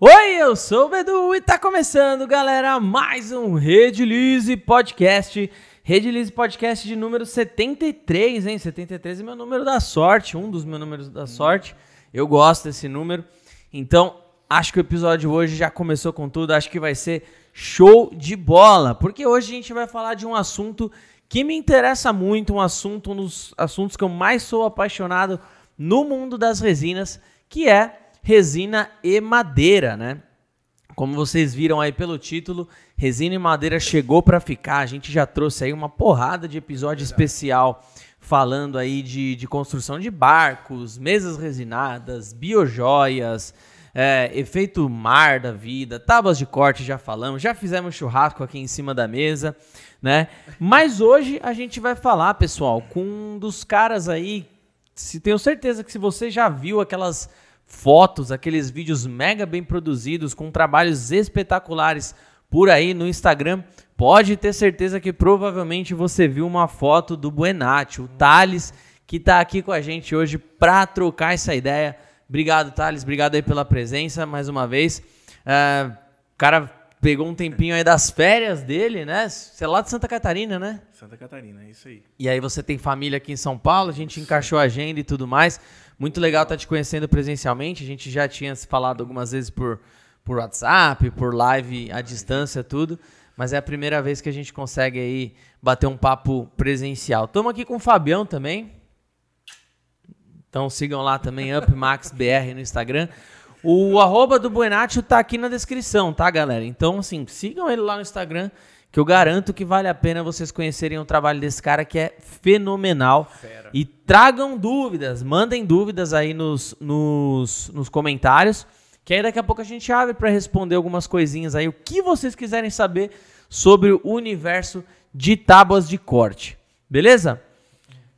Oi, eu sou o Bedu e tá começando, galera, mais um Redilize Podcast. Redilize Podcast de número 73, hein? 73 é meu número da sorte, um dos meus números da sorte. Eu gosto desse número. Então, acho que o episódio hoje já começou com tudo, acho que vai ser show de bola, porque hoje a gente vai falar de um assunto que me interessa muito, um assunto, um dos assuntos que eu mais sou apaixonado no mundo das resinas, que é resina e madeira, né? Como vocês viram aí pelo título, resina e madeira chegou para ficar. A gente já trouxe aí uma porrada de episódio especial falando aí de, de construção de barcos, mesas resinadas, biojoias, é, efeito mar da vida, tábuas de corte, já falamos, já fizemos churrasco aqui em cima da mesa, né? Mas hoje a gente vai falar, pessoal, com um dos caras aí, se tenho certeza que se você já viu aquelas fotos, aqueles vídeos mega bem produzidos, com trabalhos espetaculares por aí no Instagram, pode ter certeza que provavelmente você viu uma foto do Buenati, o Thales, que está aqui com a gente hoje para trocar essa ideia. Obrigado, Thales, obrigado aí pela presença mais uma vez. Uh, o cara pegou um tempinho aí das férias dele, né? Você é lá de Santa Catarina, né? Santa Catarina, é isso aí. E aí você tem família aqui em São Paulo, a gente encaixou a agenda e tudo mais. Muito legal estar tá te conhecendo presencialmente. A gente já tinha se falado algumas vezes por, por WhatsApp, por live à distância, tudo. Mas é a primeira vez que a gente consegue aí bater um papo presencial. Estamos aqui com o Fabião também. Então sigam lá também, UpMaxBR no Instagram. O arroba do Buenatio tá aqui na descrição, tá, galera? Então, assim, sigam ele lá no Instagram que eu garanto que vale a pena vocês conhecerem o trabalho desse cara que é fenomenal. Fera. E tragam dúvidas, mandem dúvidas aí nos, nos, nos comentários, que aí daqui a pouco a gente abre para responder algumas coisinhas aí, o que vocês quiserem saber sobre o universo de tábuas de corte. Beleza?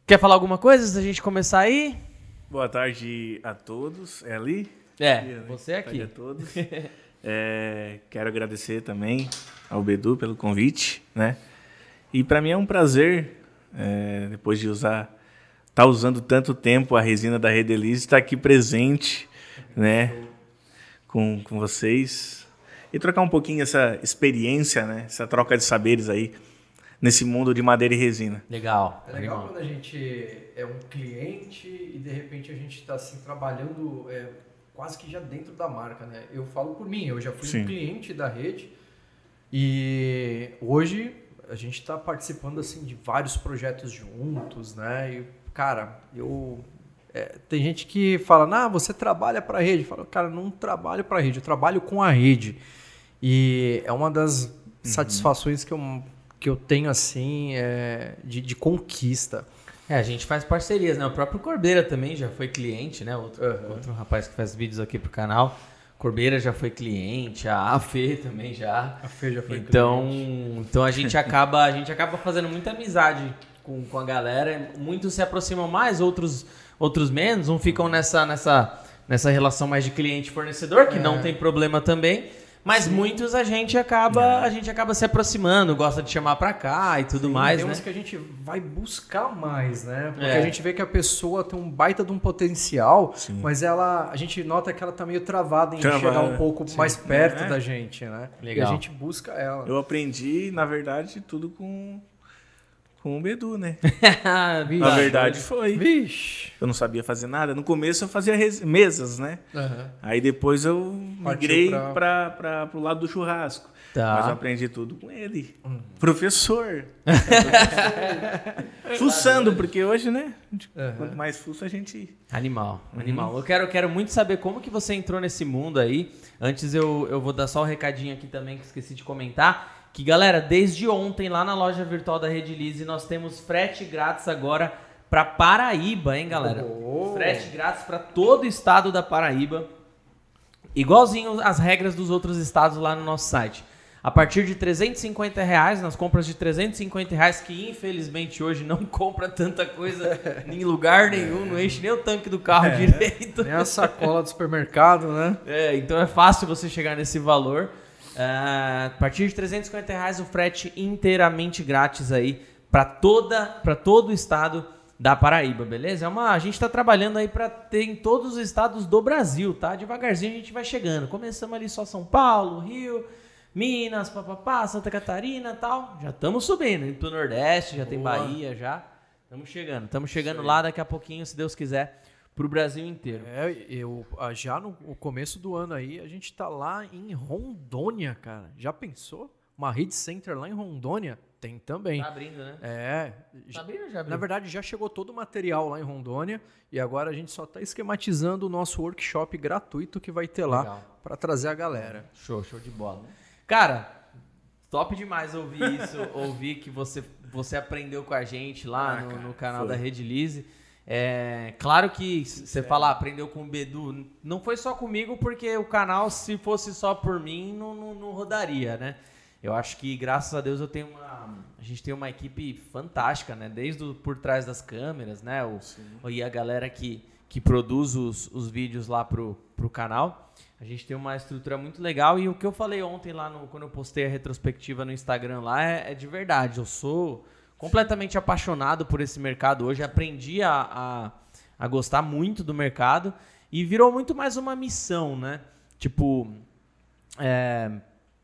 Quer falar alguma coisa antes da gente começar aí? Boa tarde a todos. É ali? É, você é aqui. Boa tarde a todos. é, quero agradecer também ao Bedu pelo convite, né? E para mim é um prazer, é, depois de usar, tá usando tanto tempo a resina da Redelize, estar tá aqui presente, né? Com, com vocês e trocar um pouquinho essa experiência, né? Essa troca de saberes aí nesse mundo de madeira e resina. Legal. É legal quando a gente é um cliente e de repente a gente está assim trabalhando é, quase que já dentro da marca, né? Eu falo por mim, eu já fui Sim. um cliente da rede e hoje a gente está participando assim de vários projetos juntos, né? E, cara, eu é, tem gente que fala, ah, você trabalha para a rede. Fala, cara, não trabalho para a rede, eu trabalho com a rede. E é uma das uhum. satisfações que eu, que eu tenho assim é, de, de, conquista. É, a gente faz parcerias, né? O próprio Corbeira também já foi cliente, né? Outro, uhum. outro rapaz que faz vídeos aqui pro canal. Corbeira já foi cliente, a Fê também já. A Fê já foi então, cliente. Então a gente acaba, a gente acaba fazendo muita amizade com, com a galera. Muitos se aproximam mais, outros, outros menos. Um ficam nessa, nessa, nessa relação mais de cliente-fornecedor, que é. não tem problema também. Mas Sim. muitos a gente acaba é. a gente acaba se aproximando, gosta de chamar para cá e tudo Sim, mais, tem né? uns que a gente vai buscar mais, né? Porque é. a gente vê que a pessoa tem um baita de um potencial, Sim. mas ela a gente nota que ela tá meio travada em Trava, chegar um pouco mais perto é. da gente, né? Legal. E a gente busca ela. Eu aprendi, na verdade, tudo com com o Bedu, né? Na verdade foi. Vixe. Eu não sabia fazer nada. No começo eu fazia mesas, né? Uhum. Aí depois eu migrei para o lado do churrasco. Tá. Mas eu aprendi tudo com ele. Uhum. Professor. Fuçando, porque hoje, né? Uhum. Quanto mais fuça a gente. Animal, uhum. animal. Eu quero, quero muito saber como que você entrou nesse mundo aí. Antes eu, eu vou dar só um recadinho aqui também que esqueci de comentar que galera, desde ontem lá na loja virtual da Redilize nós temos frete grátis agora para Paraíba, hein, galera? Oh. Frete grátis para todo o estado da Paraíba. Igualzinho as regras dos outros estados lá no nosso site. A partir de 350 reais, nas compras de 350 reais, que infelizmente hoje não compra tanta coisa em lugar nenhum, não enche nem o tanque do carro é, direito. Nem a sacola do supermercado, né? É, então é fácil você chegar nesse valor. Uh, a partir de 350 reais o frete inteiramente grátis aí para toda para todo o estado da Paraíba, beleza? É uma, a gente está trabalhando aí para ter em todos os estados do Brasil, tá? Devagarzinho a gente vai chegando. Começamos ali só São Paulo, Rio, Minas, papapá, Santa Catarina tal. Já estamos subindo. Indo pro Nordeste, já Boa. tem Bahia, já. Estamos chegando. Estamos chegando lá daqui a pouquinho, se Deus quiser, pro Brasil inteiro. É, eu já no começo do ano aí, a gente tá lá em Rondônia, cara. Já pensou? Uma Read Center lá em Rondônia? Tem também. Tá abrindo, né? É. Tá abrindo já abriu? Na verdade, já chegou todo o material lá em Rondônia e agora a gente só está esquematizando o nosso workshop gratuito que vai ter lá para trazer a galera. Show, show de bola. Cara, top demais ouvir isso, ouvir que você, você aprendeu com a gente lá ah, no, cara, no, canal foi. da Rede Lise. É, claro que você fala, aprendeu com o Bedu. Não foi só comigo, porque o canal, se fosse só por mim, não, não, não rodaria, né? Eu acho que, graças a Deus, eu tenho uma. A gente tem uma equipe fantástica, né? Desde o, por trás das câmeras, né? O, e a galera que, que produz os, os vídeos lá pro, pro canal. A gente tem uma estrutura muito legal. E o que eu falei ontem lá no, quando eu postei a retrospectiva no Instagram lá é, é de verdade. Eu sou completamente apaixonado por esse mercado hoje. Aprendi a, a, a gostar muito do mercado. E virou muito mais uma missão, né? Tipo. É,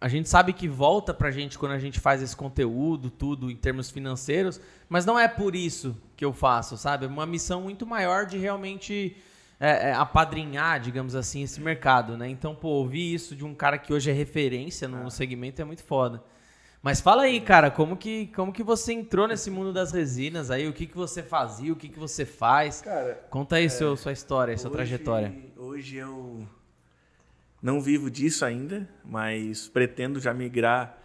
a gente sabe que volta pra gente quando a gente faz esse conteúdo, tudo em termos financeiros, mas não é por isso que eu faço, sabe? É uma missão muito maior de realmente é, é, apadrinhar, digamos assim, esse mercado, né? Então, pô, ouvir isso de um cara que hoje é referência no segmento é muito foda. Mas fala aí, cara, como que, como que você entrou nesse mundo das resinas aí? O que, que você fazia? O que, que você faz? Cara, Conta aí é, seu, sua história, hoje, sua trajetória. Hoje eu não vivo disso ainda, mas pretendo já migrar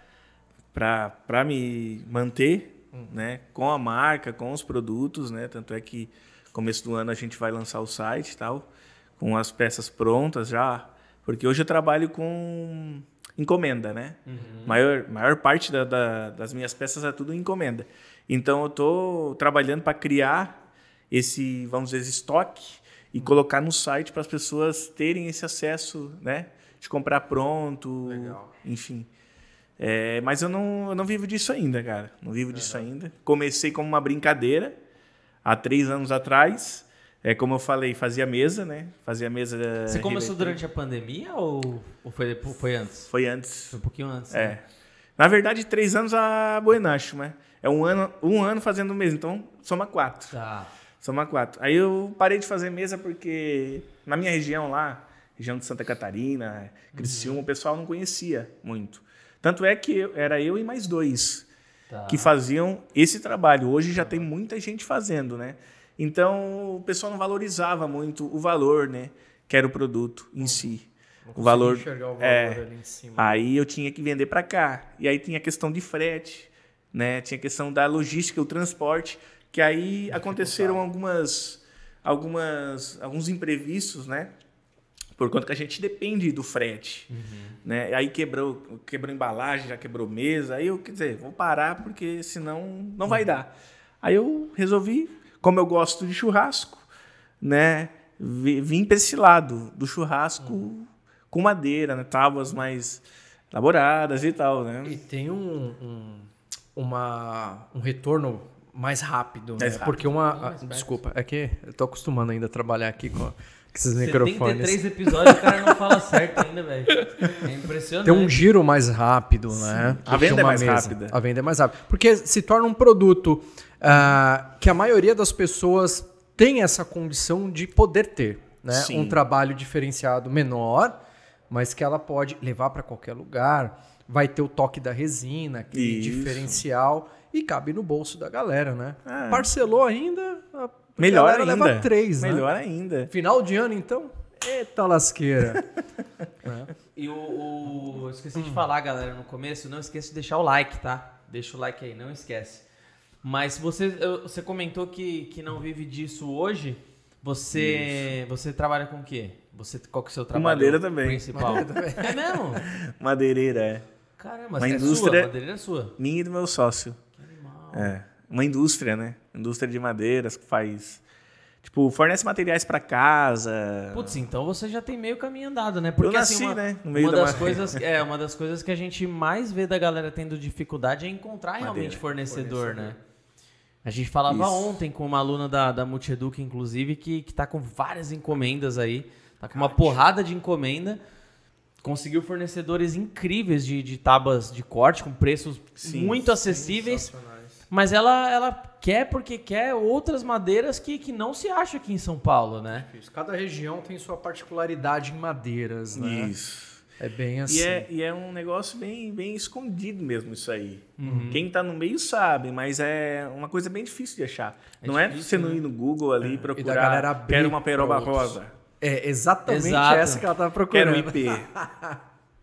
para me manter hum. né, com a marca, com os produtos. Né? Tanto é que começo do ano a gente vai lançar o site tal, com as peças prontas já. Porque hoje eu trabalho com encomenda, né? Uhum. Maior, maior parte da, da, das minhas peças é tudo encomenda. Então eu estou trabalhando para criar esse, vamos dizer, esse estoque e colocar no site para as pessoas terem esse acesso, né? De comprar pronto, Legal. enfim. É, mas eu não, eu não vivo disso ainda, cara. Não vivo disso ainda. Comecei como uma brincadeira há três anos atrás. É como eu falei, fazia mesa, né? Fazia mesa. Você começou durante a pandemia ou, ou foi, foi antes? Foi antes. Foi um pouquinho antes. É. Né? Na verdade, três anos a Buenacho, né? É um ano, um ano fazendo mesa, então soma quatro. Tá. Soma quatro. Aí eu parei de fazer mesa porque na minha região lá, região de Santa Catarina, Criciúma, uhum. o pessoal não conhecia muito. Tanto é que eu, era eu e mais dois tá. que faziam esse trabalho. Hoje já tem muita gente fazendo, né? Então o pessoal não valorizava muito o valor, né? Que era o produto em si. Não o valor, o valor é, Aí eu tinha que vender para cá. E aí tinha a questão de frete, né? Tinha a questão da logística, o transporte que aí aconteceram algumas, algumas, alguns imprevistos, né? Por conta que a gente depende do frete, uhum. né? Aí quebrou, quebrou embalagem, já quebrou mesa. Aí eu, quer dizer, vou parar porque senão não vai dar. Aí eu resolvi, como eu gosto de churrasco, né? Vim para esse lado do churrasco uhum. com madeira, né? Tábuas mais elaboradas e tal, né? E tem um, um, uma, um retorno mais rápido, né? rápido. Porque uma. Ah, desculpa, é que eu tô acostumando ainda a trabalhar aqui com, com esses microfones. 73 episódios o cara não fala certo ainda, velho. É impressionante. Tem um giro mais rápido, Sim. né? A venda é mais mesa. rápida. A venda é mais rápida. Porque se torna um produto uh, que a maioria das pessoas tem essa condição de poder ter. Né? Sim. Um trabalho diferenciado menor, mas que ela pode levar para qualquer lugar. Vai ter o toque da resina, aquele Isso. diferencial e cabe no bolso da galera, né? É. Parcelou ainda, a Melhor galera ainda. leva três, né? Melhor né? ainda. Final de ano, então? Eita lasqueira. é. E o, o esqueci hum. de falar, galera, no começo, não esqueça de deixar o like, tá? Deixa o like aí, não esquece. Mas você, você comentou que, que não vive disso hoje. Você, você trabalha com o quê? Você, qual que é o seu trabalho madeira também. principal? Madeira também. É mesmo? Madeireira, é. Caramba, Uma é indústria, sua, madeireira é sua. Minha e do meu sócio. É. Uma indústria, né? Indústria de madeiras que faz. Tipo, fornece materiais para casa. Putz, então você já tem meio caminho andado, né? Porque Eu nasci, assim, uma, né? No meio uma da das coisas, é, uma das coisas que a gente mais vê da galera tendo dificuldade é encontrar Madeira, realmente fornecedor, fornecedor, né? A gente falava Isso. ontem com uma aluna da, da Multieduc, inclusive, que, que tá com várias encomendas aí. Tá com uma porrada de encomenda. Conseguiu fornecedores incríveis de, de tábuas de corte com preços Sim. muito acessíveis. Mas ela, ela quer porque quer outras madeiras que, que não se acha aqui em São Paulo, né? Cada região tem sua particularidade em madeiras, né? Isso. É bem assim. E é, e é um negócio bem, bem escondido mesmo isso aí. Uhum. Quem tá no meio sabe, mas é uma coisa bem difícil de achar. É não é difícil, você não né? ir no Google ali e E da procurar. galera quero uma peroba rosa. É exatamente Exato. essa que ela tava Quero procurando. um IP.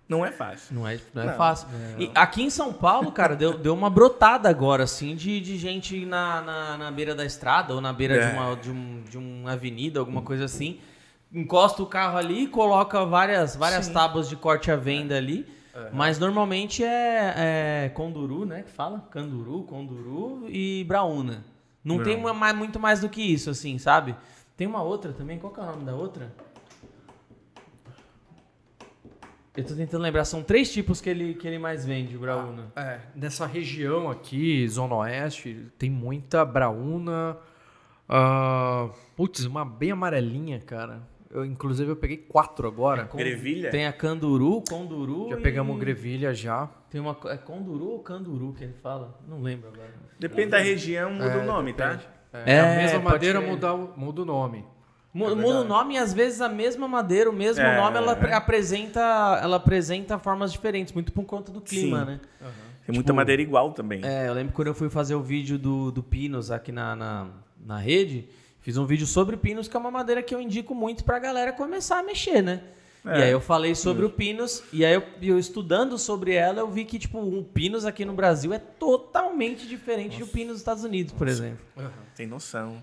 não é fácil. Não é, não é Não, fácil. E aqui em São Paulo, cara, deu, deu uma brotada agora, assim, de, de gente na, na, na beira da estrada ou na beira É. de, uma, de, um, de uma avenida, alguma coisa assim. Encosta o carro ali, coloca várias, várias Sim. tábuas de corte à venda ali. Mas normalmente é, é conduru, né? Que fala? Canduru, conduru e braúna. Não, Não. tem uma- mais, muito mais do que isso, assim, sabe? Tem uma outra também. Qual que é o nome da outra? Eu tô tentando lembrar. São três tipos que ele, que ele mais vende, braúna. É, nessa região aqui, Zona Oeste, tem muita braúna. ah, putz, uma bem amarelinha, cara. Eu, inclusive, eu peguei quatro agora. Com- Grevilha? Tem a canduru, conduru. Já e- pegamos grevilha já. Tem uma. É conduru ou canduru que ele fala? Não lembro agora. Depende da região, muda É, o nome, depende. tá? É, É, a mesma madeira muda, o- muda o nome. É Muda o nome e às vezes a mesma madeira, o mesmo É, nome, ela é. apre- apresenta, ela apresenta formas diferentes, muito por conta do clima, Sim. né? Tem muita madeira igual também. É, eu lembro quando eu fui fazer o vídeo do, do Pinos aqui na, na, na rede, fiz um vídeo sobre Pinos, que é uma madeira que eu indico muito pra galera começar a mexer, né? É. E aí eu falei sobre o Pinos, e aí eu, eu estudando sobre ela, eu vi que, tipo, o Pinos aqui no Brasil é totalmente diferente do Pinos dos Estados Unidos, por exemplo. Tem noção.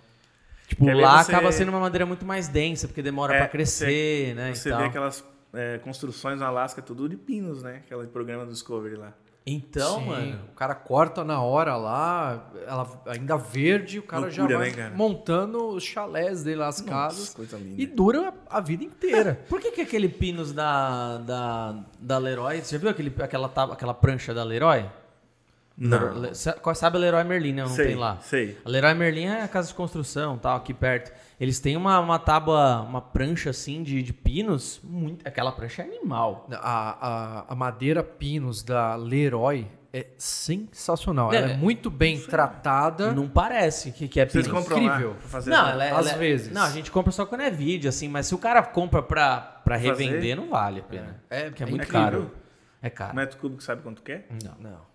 Tipo, Quer lá você- acaba sendo uma madeira muito mais densa, porque demora É, pra crescer, né? e Você vê aquelas é, construções no Alasca, tudo de pinos, né? Aquele programa do Discovery lá. Então, Sim, mano. O cara corta na hora lá, ela ainda verde, o cara já Loucura, vai né, cara? montando os chalés dele, as casas. coisa linda. E dura a vida inteira. Por que, que aquele Pinos da, da, da Leroy. Você já viu aquele, aquela, aquela prancha da Leroy? Não. Sabe a Leroy Merlin, né? Não sei, tem lá. Sei. A Leroy Merlin é a casa de construção, tal, aqui perto. Eles têm uma, uma tábua, uma prancha assim de, de pinos. Muito, aquela prancha é animal. A, a, a madeira pinos da Leroy é sensacional. É. Ela é muito bem tratada. Não parece que, que é Vocês pinos. compram incrível. lá pra fazer Não, essa- ela é, Às ela é- vezes. Não, a gente compra só quando é vídeo, assim, mas se o cara compra pra, pra Fazer? revender, não vale a pena. É, Porque é é muito incrível. caro. É caro. Metro cúbico sabe quanto que é? Não. Não.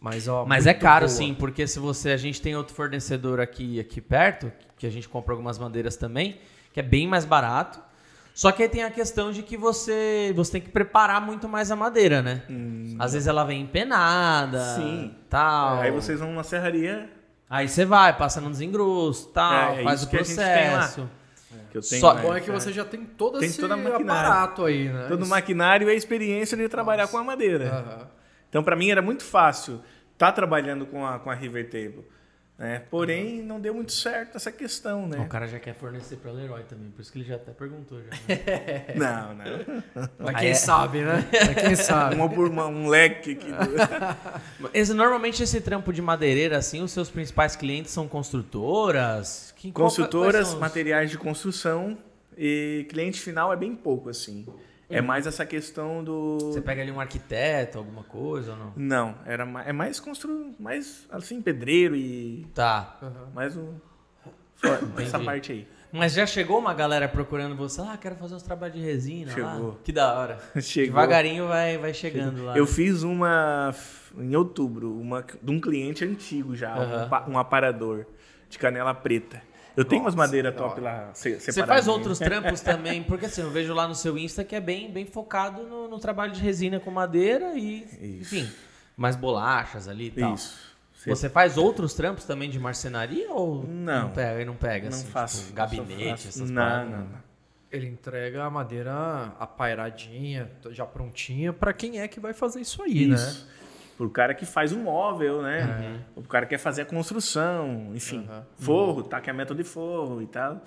Mas, ó, Mas é caro boa. sim, porque se você. A gente tem outro fornecedor aqui, aqui perto, que a gente compra algumas madeiras também, que é bem mais barato. Só que aí tem a questão de que você, você tem que preparar muito mais a madeira, né? Às vezes ela vem empenada, Sim. tal. Aí vocês vão numa serraria Aí você vai, passa no desengrosso, tal, É, é faz o processo. que eu tenho. Só- né? O bom é que você já tem todo Tem esse toda a maquinário. aparato aí, né? Todo Isso- maquinário e a experiência de trabalhar com a madeira. Aham. Então, para mim, era muito fácil estar trabalhando com a, com a River Table. Né? Porém, não deu muito certo essa questão, O né? cara já quer fornecer pra Leroy também, por isso que ele já até perguntou já. né? Não, não. Mas quem é- sabe, né? Mas quem sabe. Uma por uma, um leque aqui. do- Esse, normalmente esse trampo de madeireira, assim, os seus principais clientes são construtoras? Que- qual- Construtoras, os- materiais de construção e cliente final é bem pouco, assim. É mais essa questão do... Você pega ali um arquiteto, alguma coisa ou não? Não, era ma- é mais constru... mais assim, pedreiro e Tá. mais o... essa parte aí. Mas já chegou uma galera procurando você? Ah, quero fazer uns trabalhos de resina Chegou. lá. Que da hora. Chegou. Devagarinho vai, vai chegando lá. Eu né? fiz uma em outubro, uma de um cliente antigo já, Aham. um, um aparador de canela preta. Eu tenho umas Nossa, madeiras que top lá se- Você faz outros trampos também, porque assim, eu vejo lá no seu Insta que é bem, bem focado no, no trabalho de resina com madeira e, Isso. enfim, mais bolachas ali e tal. Isso. Você- Você faz outros trampos também de marcenaria ou Não. não pega, não pega não assim, faço. tipo, gabinete, faço- essas não, paradas? não, não. Ele entrega a madeira apairadinha, já prontinha, pra quem é que vai fazer isso aí, né? Pro cara que faz o móvel, né? O cara que quer fazer a construção, enfim. Aham. Forro, taqueamento de forro e tal.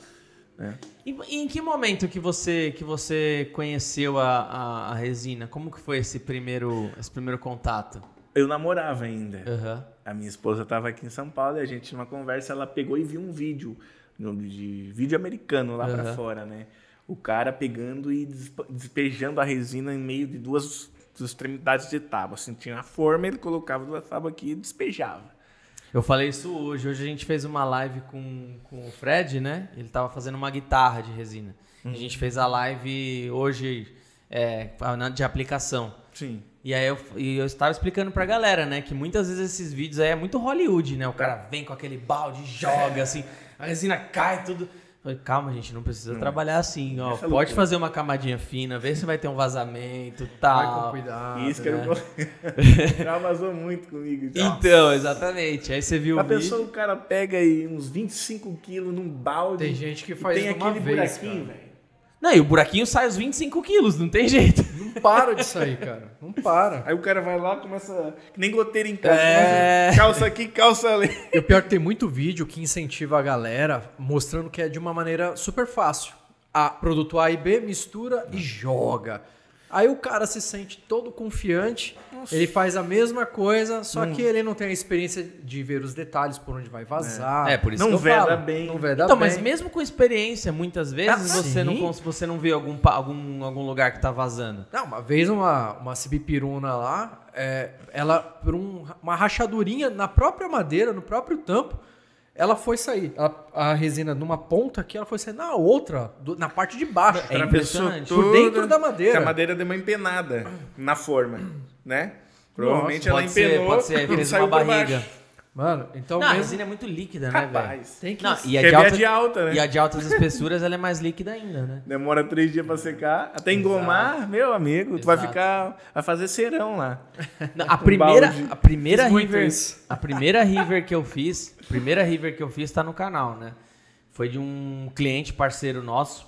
né? E, e em que momento que você que você conheceu a, a, a resina? Como que foi esse primeiro esse primeiro contato? eu namorava ainda. Aham. A minha esposa estava aqui em São Paulo e a gente, numa conversa, ela pegou e viu um vídeo, de vídeo americano lá pra Aham. fora, né? O cara pegando e despe- despejando a resina em meio de duas extremidades de tábua. Assim, tinha a forma, ele colocava duas tábuas aqui e despejava. Eu falei isso hoje. Hoje a gente fez uma live com, com o Fred, né? Ele tava fazendo uma guitarra de resina. A gente fez a live hoje é, de aplicação. Sim. E aí eu, e eu estava explicando pra galera, né? Que muitas vezes esses vídeos aí é muito Hollywood, né? O cara vem com aquele balde, joga assim, a resina cai tudo. Eu Falei, calma, gente, não precisa trabalhar assim, ó. Essa Pode loucura. fazer uma camadinha fina, vê se vai ter um vazamento e Vai tal. com cuidado. Isso que eu né? não Já vazou muito comigo. já. Então, exatamente. Aí você viu A pessoa, o cara pega aí uns 25 quilos num balde. Tem gente que faz tem uma aquele vez, buraquinho, velho. Não, e o buraquinho sai os 25 quilos, não tem jeito. Não para disso aí, cara. Não para. Aí o cara vai lá, começa. Que nem goteiro em casa. É. começa, Calça aqui, calça ali. E o pior é que tem muito vídeo que incentiva a galera mostrando que é de uma maneira super fácil. A produto A e B mistura e joga. Aí o cara se sente todo confiante, ele faz a mesma coisa, só que ele não tem a experiência de ver os detalhes por onde vai vazar. É, por isso Não que eu veda falo. bem. Não veda Então, bem. mas mesmo com experiência, muitas vezes Ah, você, não, sim. você não vê algum, algum, algum lugar que tá vazando. Não, uma vez uma, uma cibipiruna lá, é, ela, por um- uma rachadurinha na própria madeira, no próprio tampo, ela foi sair. A, a resina numa ponta aqui, ela foi sair na outra, do- na parte de baixo. É impressionante. Por dentro da madeira. Que a madeira deu uma empenada na forma, né? Provavelmente ela pode ser, empenou pode ser, e fez saiu uma por barriga. baixo. Mano, então Não, a mesmo... resina é muito líquida, né, velho? Capaz. Tem que... Não, e a Quer de, alta, a de alta, né? e a de altas espessuras ela é mais líquida ainda, né? Demora três dias pra secar. Até engomar, meu amigo, tu vai Exato. ficar. Vai fazer serão lá. Não, a primeira, balde. a primeira Fiz muito river, isso. a primeira river que eu fiz, a primeira river que eu fiz tá no canal, né? Foi de um cliente parceiro nosso.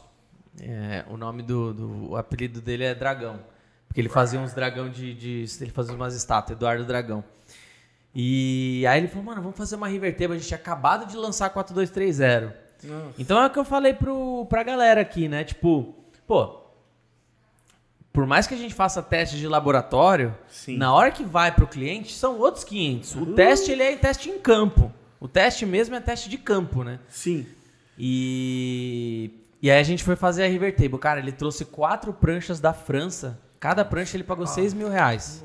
É, o nome do, do- o apelido dele é Dragão, porque ele fazia uns dragão de, de ele fazia umas estátuas, Eduardo Dragão. E aí ele falou, mano, vamos fazer uma river table, a gente tinha acabado de lançar 4230. Então é o que eu falei pro, pra galera aqui, né? Tipo, pô, por mais que a gente faça teste de laboratório, Sim. na hora que vai pro cliente, são outros 500. O teste, ele é teste em campo. O teste mesmo é teste de campo, né? Sim. E, e aí a gente foi fazer a River Table. Cara, ele trouxe quatro pranchas da França. Cada prancha ele pagou 6 mil reais.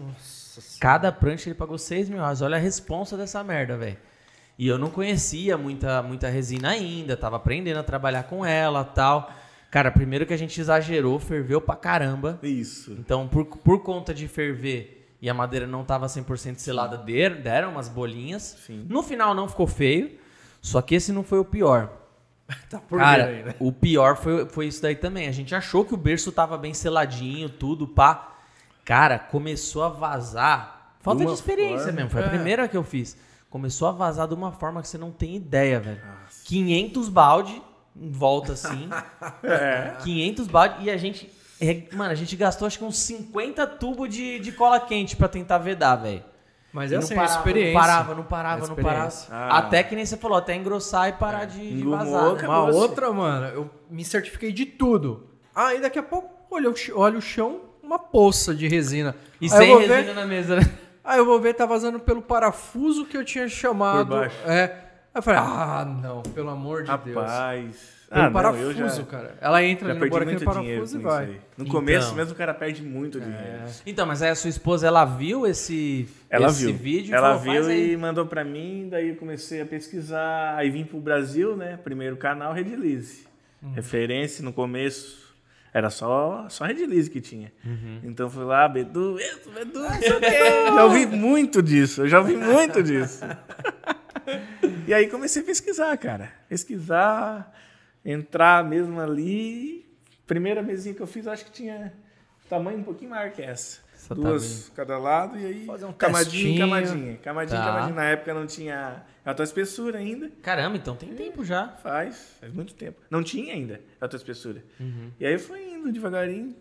Cada prancha ele pagou 6 mil reais. Olha a responsa dessa merda, velho. E eu não conhecia muita, muita resina ainda. Tava aprendendo a trabalhar com ela tal. Cara, primeiro que a gente exagerou, ferveu pra caramba. Isso. Então, por, por conta de ferver e a madeira não estava 100% selada, der- deram umas bolinhas. Sim. No final não ficou feio, só que esse não foi o pior. Tá por Cara, aí, né? o pior foi, foi isso daí também. A gente achou que o berço tava bem seladinho, tudo, pá. Cara, começou a vazar. Falta de Uma experiência forma- mesmo, foi a É. primeira que eu fiz. Começou a vazar de uma forma que você não tem ideia, velho. 500 balde em volta assim. É. 500 balde e a gente. Mano, a gente gastou acho que uns 50 tubos de, de cola quente pra tentar vedar, velho. Mas E é não assim, parava, a experiência. Não parava, não parava, É não parava. Ah. Até que nem você falou, até engrossar e parar de, de Engomou, vazar. né? Uma Acabou-se. outra, mano, eu me certifiquei de tudo. Ah, e daqui a pouco, olha, olha o chão, uma poça de resina. E Aí sem vou ver- resina na mesa, né? Aí eu vou ver, tá vazando pelo parafuso que eu tinha chamado. Por baixo. É. Aí eu falei, ah, não, pelo amor de Deus. Rapaz. Ah, não, parafuso, eu já, cara. Ela entra já ali no buraquinho muito do dinheiro parafuso com e isso vai. aí. No Então. começo mesmo o cara perde muito dinheiro. Então, mas aí a sua esposa, ela viu esse, Ela esse viu. vídeo Ela falou, "Faz viu aí." e mandou pra mim, daí eu comecei a pesquisar, aí vim pro Brasil, né? Primeiro canal Redilize. Uhum. Referência no começo. Era só, só Redilize que tinha. Uhum. Então fui lá, Bedu, isso, Bedu, não sei o quê. Já ouvi muito disso, eu já ouvi muito disso. e aí comecei a pesquisar, cara. Pesquisar, entrar mesmo ali. Primeira mesinha que eu fiz, eu acho que tinha tamanho um pouquinho maior que essa. Só tá Duas cada lado e aí Fazer um camadinha, camadinha, camadinha, Tá. camadinha. Na época não tinha alta espessura ainda. Caramba, então tem tempo já. Faz, faz muito tempo. Não tinha ainda alta espessura. Uhum. E aí eu fui indo devagarinho.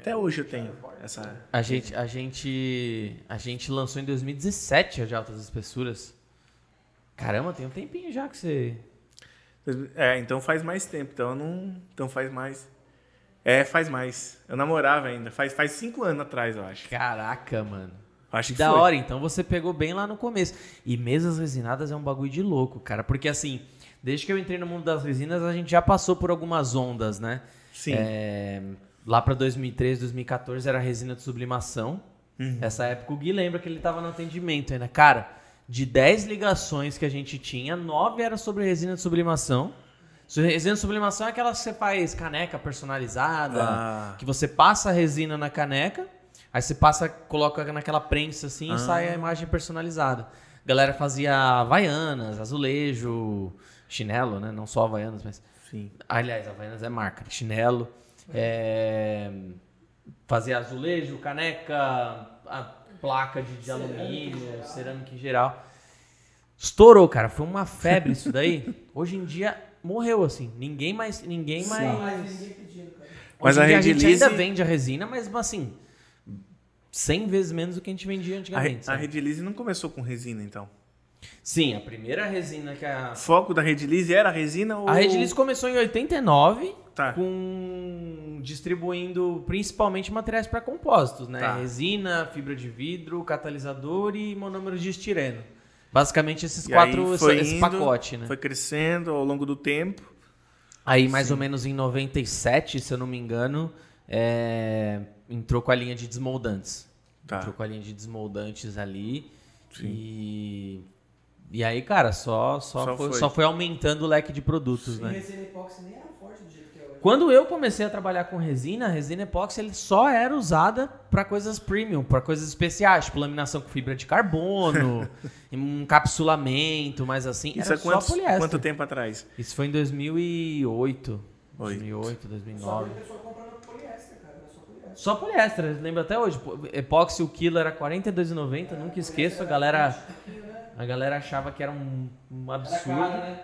Até hoje eu tenho essa. A gente, a gente, a gente lançou em 2017 a de altas espessuras. Caramba, tem um tempinho já que você... É, então faz mais tempo. Então eu não. Então faz mais. É, faz mais. Eu namorava ainda. Faz, faz cinco anos atrás, eu acho. Caraca, mano. Acho que da foi. hora, então você pegou bem lá no começo. E mesas resinadas é um bagulho de louco, cara. Porque assim, desde que eu entrei no mundo das resinas, a gente já passou por algumas ondas, né? Sim. É, lá pra 2013, 2014 era resina de sublimação. Uhum. Essa época o Gui lembra que ele tava no atendimento ainda. Cara, de 10 ligações que a gente tinha, 9 era sobre resina de sublimação. Resina de sublimação é aquela que você faz caneca personalizada, Ah. que você passa a resina na caneca, aí você passa, coloca naquela prensa assim Ah. e sai a imagem personalizada. A galera fazia havaianas, azulejo, chinelo, né? Não só havaianas, mas Sim. Aliás, Havaianas é marca. Chinelo. é, Fazia azulejo, caneca, a placa de, de alumínio, cerâmica em geral. Estourou, cara. Foi uma febre isso daí. Hoje em dia morreu assim. Ninguém mais. Ninguém mais. Mas a a gente Redilize- ainda vende a resina, mas assim. 100 vezes menos do que a gente vendia A, antigamente. A sabe? Redilize não começou com resina, então. Sim, a primeira resina que a. O foco da Redilize era a resina ou... A Redilize começou em 89 Tá. com distribuindo principalmente materiais para compósitos, né? Tá. Resina, fibra de vidro, catalisador e monômero de estireno. Basicamente esses E quatro, esse, foi esse indo, pacote, né? Foi crescendo ao longo do tempo. Aí mais ou menos em 97, se eu não me engano, é, entrou com a linha de desmoldantes. Tá. Entrou com a linha de desmoldantes ali. E e aí, cara, só só, Só foi, foi. só foi aumentando o leque de produtos, E né? resina epóxi nem era forte do jeito que é hoje. Quando eu comecei a trabalhar com resina, a resina epóxi ele só era usada para coisas premium, para coisas especiais, tipo laminação com fibra de carbono, encapsulamento, mas assim, Isso era é quantos, só poliéster. quanto tempo atrás? Isso foi em 2008, Oito. 2008, Só 2009. vi pessoa comprando poliéster, cara. Era só poliéster. Só poliéster, lembro até hoje. Epóxi o quilo era R$ 42,90, nunca esqueço. A galera, a galera achava que era um, um absurdo. Hoje,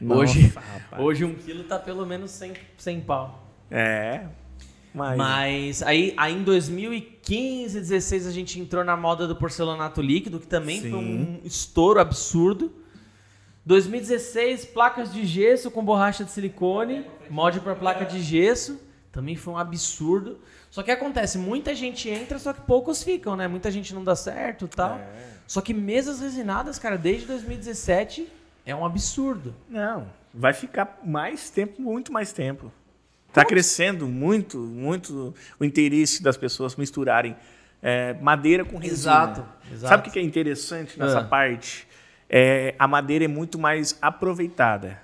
Nossa, rapaz. hoje um quilo tá pelo menos 100, 100 pau. É. Mas, Mas aí, aí em 2015, 16 a gente entrou na moda do porcelanato líquido, que também foi Sim. um estouro absurdo. 2016, placas de gesso com borracha de silicone, molde para placa de gesso, também foi um absurdo. Só que acontece, muita gente entra, só que poucos ficam, né? Muita gente não dá certo, e tal. Só que mesas resinadas, cara, desde 2017 é um absurdo. Não, vai ficar mais tempo, muito mais tempo. Tá crescendo muito, muito o interesse das pessoas misturarem é, madeira com resina. Exato, exato. Sabe o que é interessante nessa Ah. parte? É, a madeira é muito mais aproveitada.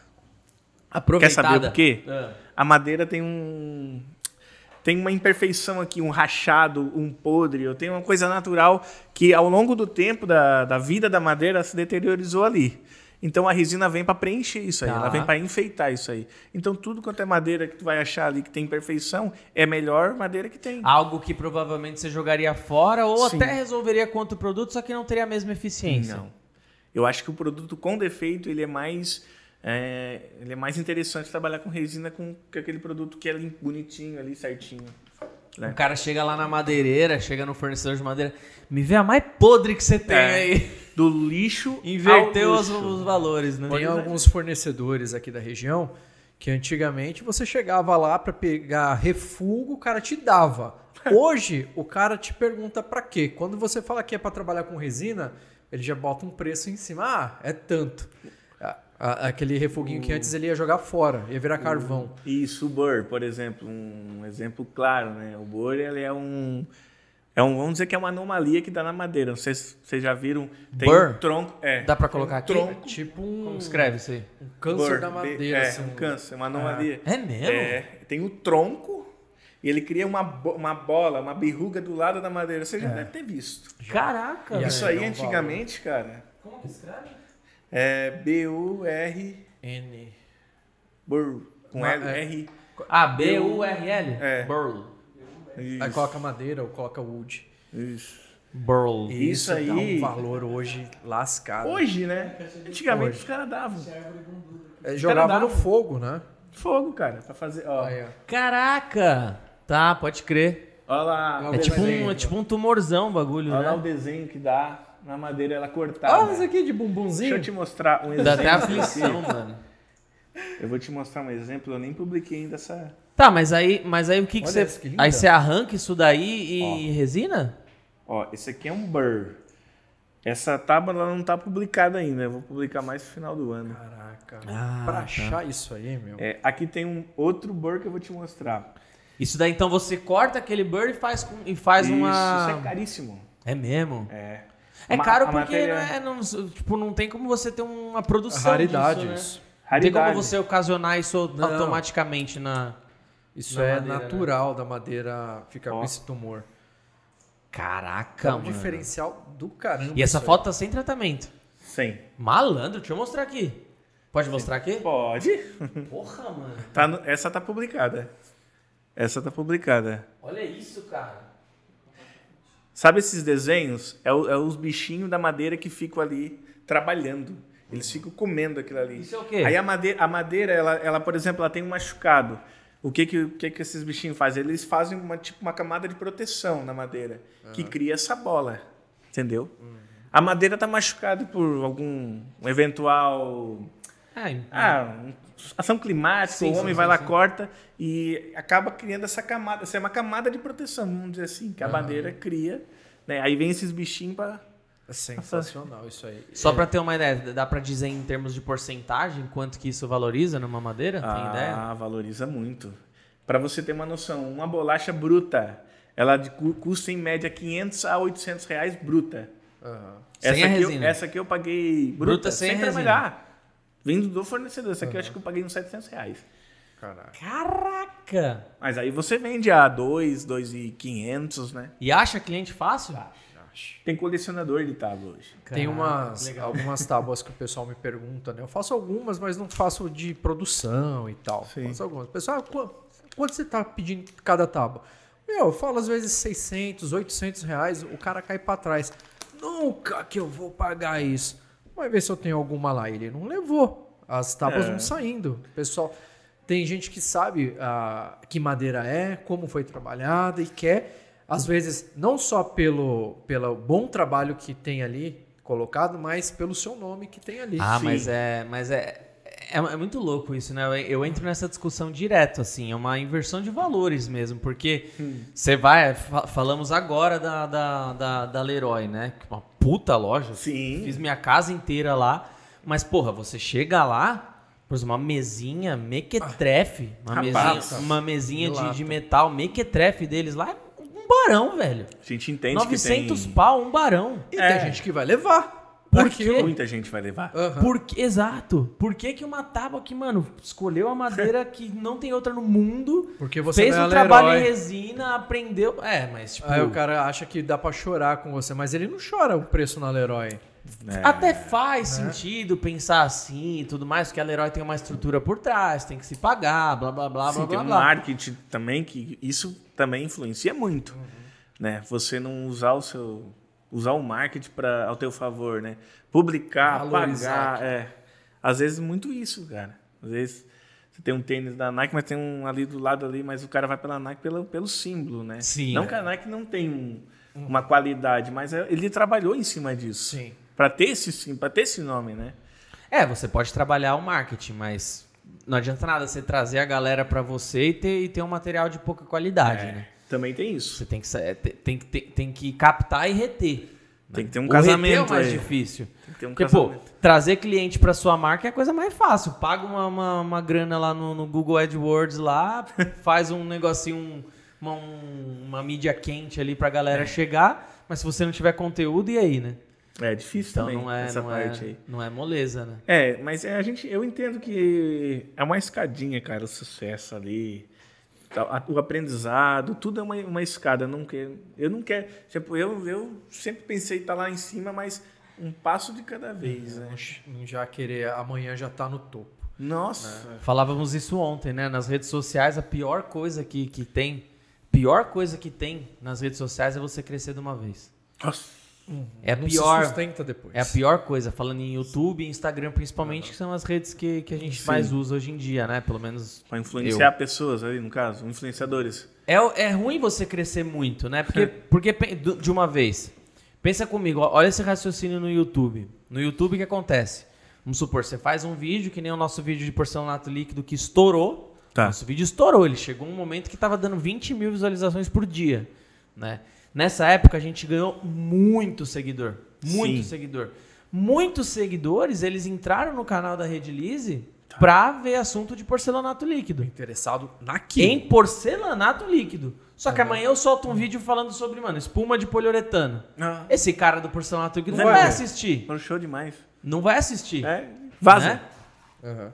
Aproveitada. Quer saber o quê? Ah. A madeira tem um tem uma imperfeição aqui, um rachado, um podre, ou tem uma coisa natural que ao longo do tempo da, da vida da madeira se deteriorizou ali. Então a resina vem para preencher isso aí, Tá. ela vem para enfeitar isso aí. Então tudo quanto é madeira que tu vai achar ali que tem imperfeição é melhor madeira que tem. Algo que provavelmente você jogaria fora ou Sim. até resolveria com outro produto, só que não teria a mesma eficiência. Não. Eu acho que o produto com defeito ele é mais é, ele é mais interessante trabalhar com resina com, aquele produto que é bonitinho ali certinho. Né? O cara chega lá na madeireira, chega no fornecedor de madeira, me vê a mais podre que você tem É. aí. Do lixo Inverteu ao os, os valores, né? Tem alguns fornecedores aqui da região que antigamente você chegava lá para pegar refúgio, o cara te dava. Hoje, o cara te pergunta para quê? Quando você fala que é para trabalhar com resina, ele já bota um preço em cima. Ah, é tanto. A- Aquele refuguinho que antes ele ia jogar fora, ia virar carvão. Isso, o Burr, por exemplo, um exemplo claro, né? O Burr, ele é um, é um, vamos dizer que é uma anomalia que dá na madeira. Não sei se vocês já viram, tem Burr? um tronco, é. Dá pra colocar aqui? tronco. Tipo um, Como escreve isso aí? um câncer Burr, da madeira. É, assim, um câncer, uma anomalia. É mesmo? É, tem o tronco e ele cria uma, uma bola, uma berruga do lado da madeira. Você já deve ter visto. Caraca, E velho. Isso é, aí, um antigamente, cara, Como que escreve? É B-U-R... N. Burr, com L, é. R... Ah, B-U-R-L? É. Burl. Aí Isso. coloca madeira ou coloca wood. Isso. Burl. Isso isso, aí- dá um valor hoje lascado. Hoje, né? Antigamente Hoje. os caras davam. É, jogava dava. no fogo, né? Fogo, cara, pra fazer. Ó, Aí, ó. Caraca! Tá, pode crer. Olha lá. É o tipo, um, é tipo um tumorzão o bagulho, Olha lá o né? desenho que dá na madeira ela cortada. Olha isso aqui de Deixa bumbumzinho. eu te mostrar um exemplo. Dá até aflição, mano. Eu vou te mostrar um exemplo, eu nem publiquei ainda essa. Tá, mas aí, mas aí o que, que Olha você. que aí você arranca isso daí e resina? Ó, esse aqui é um Burr. Essa tábua ela não tá publicada ainda. Eu vou publicar mais no final do ano. Caraca. Ah, pra tá. achar isso aí, meu. É, aqui tem um outro Burr que eu vou te mostrar. Isso daí então você corta aquele bird e faz, com, e faz isso, uma. isso é caríssimo. É mesmo? É. É Ma- caro porque matéria- não, é, não, tipo, não tem como você ter uma produção Raridade disso, né? isso. Não tem como Raridade. você ocasionar isso Não. automaticamente na... Isso Na é madeira, né? natural da madeira ficar Ó. com esse tumor. Caraca, É um mano. diferencial do caramba. E essa foto tá sem tratamento. Sim. Malandro, deixa eu mostrar aqui. Pode mostrar aqui? Pode. Porra, mano. Tá no- essa tá publicada. Essa tá publicada. Olha isso, cara. Sabe esses desenhos? É, o- é os bichinhos da madeira que ficam ali trabalhando. Eles ficam comendo aquilo ali. Isso é o quê? Aí a madeira, a madeira ela, ela, por exemplo, ela tem um machucado. O que que, o que que esses bichinhos fazem? Eles fazem uma, tipo, uma camada de proteção na madeira, que cria essa bola. Entendeu? A madeira tá machucada por algum um eventual ah, um- ação climática, Sim, o homem sim, vai lá, sim. corta e acaba criando essa camada. Essa é uma camada de proteção, vamos dizer assim, que a madeira cria. Né? Aí vem esses bichinhos para. É sensacional isso aí. Só É, pra ter uma ideia, dá pra dizer em termos de porcentagem quanto que isso valoriza numa madeira? Tem ideia? Ah, valoriza muito. Para você ter uma noção, uma bolacha bruta, ela custa em média 500 a 800 reais bruta. Sem essa, a aqui eu, resina. essa aqui eu paguei bruta, Bruta sem sem, resina. trabalhar. Vindo do fornecedor. Essa aqui eu acho que eu paguei uns 700 reais. Caraca. Caraca! Mas aí você vende a 2, 2,500, né? E acha cliente fácil? Tem colecionador de tábua hoje. Tem Caraca, umas, legal. algumas tábuas que o pessoal me pergunta, né? Eu faço algumas, mas não faço de produção e tal. Sim. Faço algumas. Pessoal, qu- quanto você tá pedindo cada tábua? Meu, eu falo às vezes 600, 800 reais, o cara cai pra trás. Nunca que eu vou pagar isso. Vai ver se eu tenho alguma lá. Ele não levou. As tábuas É. vão saindo. Pessoal, tem gente que sabe ah, que madeira é, como foi trabalhada e quer, às vezes, não só pelo, pelo bom trabalho que tem ali colocado, mas pelo seu nome que tem ali. Ah, Sim. mas é, mas é, é, é muito louco isso, né? Eu, eu entro nessa discussão direto, assim, é uma inversão de valores mesmo, porque você vai, fa- falamos agora da, da, da, da Leroy, né? Uma puta loja, Sim. fiz minha casa inteira lá, mas porra, você chega lá, por exemplo, uma mesinha mequetrefe, uma Rapaz. mesinha, uma mesinha De de, metal mequetrefe deles lá, é um barão, velho. A gente entende 900 que tem... pau, um barão. E É. tem gente que vai levar. Por quê? Muita gente vai levar. Aham. Por que- exato. Por que, que uma tábua que, mano, escolheu a madeira que não tem outra no mundo, Porque você fez é um trabalho Leroy. em resina, aprendeu. É, mas tipo. Aí o cara acha que dá pra chorar com você, mas ele não chora o preço na Leroy. É. Até faz sentido pensar assim e tudo mais, porque a Leroy tem uma estrutura por trás, tem que se pagar, blá blá blá Sim, blá tem blá. um blá. marketing também que isso também influencia muito, Uhum. né? Você não usar o seu usar o marketing para ao teu favor, né? Publicar, Valorizar. pagar, é. Às vezes muito isso, cara. Às vezes você tem um tênis da Nike, mas tem um ali do lado ali, mas o cara vai pela Nike pelo, pelo símbolo, né? Sim. Não É. que a Nike não tem um- uma qualidade, mas é- ele trabalhou em cima disso. Sim. Para ter esse sim, para ter esse nome, né? É, você pode trabalhar o marketing, mas não adianta nada você trazer a galera pra você e ter, e ter um material de pouca qualidade, É, né? Também tem isso. Você tem que, é, tem, tem, tem que captar e reter. Tem que ter um o reter é casamento o mais aí. difícil. Tem que ter um Porque, pô, casamento. trazer cliente pra sua marca é a coisa mais fácil. Paga uma, uma, uma grana lá no, no Google AdWords lá, faz um negocinho, um- uma, um- uma mídia quente ali pra É. galera chegar, mas se você não tiver conteúdo, e aí, né? É difícil Então também não é, essa não, parte é, aí. não é moleza, né? É, mas é, a gente, eu entendo que é uma escadinha, cara, o sucesso ali. Tá, O aprendizado, tudo é uma, uma escada. Eu não quero. Eu não quero. Tipo, eu, eu sempre pensei estar lá em cima, mas um passo de cada vez, né? Não já querer amanhã já tá no topo. Nossa. Falávamos isso ontem, né? Nas redes sociais, a pior coisa que, que tem, pior coisa que tem nas redes sociais é você crescer de uma vez. Nossa. É a não pior. se sustenta depois. É a pior coisa, falando em YouTube e Instagram principalmente, que são as redes que, que a gente Sim. mais usa hoje em dia, né? Pelo menos. Para influenciar pessoas ali, no caso, influenciadores. É, é ruim você crescer muito, né? Porque, porque de uma vez. Pensa comigo, olha esse raciocínio no YouTube. No YouTube o que acontece? Vamos supor, você faz um vídeo, que nem o nosso vídeo de porcelanato líquido que estourou. Tá. Nosso vídeo estourou, ele chegou um momento que tava dando 20 mil visualizações por dia, né? Nessa época a gente ganhou muito seguidor. Muito Sim. seguidor. Muitos seguidores, eles entraram no canal da Rede Lise pra ver assunto de porcelanato líquido. Interessado naquilo. Em porcelanato líquido. Só que amanhã eu solto um vídeo falando sobre, mano, espuma de poliuretano. Ah, Esse cara do porcelanato líquido não Não vai vai assistir. foi um show demais. Não vai assistir. É, vaza. né? Aham.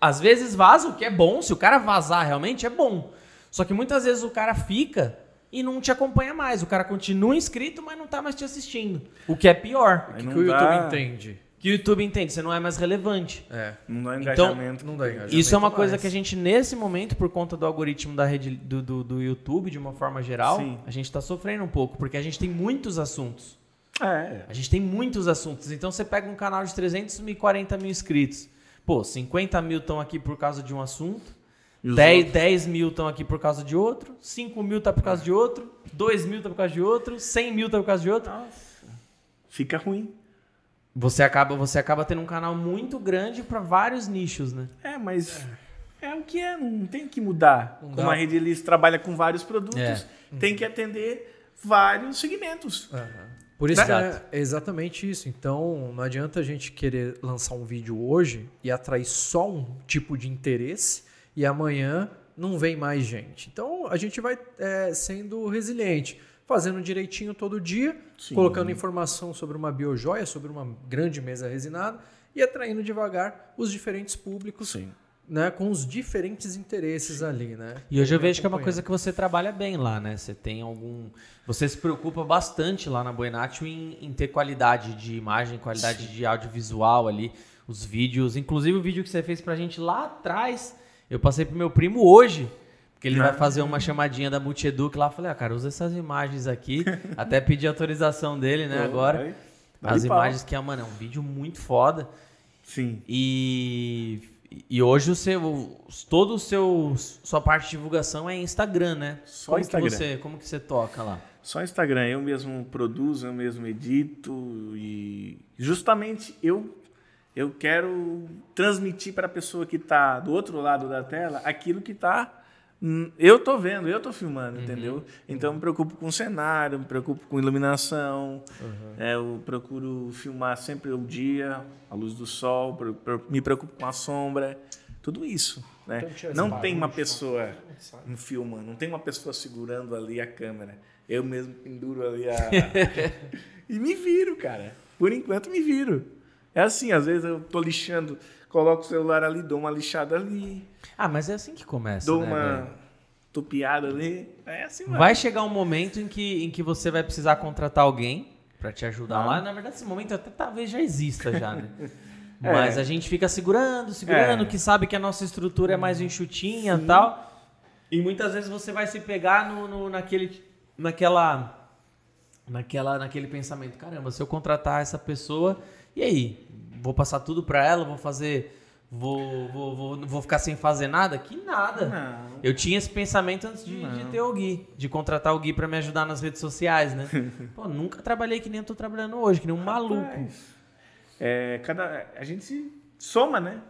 Às vezes vaza, o que é bom. Se o cara vazar realmente, é bom. Só que muitas vezes o cara fica e não te acompanha mais. O cara continua inscrito, mas não tá mais te assistindo. O que é pior. O que, que o dá- YouTube entende? Que o YouTube entende, você não é mais relevante. É. Não dá Então, engajamento. Não dá engajamento Isso é uma mais. coisa que a gente, nesse momento, por conta do algoritmo da rede do, do, do YouTube, de uma forma geral, Sim. a gente tá sofrendo um pouco, porque a gente tem muitos assuntos. É. A gente tem muitos assuntos. Então você pega um canal de 340 mil inscritos. Pô, 50 mil estão aqui por causa de um assunto. E os 10, outros? 10 mil estão aqui por causa de outro. 5 mil tá por causa de outro. 2 mil tá por causa de outro. 100 mil tá por causa de outro. Fica ruim. Você acaba, você acaba tendo um canal muito grande para vários nichos, né? É, mas é. o que é, não tem que mudar. Não Como dá. a Rede Elis trabalha com vários produtos, É. tem que atender vários segmentos. Por isso que Exato. é exatamente isso. Então, não adianta a gente querer lançar um vídeo hoje e atrair só um tipo de interesse e amanhã não vem mais gente. Então, a gente vai é, sendo resiliente, fazendo direitinho todo dia, Sim. colocando informação sobre uma biojoia, sobre uma grande mesa resinada e atraindo devagar os diferentes públicos, Sim. né, com os diferentes interesses ali, né? E hoje eu vejo que é uma coisa que você trabalha bem lá, né? Você tem algum. Você se preocupa bastante lá na Buenatio em, em ter qualidade de imagem, qualidade de audiovisual ali, os vídeos. Inclusive o vídeo que você fez pra gente lá atrás, eu passei pro meu primo hoje. Porque ele Ah. vai fazer uma chamadinha da Multieduc lá. Falei, ah, cara, usa essas imagens aqui. Até pedi autorização dele, né, agora. As imagens que é, mano, é um vídeo muito foda. Sim. E, e hoje o seu, todo o seu sua parte de divulgação é Instagram, né? Só como Instagram. Que você, como que você toca lá? Só Instagram, eu mesmo produzo, eu mesmo edito e justamente eu eu quero transmitir para a pessoa que está do outro lado da tela aquilo que está eu tô vendo, eu tô filmando, entendeu? Então eu me preocupo com o cenário, me preocupo com iluminação, é, eu procuro filmar sempre o dia, a luz do sol, me preocupo com a sombra, tudo isso, né? Então, Não barulho, tem uma só. pessoa me filmando, não tem uma pessoa segurando ali a câmera. Eu mesmo penduro ali a. e me viro, cara. Por enquanto me viro. É assim, às vezes eu tô lixando, coloco o celular ali, dou uma lixada ali, Ah, mas é assim que começa, dou né, uma velho? tupiada ali. É assim, mano. Vai chegar um momento em que, em que você vai precisar contratar alguém pra te ajudar lá. Na verdade, esse momento até talvez já exista já, né? É. Mas a gente fica segurando, segurando, É. que sabe que a nossa estrutura é mais enxutinha e tal. E muitas vezes você vai se pegar no, no- naquele, naquela, naquela, naquele pensamento. Caramba, se eu contratar essa pessoa, e aí? Vou passar tudo pra ela, vou fazer... Vou, vou, vou, vou ficar sem fazer nada? Que nada. Não. Eu tinha esse pensamento antes de, de ter o Gui, de contratar o Gui pra me ajudar nas redes sociais, né? Pô, nunca trabalhei que nem eu tô trabalhando hoje, que nem um maluco. Rapaz, é, cada, a gente se soma, né?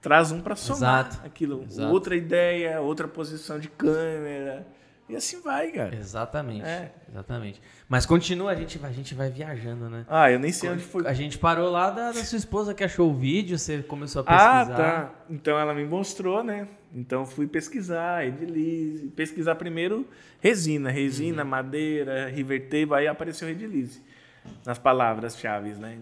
Traz um para somar Exato, aquilo. exato. Outra ideia, outra posição de câmera. E assim vai, cara. Exatamente. É. Exatamente. Mas continua, a gente, vai- a gente vai viajando, né? Ah, eu nem sei onde foi. A gente parou lá da, da sua esposa que achou o vídeo, você começou a Ah, pesquisar. tá. Então ela me mostrou, né? Então eu fui pesquisar, Edilize. Pesquisar primeiro resina, resina, Uhum. madeira, river tape, aí apareceu Edilize nas palavras-chave, né?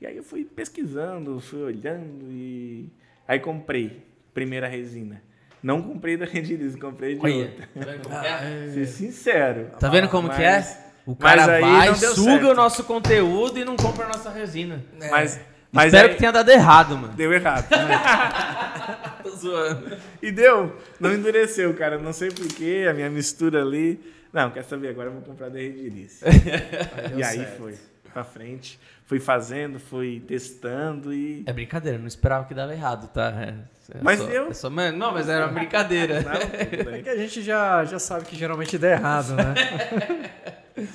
E aí eu fui pesquisando, fui olhando e aí comprei primeira resina. Não comprei da Redilize, comprei de Olha, outra. tá que é? Ser sincero. Tá vendo como que Mas- é? O cara aí vai, suga certo. o nosso conteúdo e não compra a nossa resina. Mas, mas Espero aí que tenha dado errado, mano. deu errado. Tô zoando. E deu. Não endureceu, cara. Não sei porquê, a minha mistura ali. Não, quer saber? Agora eu vou comprar da Redilice. e aí foi. Pra frente. Fui fazendo, fui testando e. É brincadeira, não esperava que dava errado, tá? É, é Mas só- deu. é só- mano, não, mas era uma brincadeira. Não, tudo É que a gente já, já sabe que geralmente dá errado, né?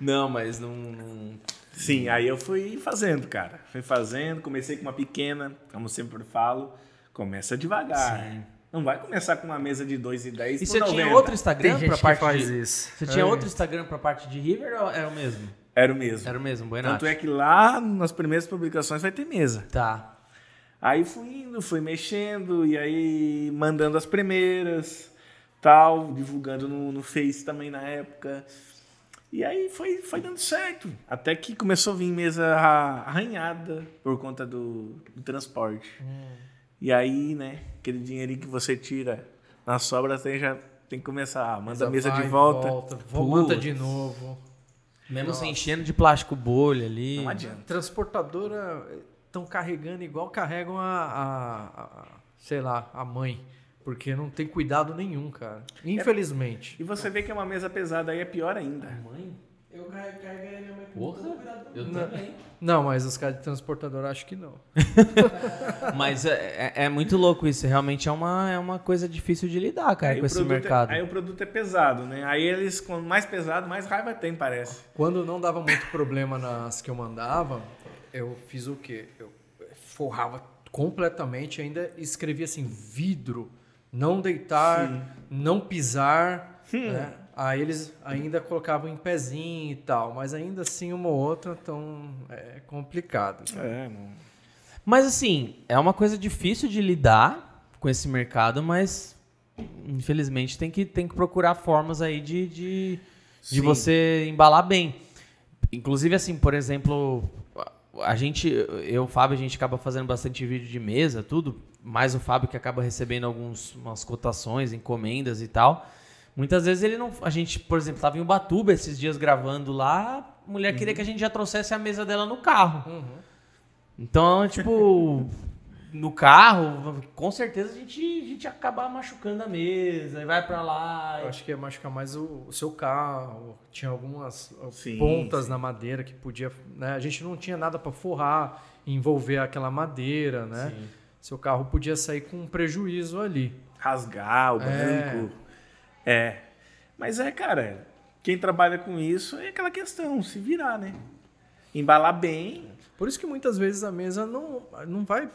Não, mas não. não- Sim, aí eu fui fazendo, cara. Fui fazendo, comecei com uma pequena, como sempre falo. Começa devagar. Não vai começar com uma mesa de 2,10 E por você tinha 90. outro Instagram que parte faz de... isso. Você tinha É. outro Instagram pra parte de River ou era o mesmo? Era o mesmo. Era o mesmo, Buenati. Tanto é que lá nas primeiras publicações vai ter mesa. Tá. Aí fui indo, fui mexendo, e aí mandando as primeiras, tal, divulgando no, no Face também na época. E aí foi, foi dando certo. Até que começou a vir mesa arra- arranhada por conta do, do transporte. E aí, né, aquele dinheirinho que você tira na sobra, você já tem que começar. Manda a mesa Vai, de volta. vo- manda Putz. de novo. Mesmo se enchendo de plástico bolha ali. Não adianta. Transportadora estão carregando igual carregam a, a- a- sei lá, a mãe. Porque não tem cuidado nenhum, cara. Infelizmente. E você vê que é uma mesa pesada, aí é pior ainda. Mãe? Eu carregaria minha mãe com Porra, eu Não. também. Não, mas os caras de transportadora acho que não. Mas é, é- é muito louco isso. Realmente é uma, é uma coisa difícil de lidar, cara, Aí com esse é- mercado. aí o produto é pesado, né? Aí eles, quanto mais pesado, mais raiva tem, parece. Quando não dava muito problema nas que eu mandava, eu fiz o quê? Eu forrava completamente, ainda escrevia assim, vidro, não deitar, não pisar, né? Aí eles ainda colocavam em pezinho e tal, mas ainda assim uma ou outra, então é complicado. É, não. Mas assim, é uma coisa difícil de lidar com esse mercado, mas infelizmente tem que, tem que procurar formas aí de, de, de você embalar bem. Inclusive, assim, por exemplo, a- a gente, eu e o Fábio, a gente acaba fazendo bastante vídeo de mesa, tudo, mais o Fábio que acaba recebendo algumas cotações, encomendas e tal. Muitas vezes ele não. A gente, por exemplo, estava em Ubatuba esses dias gravando lá, a mulher queria que a gente já trouxesse a mesa dela no carro. Então, tipo, no carro, com certeza a gente, a gente ia acabar machucando a mesa, e vai pra lá. Eu acho que ia machucar mais o, o seu carro. Tinha algumas Sim, pontas na madeira que podia. Né? A gente não tinha nada para forrar, envolver aquela madeira, né? Sim. Seu carro podia sair com um prejuízo ali. Rasgar o É. banco. É. Mas é, cara, quem trabalha com isso é aquela questão, se virar, né? Embalar bem. Por isso que muitas vezes a mesa não, não vai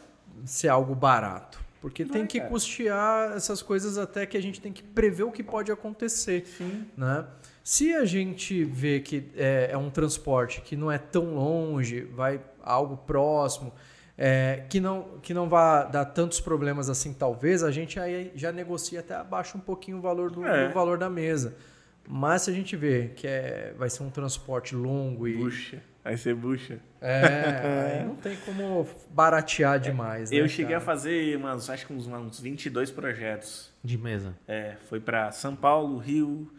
ser algo barato. Porque Vai, tem que cara. custear essas coisas até que a gente tem que prever o que pode acontecer. Né? Se a gente vê que é, é um transporte que não é tão longe, vai algo próximo, é, que, não, que não vai dar tantos problemas assim, talvez, a gente aí já negocia até abaixa um pouquinho o valor do, É. do valor da mesa. Mas se a gente vê que é, vai ser um transporte longo e. Bucha. Vai ser bucha. É, aí não tem como baratear demais. né, Eu cheguei a cara? fazer, umas, acho que uns, uns 22 projetos. De mesa. É, foi para São Paulo, Rio,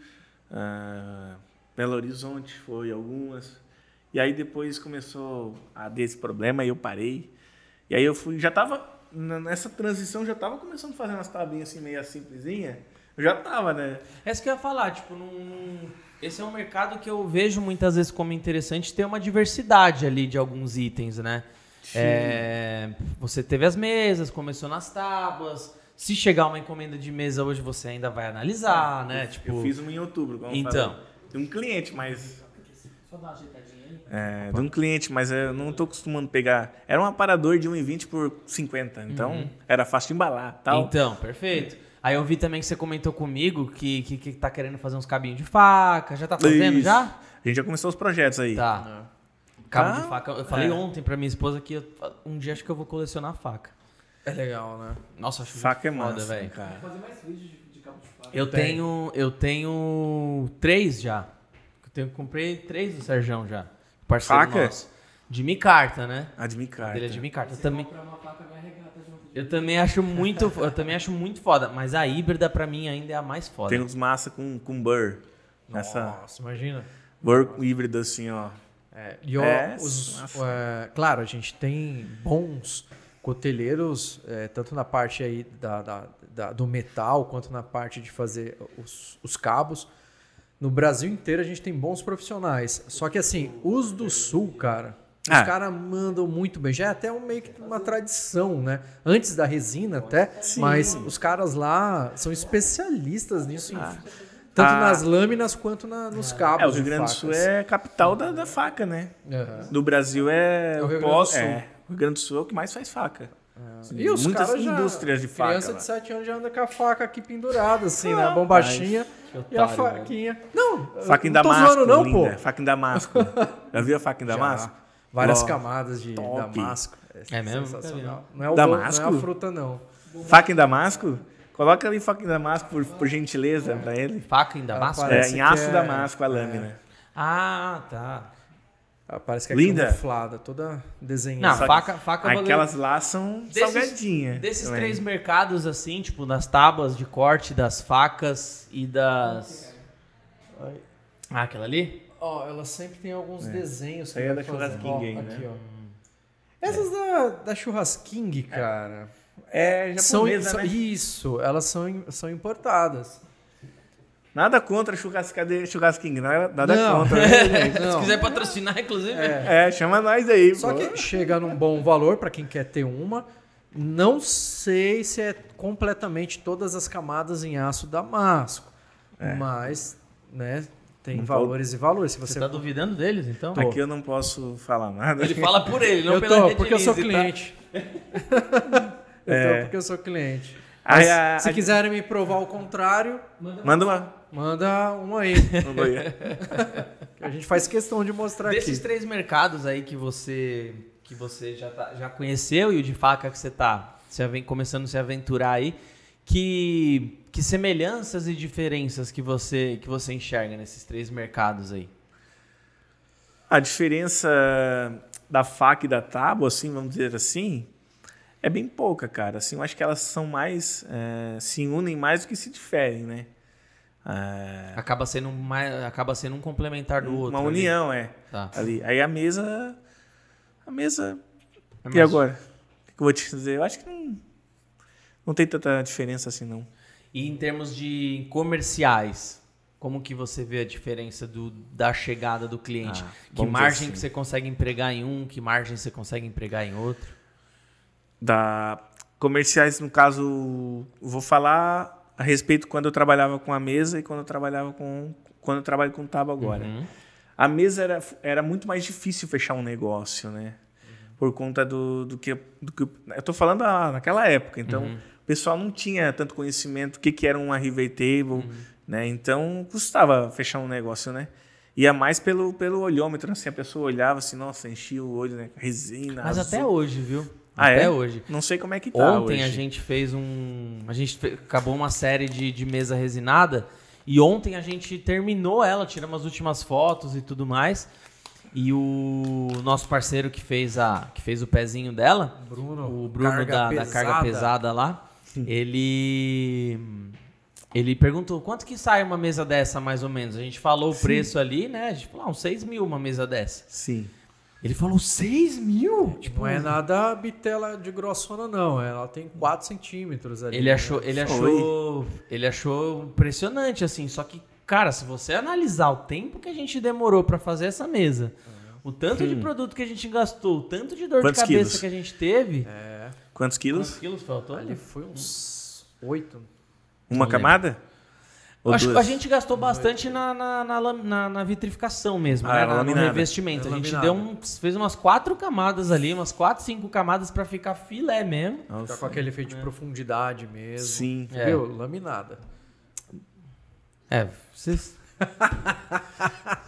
ah, Belo Horizonte, foi algumas. E aí depois começou a ter esse problema e eu parei. E aí eu fui, já tava nessa transição, já tava começando a fazer umas tabinhas assim meio simplesinha. Eu já tava, né? É isso que eu ia falar, tipo, num... esse é um mercado que eu vejo muitas vezes como interessante ter uma diversidade ali de alguns itens, né? É, você teve as mesas, começou nas tábuas. Se chegar uma encomenda de mesa hoje, você ainda vai analisar, né? Tipo, Eu fiz uma em outubro, eu Então. De um cliente, mas Só dá uma ajeitadinha. É, de um cliente, mas eu não tô acostumando a pegar. Era um aparador de 1,20 por 50, então era fácil de embalar tal. Então, perfeito. Aí eu vi também que você comentou comigo que, que, que tá querendo fazer uns cabinhos de faca. Já tá fazendo Isso. já? A gente já começou os projetos aí. Tá. Cabo Tá. de faca. Eu falei É. ontem pra minha esposa que eu- um dia acho que eu vou colecionar faca. É legal, né? Nossa, acho Faca é foda, velho. fazer mais vídeos de, de cabo de faca. Eu Tem. tenho, eu tenho três já. Eu tenho, comprei três do Serjão já. Parceiro Faca? nosso. De micarta, né? A de micarta. Dele é de micarta. Eu também, eu também acho muito, eu também acho muito foda. Mas a híbrida pra mim ainda é a mais foda. Tem uns massa com, com burr. Essa Nossa, imagina. burr híbrido assim, ó. É, e ó, É, os- nossa. é, claro, a gente tem bons cotelheiros, é, tanto na parte aí da, da- da- do metal, quanto na parte de fazer os, os cabos. No Brasil inteiro a gente tem bons profissionais. Só que assim, os do sul, cara, os Ah. caras mandam muito bem. Já é até um, meio que uma tradição, né? Antes da resina até, Sim. mas os caras lá são especialistas nisso, em- tanto Ah. nas lâminas quanto na- nos cabos. É, o Rio Grande do Sul é capital da, da faca, né? Aham. Do Brasil é, É o Rio Grande do Sul. É, o Rio Grande do Sul é o que mais faz faca. E os Muitas caras já, indústrias de faca Criança lá. de 7 anos já anda com a faca aqui pendurada, assim, na bombachinha. E a otário, faquinha. Não, Faca em não tô damasco, zoando não, linda. pô. Faca em damasco. Já viu a faca em Já. damasco? Várias Ó, camadas de top. damasco. É mesmo? Sensacional. Não é, o Damasco? Não é a fruta, não. Faca em damasco? Coloca ali faca em damasco, por, por gentileza, pra ele. Faca em damasco? É, em aço é- damasco a lâmina. Ah, tá. Ela Parece que é Linda. camuflada, toda Não, desenhada. Só que faca, faca é Aquelas lá são Desses- salgadinhas. Desses também. três mercados, assim, tipo, das tábuas de corte, das facas e das. Ah, aquela ali? Ó, ela sempre tem alguns desenhos. Aí é da. Churrasking aqui, né? ó. Essas da, da Churrasking, cara, É são, japonesa, são- né? Isso, elas são, são importadas. Nada contra churrascade- churrasquinho, nada, nada Não. contra. né, gente? Se quiser patrocinar, inclusive. É, chama nós aí. Só pô. que chega num bom valor para quem quer ter uma. Não sei se é completamente todas as camadas em aço damasco, mas, né, tem Não valores e valores. Se Você você tá duvidando deles, então? Aqui eu não posso falar nada. Ele fala por ele, não eu pela tô, Rede porque eu sou Lise, tá? cliente. eu É. tô porque eu sou cliente. Mas a- se a- quiserem me provar o contrário, Manda uma. manda um aí. Manda aí. a gente faz questão de mostrar Desses aqui. três mercados aí que você que você já, tá- já conheceu e o de faca que você tá você vem começando a se aventurar aí, que, que semelhanças e diferenças que você que você enxerga nesses três mercados aí? A diferença da faca e da tábua, assim, vamos dizer assim, é bem pouca, cara. Assim, eu acho que elas são mais. é, se unem mais do que se diferem, né? É, Acaba sendo mais, acaba sendo um complementar do outro. uma ali. união, é. Tá. Ali. Aí a mesa. A mesa. É E agora? O que eu vou te dizer? Eu acho que não, não tem tanta diferença assim, não. E em termos de comerciais, como que você vê a diferença do, da chegada do cliente? Ah, que margem assim. que você consegue empregar em um, que margem você consegue empregar em outro? da comerciais no caso vou falar a respeito quando eu trabalhava com a mesa e quando eu trabalhava com quando eu trabalho com tábua agora Uhum. a mesa era, era muito mais difícil fechar um negócio né por conta do, do que do que eu tô falando ah, naquela época então o pessoal não tinha tanto conhecimento do que que era um arrivay table né então custava fechar um negócio né Ia mais pelo, pelo olhômetro, assim, a pessoa olhava assim, nossa, enchia o olho, né? Resina. Mas azul. até hoje, viu? Ah, até é? hoje. Não sei como é que tá Ontem hoje. a gente fez um. A gente fe- acabou uma série de, de mesa resinada. E ontem a gente terminou ela, tiramos as últimas fotos e tudo mais. E o nosso parceiro que fez, a, que fez o pezinho dela, Bruno, o Bruno carga da, da carga pesada. pesada lá, ele. Ele perguntou quanto que sai uma mesa dessa, mais ou menos. A gente falou o preço ali, né? A gente falou, ah, uns 6 mil uma mesa dessa. Sim. Ele falou 6 mil? Tipo, Não é nada bitela de grossona, não. Ela tem 4 centímetros ali. Ele né? achou, ele Foi. achou, ele achou impressionante assim. Só que, cara, se você analisar o tempo que a gente demorou pra fazer essa mesa, o tanto de produto que a gente gastou, o tanto de dor. Quantos de cabeça quilos? que a gente teve, É, Quantos quilos? quantos quilos faltou? ali foi uns 8. Uma Não camada? Acho que a gente gastou bastante na, na, na, na- na vitrificação mesmo, Ah, né? na no revestimento. A gente deu um, fez umas quatro camadas ali, umas quatro, cinco camadas pra ficar filé mesmo. Nossa. Tá com aquele efeito de profundidade mesmo. Sim. É. Viu? Laminada. É, vocês.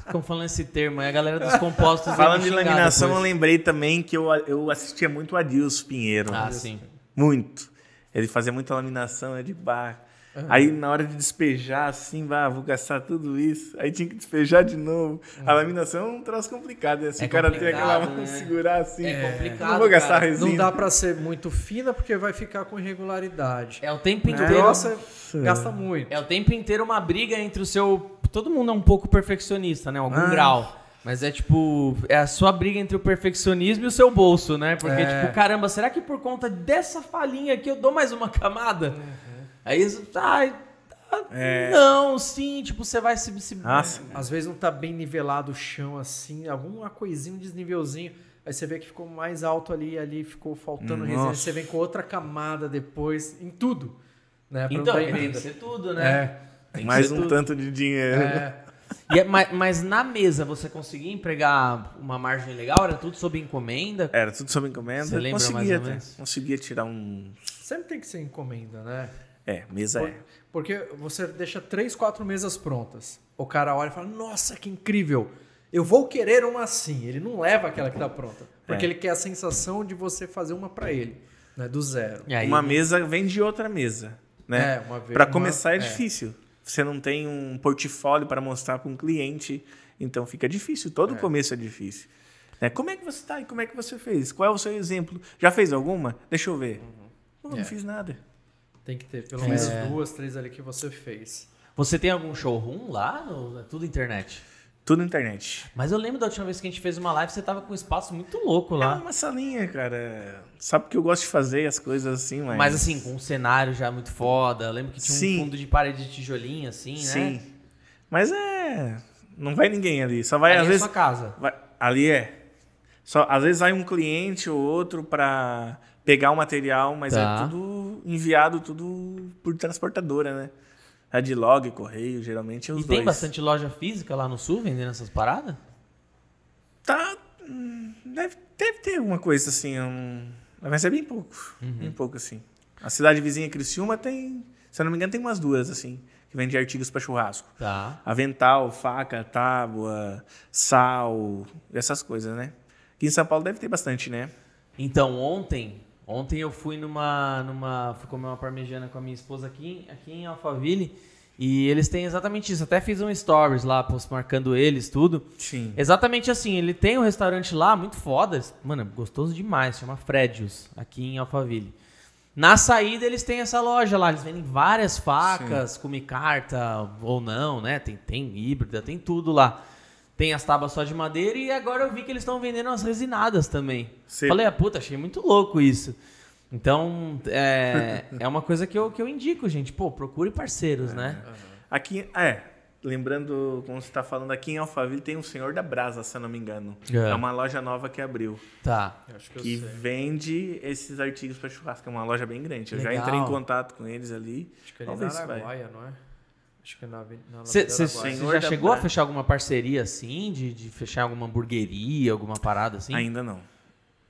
Ficam falando esse termo aí, a galera dos compostos. vai Falando de laminação, eu depois. lembrei também que eu, eu assistia muito o Adilson Pinheiro. Ah, sim. Muito. Ele fazia muita laminação, é de bar. Aí na hora de despejar, assim, bah, vou gastar tudo isso. Aí tinha que despejar de novo. A laminação é um troço complicado. né? Se É o cara tem aquela mão né? segurar assim, É complicado, não vou gastar cara. resina. Não dá pra ser muito fina porque vai ficar com irregularidade. É o tempo Muito inteiro. grossa, gasta muito. É o tempo inteiro uma briga entre o seu. Todo mundo é um pouco perfeccionista, né? Algum Ah. grau. Mas é tipo, é a sua briga entre o perfeccionismo e o seu bolso, né? Porque, É. tipo, caramba, será que por conta dessa falinha aqui eu dou mais uma camada? Aí isso. Ai, ah, É. Não, sim, tipo, você vai se. se Nossa. Às vezes não tá bem nivelado o chão assim, alguma coisinha, um desnivelzinho. Aí você vê que ficou mais alto ali, ali ficou faltando resina. Nossa. Você vem com outra camada depois, em tudo. Né? Pra Então, dar tem que ser tudo, né? É. Tem que Mais um tudo. tanto de dinheiro. É. E é- mas, mas na mesa você conseguia empregar uma margem legal? Era tudo sob encomenda? Era tudo sob encomenda. Você lembra conseguia, mais ou menos? conseguia tirar um. Sempre tem que ser encomenda, né? É, mesa Por- é. Porque você deixa três, quatro mesas prontas. O cara olha e fala: Nossa, que incrível! Eu vou querer uma assim. Ele não leva aquela que tá pronta. Porque É. ele quer a sensação de você fazer uma pra ele, né? Do zero. E aí, Uma mesa vem de outra mesa, né? É, uma vez- Para uma- começar é, é. difícil. Você não tem um portfólio para mostrar para um cliente, então fica difícil. Todo começo é difícil. Né? Como é que você está e como é que você fez? Qual é o seu exemplo? Já fez alguma? Deixa eu ver. Pô, não É. fiz nada. Tem que ter pelo É. menos duas, três ali que você fez. Você tem algum showroom lá? Ou é tudo internet? Tudo internet. Mas eu lembro da última vez que a gente fez uma live, você tava com um espaço muito louco É lá. uma salinha, cara. Sabe que eu gosto de fazer as coisas assim, mas. Mas assim, com um cenário já muito foda. Eu lembro que tinha Sim. um fundo de parede de tijolinho, assim, né? Sim. Mas é. Não vai ninguém ali. Só vai, Ali às é vezes. sua casa. vai- Ali é. Só, às vezes vai um cliente ou outro para pegar o material, mas Tá. é tudo enviado tudo por transportadora, né? Adlog, correio, geralmente é os E tem dois. bastante loja física lá no sul vendendo essas paradas? Tá. hum, Deve, deve ter alguma coisa assim. Um, mas é bem pouco. Uhum. Bem pouco, assim. A cidade vizinha Criciúma tem. Se eu não me engano, tem umas duas, assim, que vende artigos para churrasco. Tá. Avental, faca, tábua, sal, essas coisas, né? Aqui em São Paulo deve ter bastante, né? Então, ontem, ontem eu fui numa, numa, fui comer uma parmegiana com a minha esposa aqui, aqui em Alphaville, e eles têm exatamente isso. Até fiz um stories lá, post marcando eles, tudo. Sim. Exatamente assim, ele tem um restaurante lá, muito foda, mano, gostoso demais, chama Fredius, aqui em Alphaville. Na saída eles têm essa loja lá, eles vendem várias facas, come carta ou não, né? Tem, tem híbrida, tem tudo lá. Tem as tábuas só de madeira e agora eu vi que eles estão vendendo as resinadas também. Sim. Falei, ah, puta, achei muito louco isso. Então, é, é uma coisa que eu, que eu indico, gente. Pô, procure parceiros, né? Aqui, é, lembrando, como você está falando, aqui em Alphaville tem o Senhor da Brasa, se eu não me engano. É. É, uma loja nova que abriu, Tá. Eu acho que eu que sei. vende esses artigos para churrasco. É uma loja bem grande. Eu já Legal. entrei em contato com eles ali. Acho que é vai. Araguaia, não é? Acho que é na, na Você já chegou a Bra- fechar alguma parceria assim? De, de fechar alguma hamburgueria, alguma parada assim? Ainda não.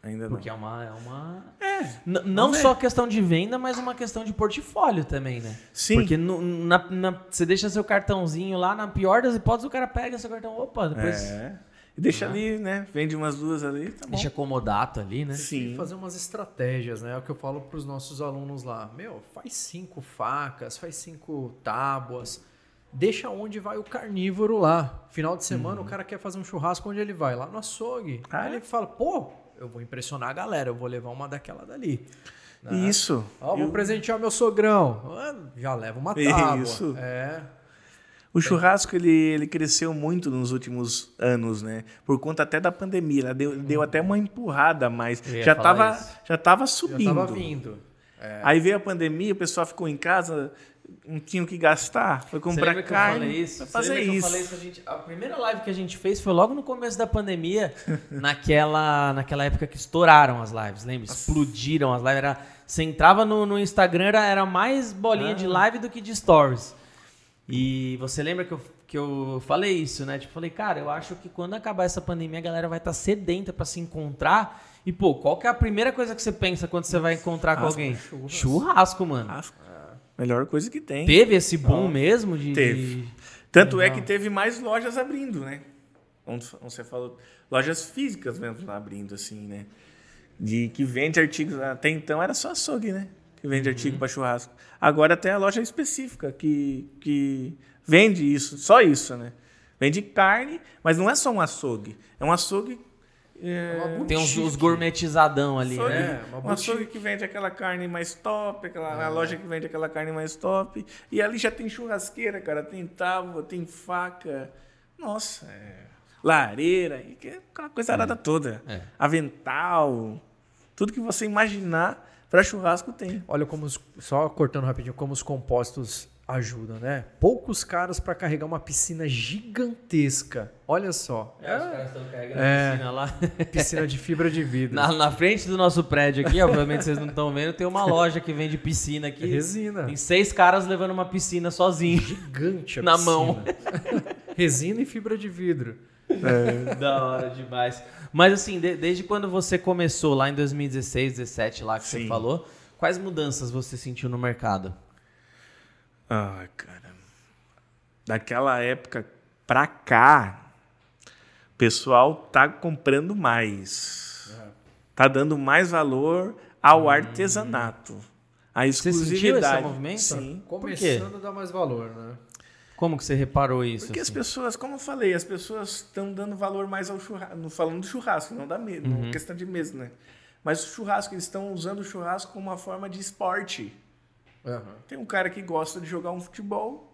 Ainda Porque não. é uma. É uma... É, N- não só questão de venda, mas uma questão de portfólio também, né? Sim. Porque no- na- na- você deixa seu cartãozinho lá, na pior das hipóteses, o cara pega seu cartão, opa, depois É. E deixa ali, né? Vende umas duas ali, tá bom. deixa comodato ali, né? Tem que Sim. fazer umas estratégias, né? É o que eu falo para os nossos alunos lá. Meu, faz cinco facas, faz cinco tábuas. Deixa onde vai o carnívoro lá. Final de semana o cara quer fazer um churrasco onde ele vai? Lá no açougue. Ah, Aí é? ele fala, pô, eu vou impressionar a galera, eu vou levar uma daquela dali. Né? Isso. Ó, vou Eu- presentear meu sogrão. Ah, Já leva uma tábua. Isso. É. O churrasco ele, ele cresceu muito nos últimos anos, né? Por conta até da pandemia. Ela deu, deu até uma empurrada, mas já tava, isso. já tava Já subindo. tava vindo. Aí veio a pandemia, o pessoal ficou em casa, não tinha o que gastar, foi Você comprar eu carne. isso? Você fazer isso. isso? A, gente- a primeira live que a gente fez foi logo no começo da pandemia, naquela, naquela época que estouraram as lives, lembra? Explodiram as lives. Era, você entrava no, no Instagram, era, era mais bolinha Ah. de live do que de stories. E você lembra que eu, que eu falei isso, né? Tipo, falei, cara, eu acho que quando acabar essa pandemia, a galera vai estar sedenta pra se encontrar. E, pô, qual que é a primeira coisa que você pensa quando você vai encontrar com alguém? churrasco. Churrasco, mano. Churrasco. Melhor coisa que tem. Teve esse boom mesmo de... Teve. de- Tanto é Legal. que teve mais lojas abrindo, né? Onde você falou, lojas físicas mesmo abrindo, assim, né? De que vende artigos. Até então era só açougue, né? Que vende Uhum. artigo para churrasco. Agora tem a loja específica que, que vende isso, só isso, né? Vende carne, mas não é só um açougue. É um açougue. É, uma Tem uns, os gourmetizadão ali, açougue, né? É, uma um açougue que vende aquela carne mais top, aquela É. a loja que vende aquela carne mais top. E ali já tem churrasqueira, cara, tem tábua, tem faca. Nossa, é, lareira, e que é aquela coisa arada toda. É. Avental, tudo que você imaginar para churrasco tem. Olha como os, só cortando rapidinho como os compostos ajudam, né? Poucos caras para carregar uma piscina gigantesca. Olha só, É, os caras estão carregando É. a piscina lá. piscina de fibra de vidro. Na, na frente do nosso prédio aqui, obviamente vocês não estão vendo, tem uma loja que vende piscina É aqui. resina. Tem seis caras levando uma piscina sozinho. Gigante a Na piscina. mão. Resina e fibra de vidro. da hora demais. Mas assim, de- desde quando você começou lá em 2016, 17, lá que você Sim. falou, quais mudanças você sentiu no mercado? Ai, cara. Daquela época pra cá, o pessoal tá comprando mais. Tá dando mais valor ao artesanato. A Você sentiu exclusividade. esse movimento? Sim. Por quê? Começando a dar mais valor, né? Como que você reparou isso? Porque as assim? pessoas, como eu falei, as pessoas estão dando valor mais ao churrasco. Falando do churrasco, não da mesa, Uhum. questão de mesa, né? Mas o churrasco, eles estão usando o churrasco como uma forma de esporte. Aham. Tem um cara que gosta de jogar um futebol,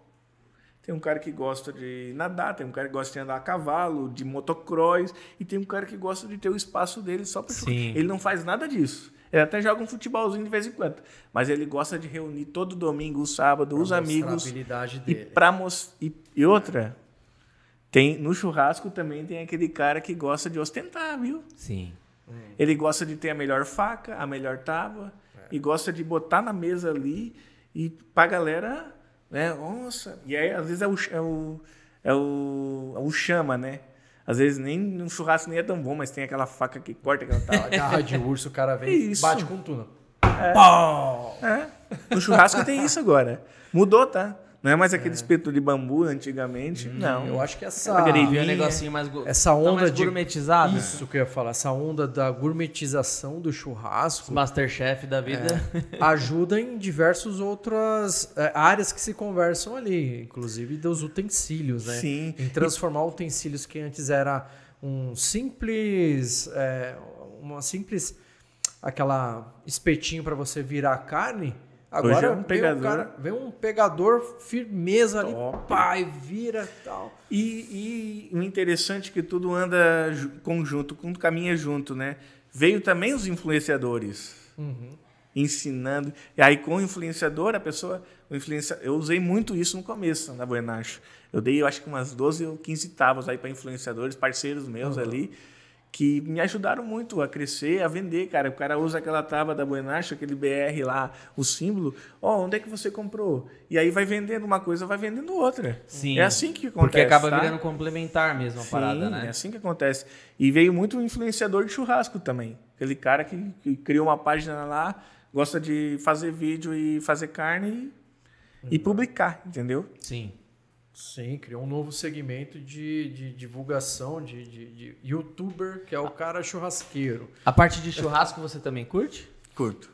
tem um cara que gosta de nadar, tem um cara que gosta de andar a cavalo, de motocross, e tem um cara que gosta de ter o espaço dele só para. Ele não faz nada disso. Ele até joga um futebolzinho de vez em quando, mas ele gosta de reunir todo domingo, o sábado, Pra os amigos A habilidade e dele. para mos... e, e outra, tem no churrasco também tem aquele cara que gosta de ostentar, viu? Sim. Ele gosta de ter a melhor faca, a melhor tábua, e gosta de botar na mesa ali e pra galera, né? Nossa, e aí às vezes é o, é o, é o, é o chama, né? Às vezes nem no churrasco nem é tão bom, mas tem aquela faca que corta aquela tábua. garra de urso, o cara vem e Isso. bate com tuna. É, no churrasco tem isso agora. Mudou, tá? Não é mais aquele espeto de bambu antigamente. não. Eu acho que essa, Viu grevinha. um negocinho mais essa tá onda mais de gourmetizado? Isso que eu ia falar, essa onda da gourmetização do Os churrasco Masterchef da vida. ajuda em diversas outras é, áreas que se conversam ali, inclusive dos utensílios, né? Sim. Em transformar utensílios que antes era um simples, é, uma simples, aquela espetinho para você virar a carne. Agora Hoje é um vem pegador. cara- vem um pegador firmeza ali, Top. pai, vira e tal. E, e o interessante é que tudo anda ju- conjunto, tudo caminha junto, né? Veio também os influenciadores ensinando. E aí com o influenciador, a pessoa, o influencia, eu usei muito isso no começo na Buenacho. Eu dei, eu acho que umas 12 ou 15 tábuas aí para influenciadores, parceiros meus ali, que me ajudaram muito a crescer, a vender, cara. O cara usa aquela tábua da Buenacho, aquele BR lá, o símbolo. Ó, onde é que você comprou? E aí vai vendendo uma coisa, vai vendendo outra. Sim. É assim que acontece. Porque acaba tá? virando complementar mesmo a Sim, parada, é né? assim que acontece. E veio muito influenciador de churrasco também. Aquele cara que, que criou uma página lá, gosta de fazer vídeo e fazer carne e, e publicar, entendeu? Sim. Sim, criou um novo segmento de, de divulgação de, de, de youtuber, que é o cara churrasqueiro. A parte de churrasco você também curte? Curto.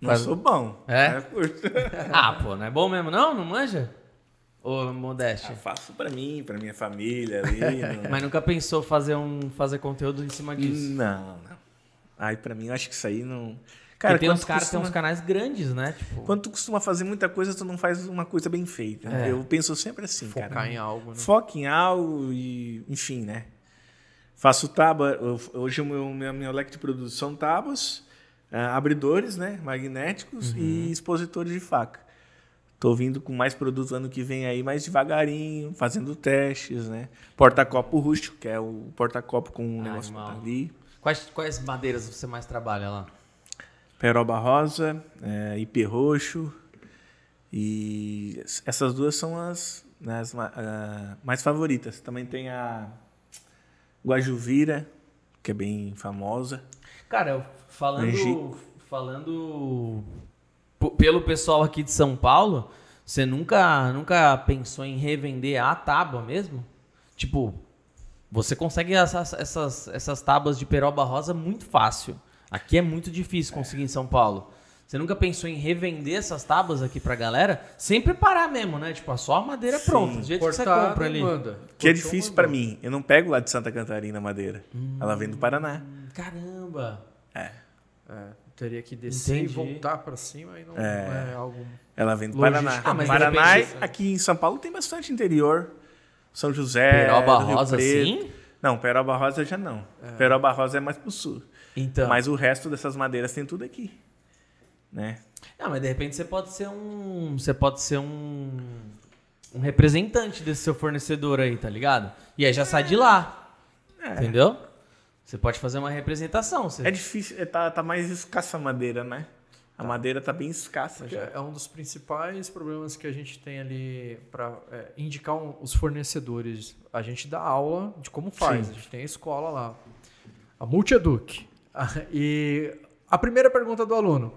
Não Faz- sou bom. É? mas curto. Ah, pô, não é bom mesmo não? Não manja? Ô, modéstia. Eu faço pra mim, pra minha família ali. não- Mas nunca pensou fazer um fazer conteúdo em cima disso? Não, não. Aí pra mim eu acho que isso aí não. Cara, tem uns caras que tem costuma- uns canais grandes, né? Tipo, Quando tu costuma fazer muita coisa, tu não faz uma coisa bem feita. É. Eu penso sempre assim, Focar cara. em algo, né? Foca em algo e, enfim, né? Faço tábua. Hoje o meu, meu leque de produtos são tábuas, ah, abridores, né? Magnéticos Uhum. e expositores de faca. Tô vindo com mais produtos ano que vem aí, mais devagarinho, fazendo testes, né? Porta-copo rústico, que é o porta-copo com um Ah, negócio animal. tá ali. quais, quais madeiras você mais trabalha lá? Peroba rosa, é, IP roxo. E essas duas são as, né, as ah, mais favoritas. Também tem a Guajuvira, que é bem famosa. Cara, falando, falando pelo pessoal aqui de São Paulo, você nunca, nunca pensou em revender a tábua mesmo? Tipo, você consegue essas, essas, essas tábuas de peroba rosa muito fácil. Aqui é muito difícil conseguir em São Paulo. Você nunca pensou em revender essas tábuas aqui pra galera? Sem preparar mesmo, né? Tipo, só a madeira pronta, do jeito que você compra ali. manda. Que é difícil para mim. Eu não pego lá de Santa Catarina a madeira. Ela vem do Paraná. Caramba! É, teria que descer Entendi. e voltar pra cima e não não é, algo... Ela vem do Logística. Paraná. Ah, mas Paraná, repente- aqui em São Paulo tem bastante interior. São José, Peroba do Rio rosa Preto. assim? Não, Peroba rosa já não. Peroba rosa é mais pro sul. Então. Mas o resto dessas madeiras tem tudo aqui. Né? Ah, mas de repente você pode ser um. Você pode ser um. Um representante desse seu fornecedor aí, tá ligado? E aí já sai de lá. Entendeu? Você pode fazer uma representação. Você... É difícil, é, tá, tá mais escassa a madeira, né? A madeira tá bem escassa já. é um dos principais problemas que a gente tem ali para indicar um- os fornecedores. A gente dá aula de como faz, Sim. a gente tem a escola lá, a Multieduc. Ah, E a primeira pergunta do aluno: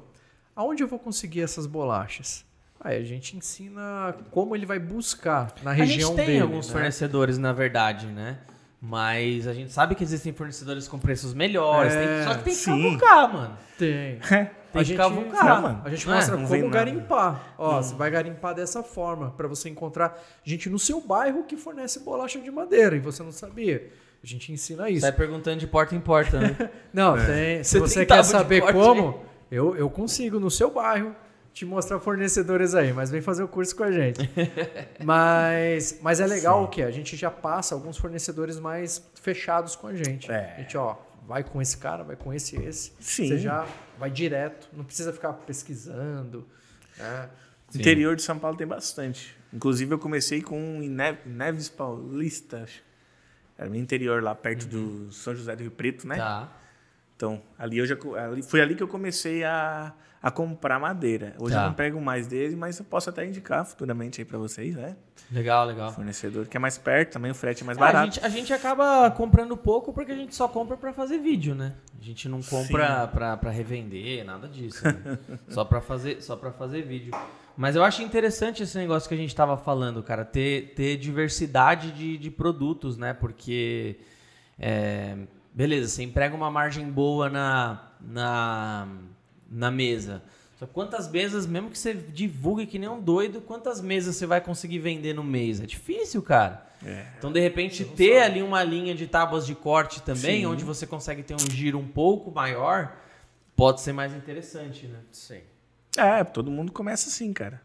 aonde eu vou conseguir essas bolachas? Aí a gente ensina como ele vai buscar na A região gente tem dele. alguns né? fornecedores, na verdade, né? Mas a gente sabe que existem fornecedores com preços melhores. tem- É, só que tem que sim. cavucar, mano. Tem. Tem a que gente, cavucar, não, mano. A gente Não é? mostra vem como nada. garimpar. Ó, você vai garimpar dessa forma para você encontrar gente no seu bairro que fornece bolacha de madeira e você não sabia. A gente ensina isso. Sai perguntando de porta em porta, né? Não, tem. Se Você você tem quer saber como, eu, eu consigo no seu bairro te mostrar fornecedores aí, mas vem fazer o curso com a gente. mas, mas é legal o que a gente já passa alguns fornecedores mais fechados com a gente. É. A gente, ó, vai com esse cara, vai com esse e esse. Sim. Você já vai direto, não precisa ficar pesquisando. né? Interior de São Paulo tem bastante. Inclusive, eu comecei com um em Neves Paulista. acho. Era no interior, lá perto do São José do Rio Preto, né? Tá. Então, ali eu já, ali, foi ali que eu comecei a, a comprar madeira. Hoje Tá. eu não pego mais dele, mas eu posso até indicar futuramente aí para vocês, né? Legal, legal. Fornecedor que é mais perto, também o frete é mais É, a, barato. gente, a gente acaba comprando pouco porque a gente só compra pra fazer vídeo, né? A gente não compra pra, pra revender, nada disso. né? só, pra fazer, só pra fazer vídeo. Mas eu acho interessante esse negócio que a gente tava falando, cara, ter, ter diversidade de, de produtos, né? Porque, é, beleza, você emprega uma margem boa na, na, na mesa. Só quantas mesas, mesmo que você divulgue que nem um doido, quantas mesas você vai conseguir vender no mês? É difícil, cara. É. Então, de repente, ter ali uma linha de tábuas de corte também, Sim. onde você consegue ter um giro um pouco maior, pode ser mais interessante, né? Sim. É, todo mundo começa assim, cara.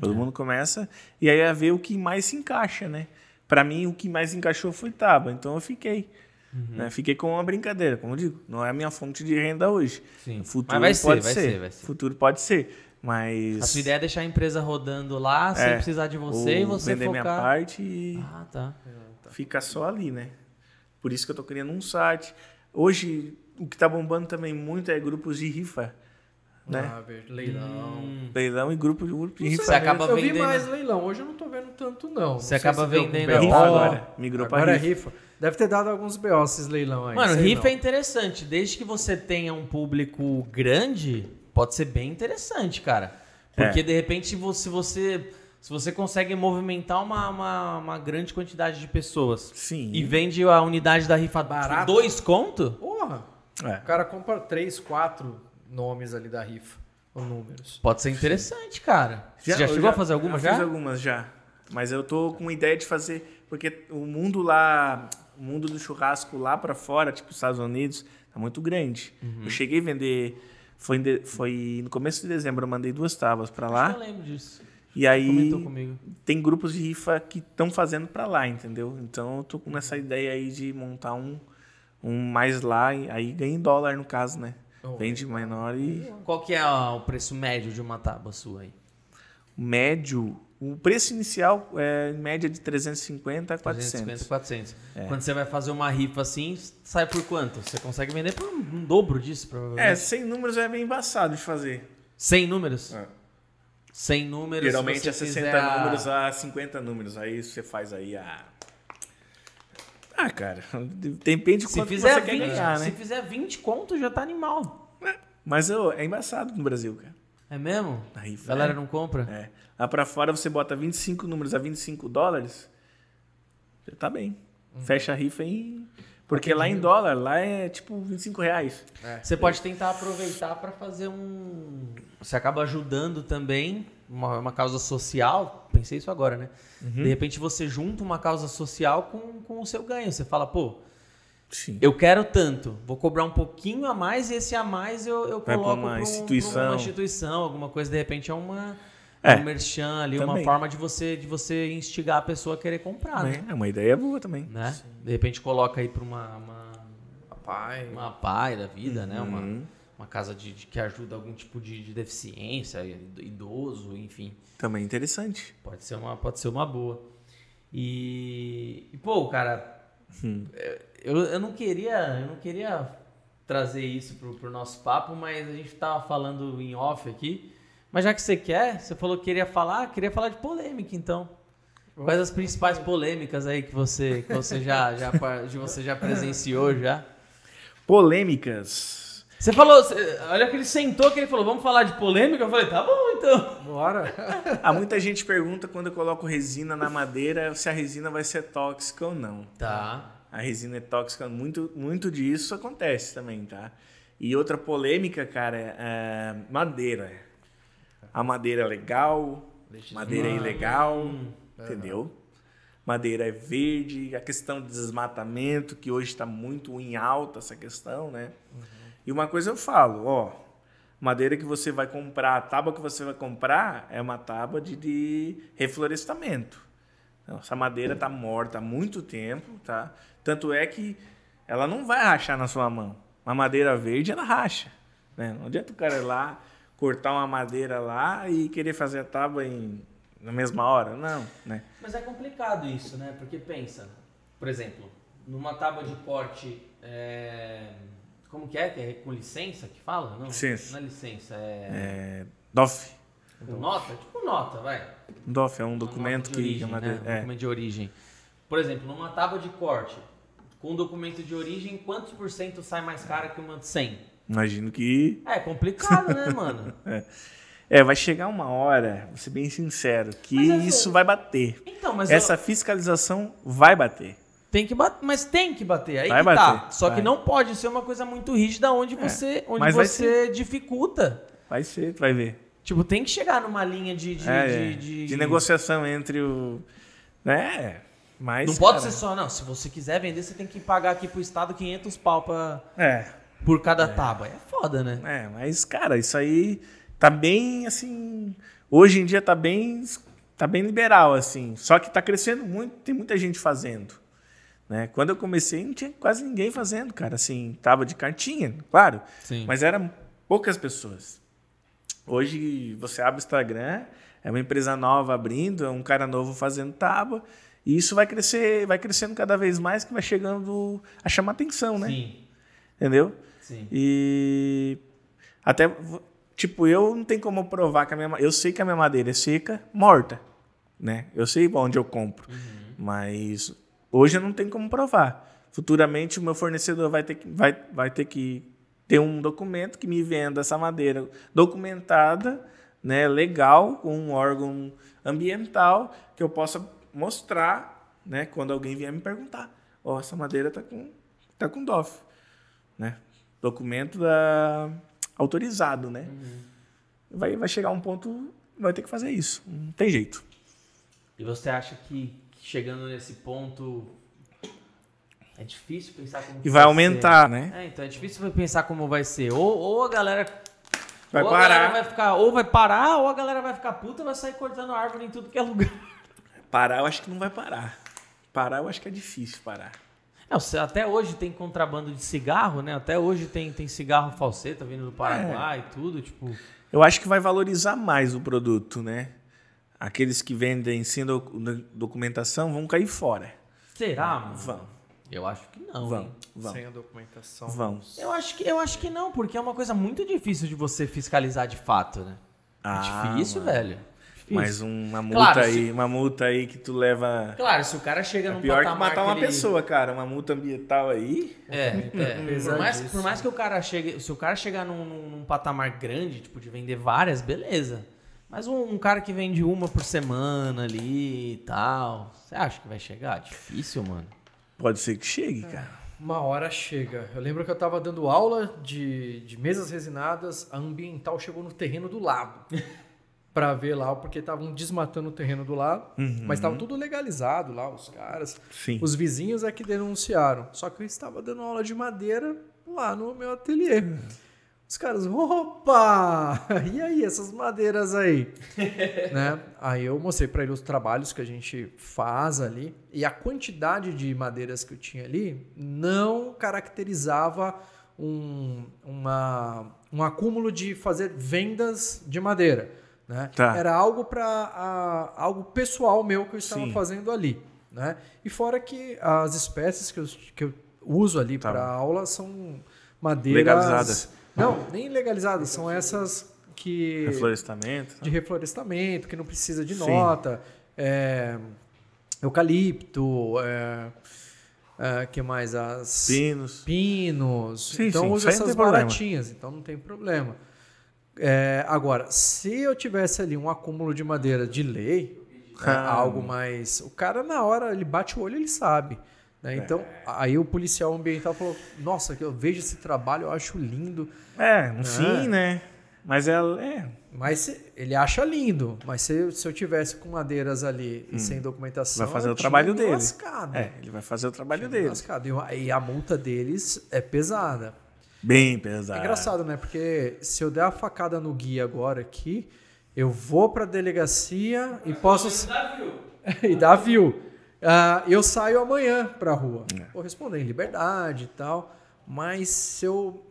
Todo mundo começa e aí é ver o que mais se encaixa, né? Pra mim, o que mais encaixou foi tábua, então eu fiquei. Né? Fiquei com uma brincadeira, como eu digo, não é a minha fonte de renda hoje. Sim. Futuro Mas vai ser, pode vai ser, ser, vai ser. Futuro pode ser, mas A sua ideia é deixar a empresa rodando lá, sem É. precisar de você e você vender focar... minha parte e Ah, tá. fica só ali, né? Por isso que eu tô criando um site. Hoje, o que tá bombando também muito é grupos de rifa, né? Ah, leilão. Leilão e grupo de, grupo de rifa. Você acaba eu vi vendendo- mais leilão. Hoje eu não tô vendo tanto, não. Não Você sei acaba vendendo BO. a rifa agora. Migrou pra agora rifa. é rifa. Deve ter dado alguns BO esses leilão aí. Mano, rifa não. é interessante. Desde que você tenha um público grande, pode ser bem interessante, cara. Porque, É. de repente, você, se você... Se você consegue movimentar uma, uma, uma grande quantidade de pessoas Sim. e vende a unidade da rifa Barato. por dois conto, Porra! É. O cara compra três, quatro nomes ali da rifa. Ou números. pode ser interessante, cara. Você já eu chegou a fazer alguma já? Fiz algumas já. Mas eu tô com ideia de fazer. Porque o mundo lá. O mundo do churrasco lá pra fora, tipo Estados Unidos, tá muito grande. Uhum. Eu cheguei a vender. Foi, de- foi no começo de dezembro, eu mandei duas tábuas Eu lá. lembro disso. E aí tem grupos de rifa que estão fazendo pra lá, entendeu? Então eu tô com essa ideia aí de montar um, um mais lá, e aí ganha em dólar no caso, né? Oh, Vende menor e Qual que é ó, o preço médio de uma tábua sua aí? médio. O preço inicial é em média de 350 a 400. 350, 400. É. Quando você vai fazer uma rifa assim, sai por quanto? Você consegue vender por um, um dobro disso, provavelmente. É, 100 números é bem embaçado de fazer. 100 números? É. 100 números. Geralmente se é você 60 fizer a- números a 50 números. Aí você faz aí a. Ah, cara, depende de Se quanto fizer, você quer 20, ganhar, se né? fizer 20 conto, já tá animal. Mas ô, é embaçado no Brasil, cara. É mesmo? A rifa, Galera é. não compra? É. Lá pra fora você bota 25 números a 25 dólares, já tá bem. Uhum. Fecha a rifa em. Porque lá em dólar, lá é tipo 25 reais. Você pode tentar aproveitar para fazer um. Você acaba ajudando também uma, uma causa social. Pensei isso agora, né? Uhum. De repente você junta uma causa social com, com o seu ganho. Você fala, pô, Sim. eu quero tanto, vou cobrar um pouquinho a mais e esse a mais eu, eu coloco uma pra um- instituição. uma instituição, alguma coisa. De repente é uma. É, um merchan ali, uma também. forma de você, de você instigar a pessoa a querer comprar, né? É uma ideia boa também. né? De repente coloca aí para uma, uma, Papai. uma pai da vida, né? Uma, Uhum. uma casa de, de- que ajuda algum tipo de, de deficiência, idoso, enfim. Também interessante. Pode ser uma, pode ser uma boa. E, e, pô, cara, Hum. eu, eu não queria, eu não queria trazer isso pro, pro nosso papo, mas a gente tava falando em off aqui. Mas já que você quer, você falou que queria falar, queria falar de polêmica, então. Quais as principais polêmicas aí que você, que você já, já, você já presenciou já? Polêmicas. Você falou, olha que ele sentou que ele falou, vamos falar de polêmica? Eu falei, tá bom então. Bora. Ah, muita gente pergunta quando eu coloco resina na madeira se a resina vai ser tóxica ou não. Tá. A resina é tóxica, muito, muito disso acontece também, tá? E outra polêmica, cara, é é madeira. A madeira é legal, madeira é ilegal, entendeu? Madeira é verde, a questão de desmatamento, que hoje está muito em alta essa questão, né? E uma coisa eu falo, ó, madeira que você vai comprar, a tábua que você vai comprar é uma tábua de, de reflorestamento. Então, essa madeira está morta há muito tempo, tá? Tanto é que ela não vai rachar na sua mão. Uma madeira verde, ela racha. Né? Não adianta o cara ir lá, cortar uma madeira lá e querer fazer a tábua em, na mesma hora. Não, né? Mas é complicado isso, né? Porque pensa, por exemplo, numa tábua de corte, é, como que é? Que é com licença que fala? Não, Licença. não é licença, é, É, DOF. com nota? Tipo nota, vai. DOF é um Uma documento de que origem, né? Um é. documento de origem. Por exemplo, numa tábua de corte, com documento de origem, quantos por cento sai mais cara que uma de 100? Imagino que... É complicado, né, mano? É, vai chegar uma hora, vou ser bem sincero, que isso vai bater. Então, mas Essa eu- fiscalização vai bater. Tem que bater, mas tem que bater. Aí Vai que tá. bater, Só que vai. não pode ser uma coisa muito rígida onde você, onde mas você dificulta. Vai ser, tu vai ver. Tipo, tem que chegar numa linha de. de, É, de, é. de- de negociação entre o... Né? Mas, Não pode cara, ser só, não. Se você quiser vender, você tem que pagar aqui pro Estado 500 pau pra, É, por cada tábua. É foda, né? é, mas, cara, isso aí tá bem, assim... Hoje em dia tá bem, tá bem liberal, assim. Só que tá crescendo muito, tem muita gente fazendo. Né? Quando eu comecei, não tinha quase ninguém fazendo, cara. Assim, tava de cartinha, claro. Sim. Mas eram poucas pessoas. Hoje você abre o Instagram, é uma empresa nova abrindo, é um cara novo fazendo tábua, e isso vai crescer, vai crescendo cada vez mais, que vai chegando a chamar atenção, né? Sim, Entendeu? sim. E até tipo, eu não tenho como provar que a minha, eu sei que a minha madeira é seca, morta, né? Eu sei onde eu compro. Mas hoje eu não tenho como provar. Futuramente o meu fornecedor vai ter que vai, vai ter que ter um documento que me venda essa madeira documentada, né, legal, com um órgão ambiental que eu possa mostrar, né, quando alguém vier me perguntar, ó, essa madeira tá com tá com DOF, né? Documento da autorizado, né? Vai, vai chegar um ponto, vai ter que fazer isso. Não tem jeito. E você acha que chegando nesse ponto é difícil pensar como E vai ser? aumentar, né? É, então é difícil pensar como vai ser. Ou, ou a galera Vai ou a galera parar. vai ficar, ou vai parar, ou a galera vai ficar puta e vai sair cortando árvore em tudo que é lugar. Parar, eu acho que não vai parar. Parar, eu acho que é difícil parar. Não, até hoje tem contrabando de cigarro, né? Até hoje tem, tem cigarro falseta vindo do Paraguai e tudo, tipo. Eu acho que vai valorizar mais o produto, né? Aqueles que vendem sem doc- documentação vão cair fora. Será, mano? Vão, Eu acho que não. vão, hein? vão, Sem a documentação. vão. Eu acho que eu acho que não, porque é uma coisa muito difícil de você fiscalizar de fato, né? Ah, é difícil, mano. velho. Difícil. Mas uma multa Claro, aí, se- uma multa aí que tu leva. Claro, se o cara chega É num pior que patamar matar uma ele- pessoa, cara. Uma multa ambiental aí. É, é. por, mais, por mais que o cara chegue. Se o cara chegar num- num patamar grande, tipo, de vender várias, beleza. Mas um, um cara que vende uma por semana ali e tal. Você acha que vai chegar? Difícil, mano. Pode ser que chegue, cara. Uma hora chega. Eu lembro que eu estava dando aula de, de mesas resinadas, a ambiental chegou no terreno do lado. Pra ver lá, porque estavam desmatando o terreno do lado. Mas estava tudo legalizado lá, os caras. Sim. Os vizinhos é que denunciaram. Só que eu estava dando aula de madeira lá no meu ateliê. Os caras, opa! E aí, essas madeiras aí? né? Aí eu mostrei para ele os trabalhos que a gente faz ali. E a quantidade de madeiras que eu tinha ali não caracterizava um, uma, um acúmulo de fazer vendas de madeira. Né? Tá. Era algo para algo pessoal meu que eu estava Sim. fazendo ali. Né? E fora que as espécies que eu, que eu uso ali Tá para aula são madeiras. Legalizadas. Não, nem legalizadas, são essas que. Reflorestamento. de reflorestamento, que não precisa de Sim. nota, é, eucalipto, é, é, que mais? As Pinos. pinos. Sim, então sim, usa essas problema. baratinhas, então não tem problema. É, agora, se eu tivesse ali um acúmulo de madeira de lei, né, Ah. algo mais. O cara, na hora, ele bate o olho, ele sabe. Né? Então, aí o policial ambiental falou: Nossa, que eu vejo esse trabalho, eu acho lindo. É, um sim, né? Mas é, é. Mas se- ele acha lindo. Mas se, se eu tivesse com madeiras ali e sem documentação. Hum. Vai fazer o trabalho dele. Lascado. É, ele vai fazer o trabalho dele. lascado. E a- E a multa deles é pesada. Bem pesado. É engraçado, né? Porque se eu der a facada no guia agora aqui, eu vou pra delegacia e posso. e dá view. Ah, eu saio amanhã pra rua. É. Vou responder em liberdade e tal. Mas se eu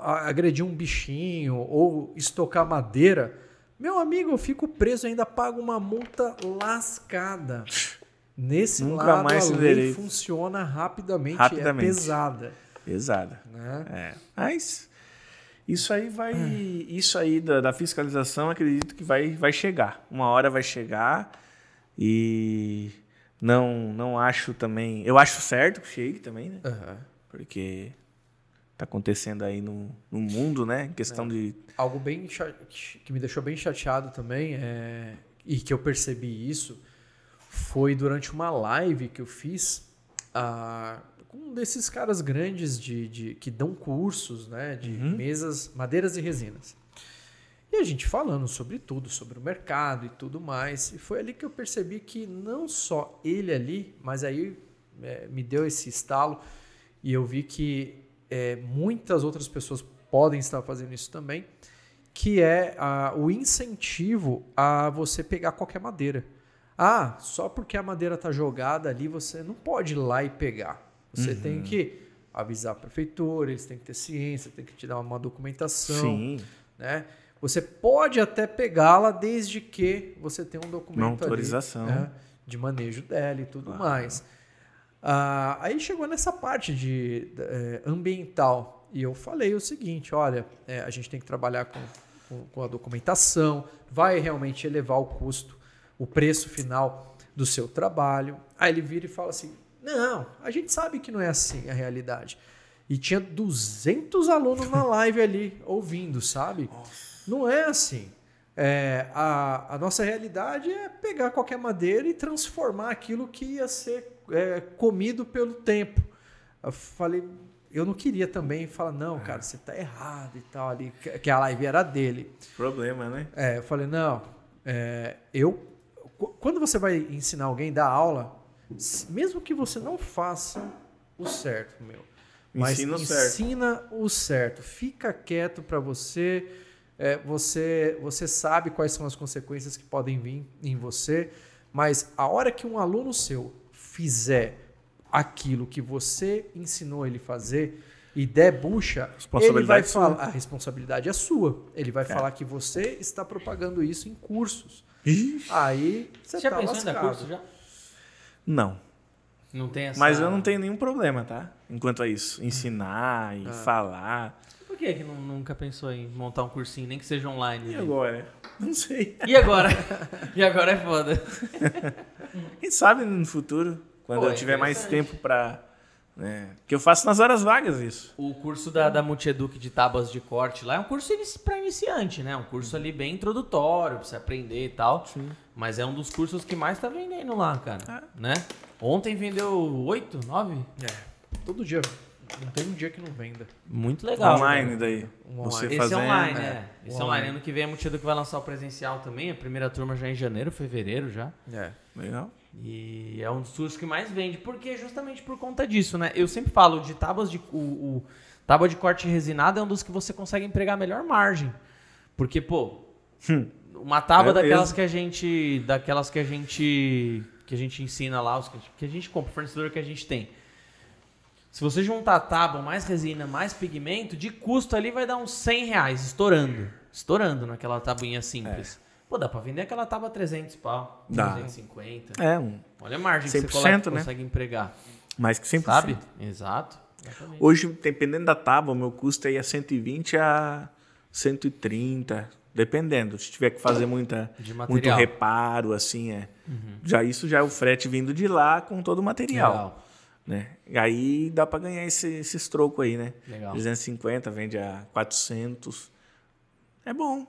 a- agredir um bichinho ou estocar madeira, meu amigo, eu fico preso, ainda pago uma multa lascada. Nesse Nunca lado mais a lei funciona rapidamente, Rapidamente. é pesada. Pesada. Né? É. Mas isso aí vai. Isso aí da, da fiscalização, acredito que vai, vai chegar. Uma hora vai chegar. E não, não acho também. Eu acho certo que chegue também, né? Aham. Porque tá acontecendo aí no, no mundo, né? Em questão de. Algo bem que me deixou bem chateado também é, e que eu percebi isso foi durante uma live que eu fiz ah, com um desses caras grandes de, de- que dão cursos né, de mesas, madeiras e resinas. E a gente falando sobre tudo, sobre o mercado e tudo mais. E foi ali que eu percebi que não só ele ali, mas aí é, me deu esse estalo e eu vi que é, muitas outras pessoas podem estar fazendo isso também, que é ah, o incentivo a você pegar qualquer madeira. Ah, só porque a madeira está jogada ali, você não pode ir lá e pegar. Você tem que avisar a prefeitura, eles têm que ter ciência, tem que te dar uma documentação Sim. né? Você pode até pegá-la desde que você tenha um documento Uma ali, autorização. né, de manejo dela e tudo mais. Ah, aí chegou nessa parte de eh, ambiental e eu falei o seguinte, olha, eh, a gente tem que trabalhar com, com, com a documentação, vai realmente elevar o custo, o preço final do seu trabalho. Aí ele vira e fala assim, não, a gente sabe que não é assim a realidade. E tinha 200 alunos na live ali ouvindo, sabe? Não é assim. É, a, a nossa realidade é pegar qualquer madeira e transformar aquilo que ia ser é, comido pelo tempo. Eu falei, eu não queria também falar, não, cara, você tá errado e tal ali, que- a live era dele. Problema, né? É, eu falei, não, é, eu. qu- Quando você vai ensinar alguém, dar aula, mesmo que você não faça o certo, meu. Mas Ensina o certo. ensina o certo. Fica quieto para você. É, você. Você sabe quais são as consequências que podem vir em você. Mas a hora que um aluno seu fizer aquilo que você ensinou ele fazer e der bucha, ele vai sua. falar. A responsabilidade é sua. Ele vai falar que você está propagando isso em cursos. Aí você, Você já tá pensou em dar lascado. curso já? Não. Não tem essa... Mas eu não tenho nenhum problema, tá? Enquanto a isso. Ensinar e Ah. falar. Por que, que nu- nunca pensou em montar um cursinho, nem que seja online? E né? agora? Não sei. E agora? e agora é foda. Quem sabe no futuro, quando Pô, eu é tiver mais interessante. tempo pra. Né? Que eu faço nas horas vagas isso. O curso da, da Multieduc de tábuas de corte lá é um curso pra iniciante, né? Um curso ali bem introdutório, pra você aprender e tal. Mas é um dos cursos que mais tá vendendo lá, cara. Né? Ontem vendeu oito, nove? É, todo dia. Não tem um dia que não venda. Muito legal. online cara. daí. Um Você Esse fazendo. é online, é. né? Esse é Online. online. Ano que vem a Multieduc vai lançar o presencial também. A primeira turma já é em janeiro, fevereiro já. É. Legal. E é um dos cursos que mais vende, porque justamente por conta disso, né? Eu sempre falo de tábuas de. O, o- tábua de corte resinada é um dos que você consegue empregar melhor margem. Porque, pô, uma tábua É daquelas mesmo. que a gente. Daquelas que a gente. Que a gente ensina lá, os que a gente- que a gente compra, o fornecedor que a gente tem. Se você juntar tábua, mais resina, mais pigmento, de custo ali vai dar uns 100 reais, estourando. Estourando naquela tabuinha simples. Pô, dá pra vender aquela tábua 300 pau, Dá. 250. É, um. Olha a margem que você 100%, coloca, né? consegue empregar. Mais que 100%. Sabe? Exato. Hoje, dependendo da tábua, o meu custo aí é 120 a 130, dependendo. Se tiver que fazer muita, muito reparo, assim, é. Já isso já é o frete vindo de lá com todo o material. Legal. Né? E aí dá para ganhar esse, esses trocos aí, né? Legal. 350, vende a 400. É bom.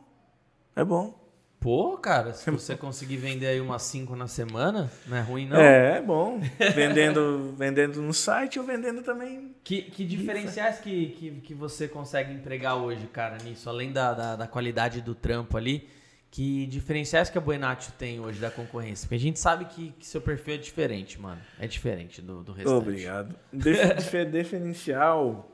É bom. Pô, cara, se você conseguir vender aí umas 5 na semana, não é ruim não. É, é bom. vendendo, vendendo no site ou vendendo também. Que, que diferenciais que, que, que você consegue empregar hoje, cara, nisso? Além da, da, da qualidade do trampo ali, que diferenciais que a Buenatio tem hoje da concorrência? Porque a gente sabe que, que seu perfil é diferente, mano. É diferente do, do restante. Obrigado. Dif- dif- diferencial.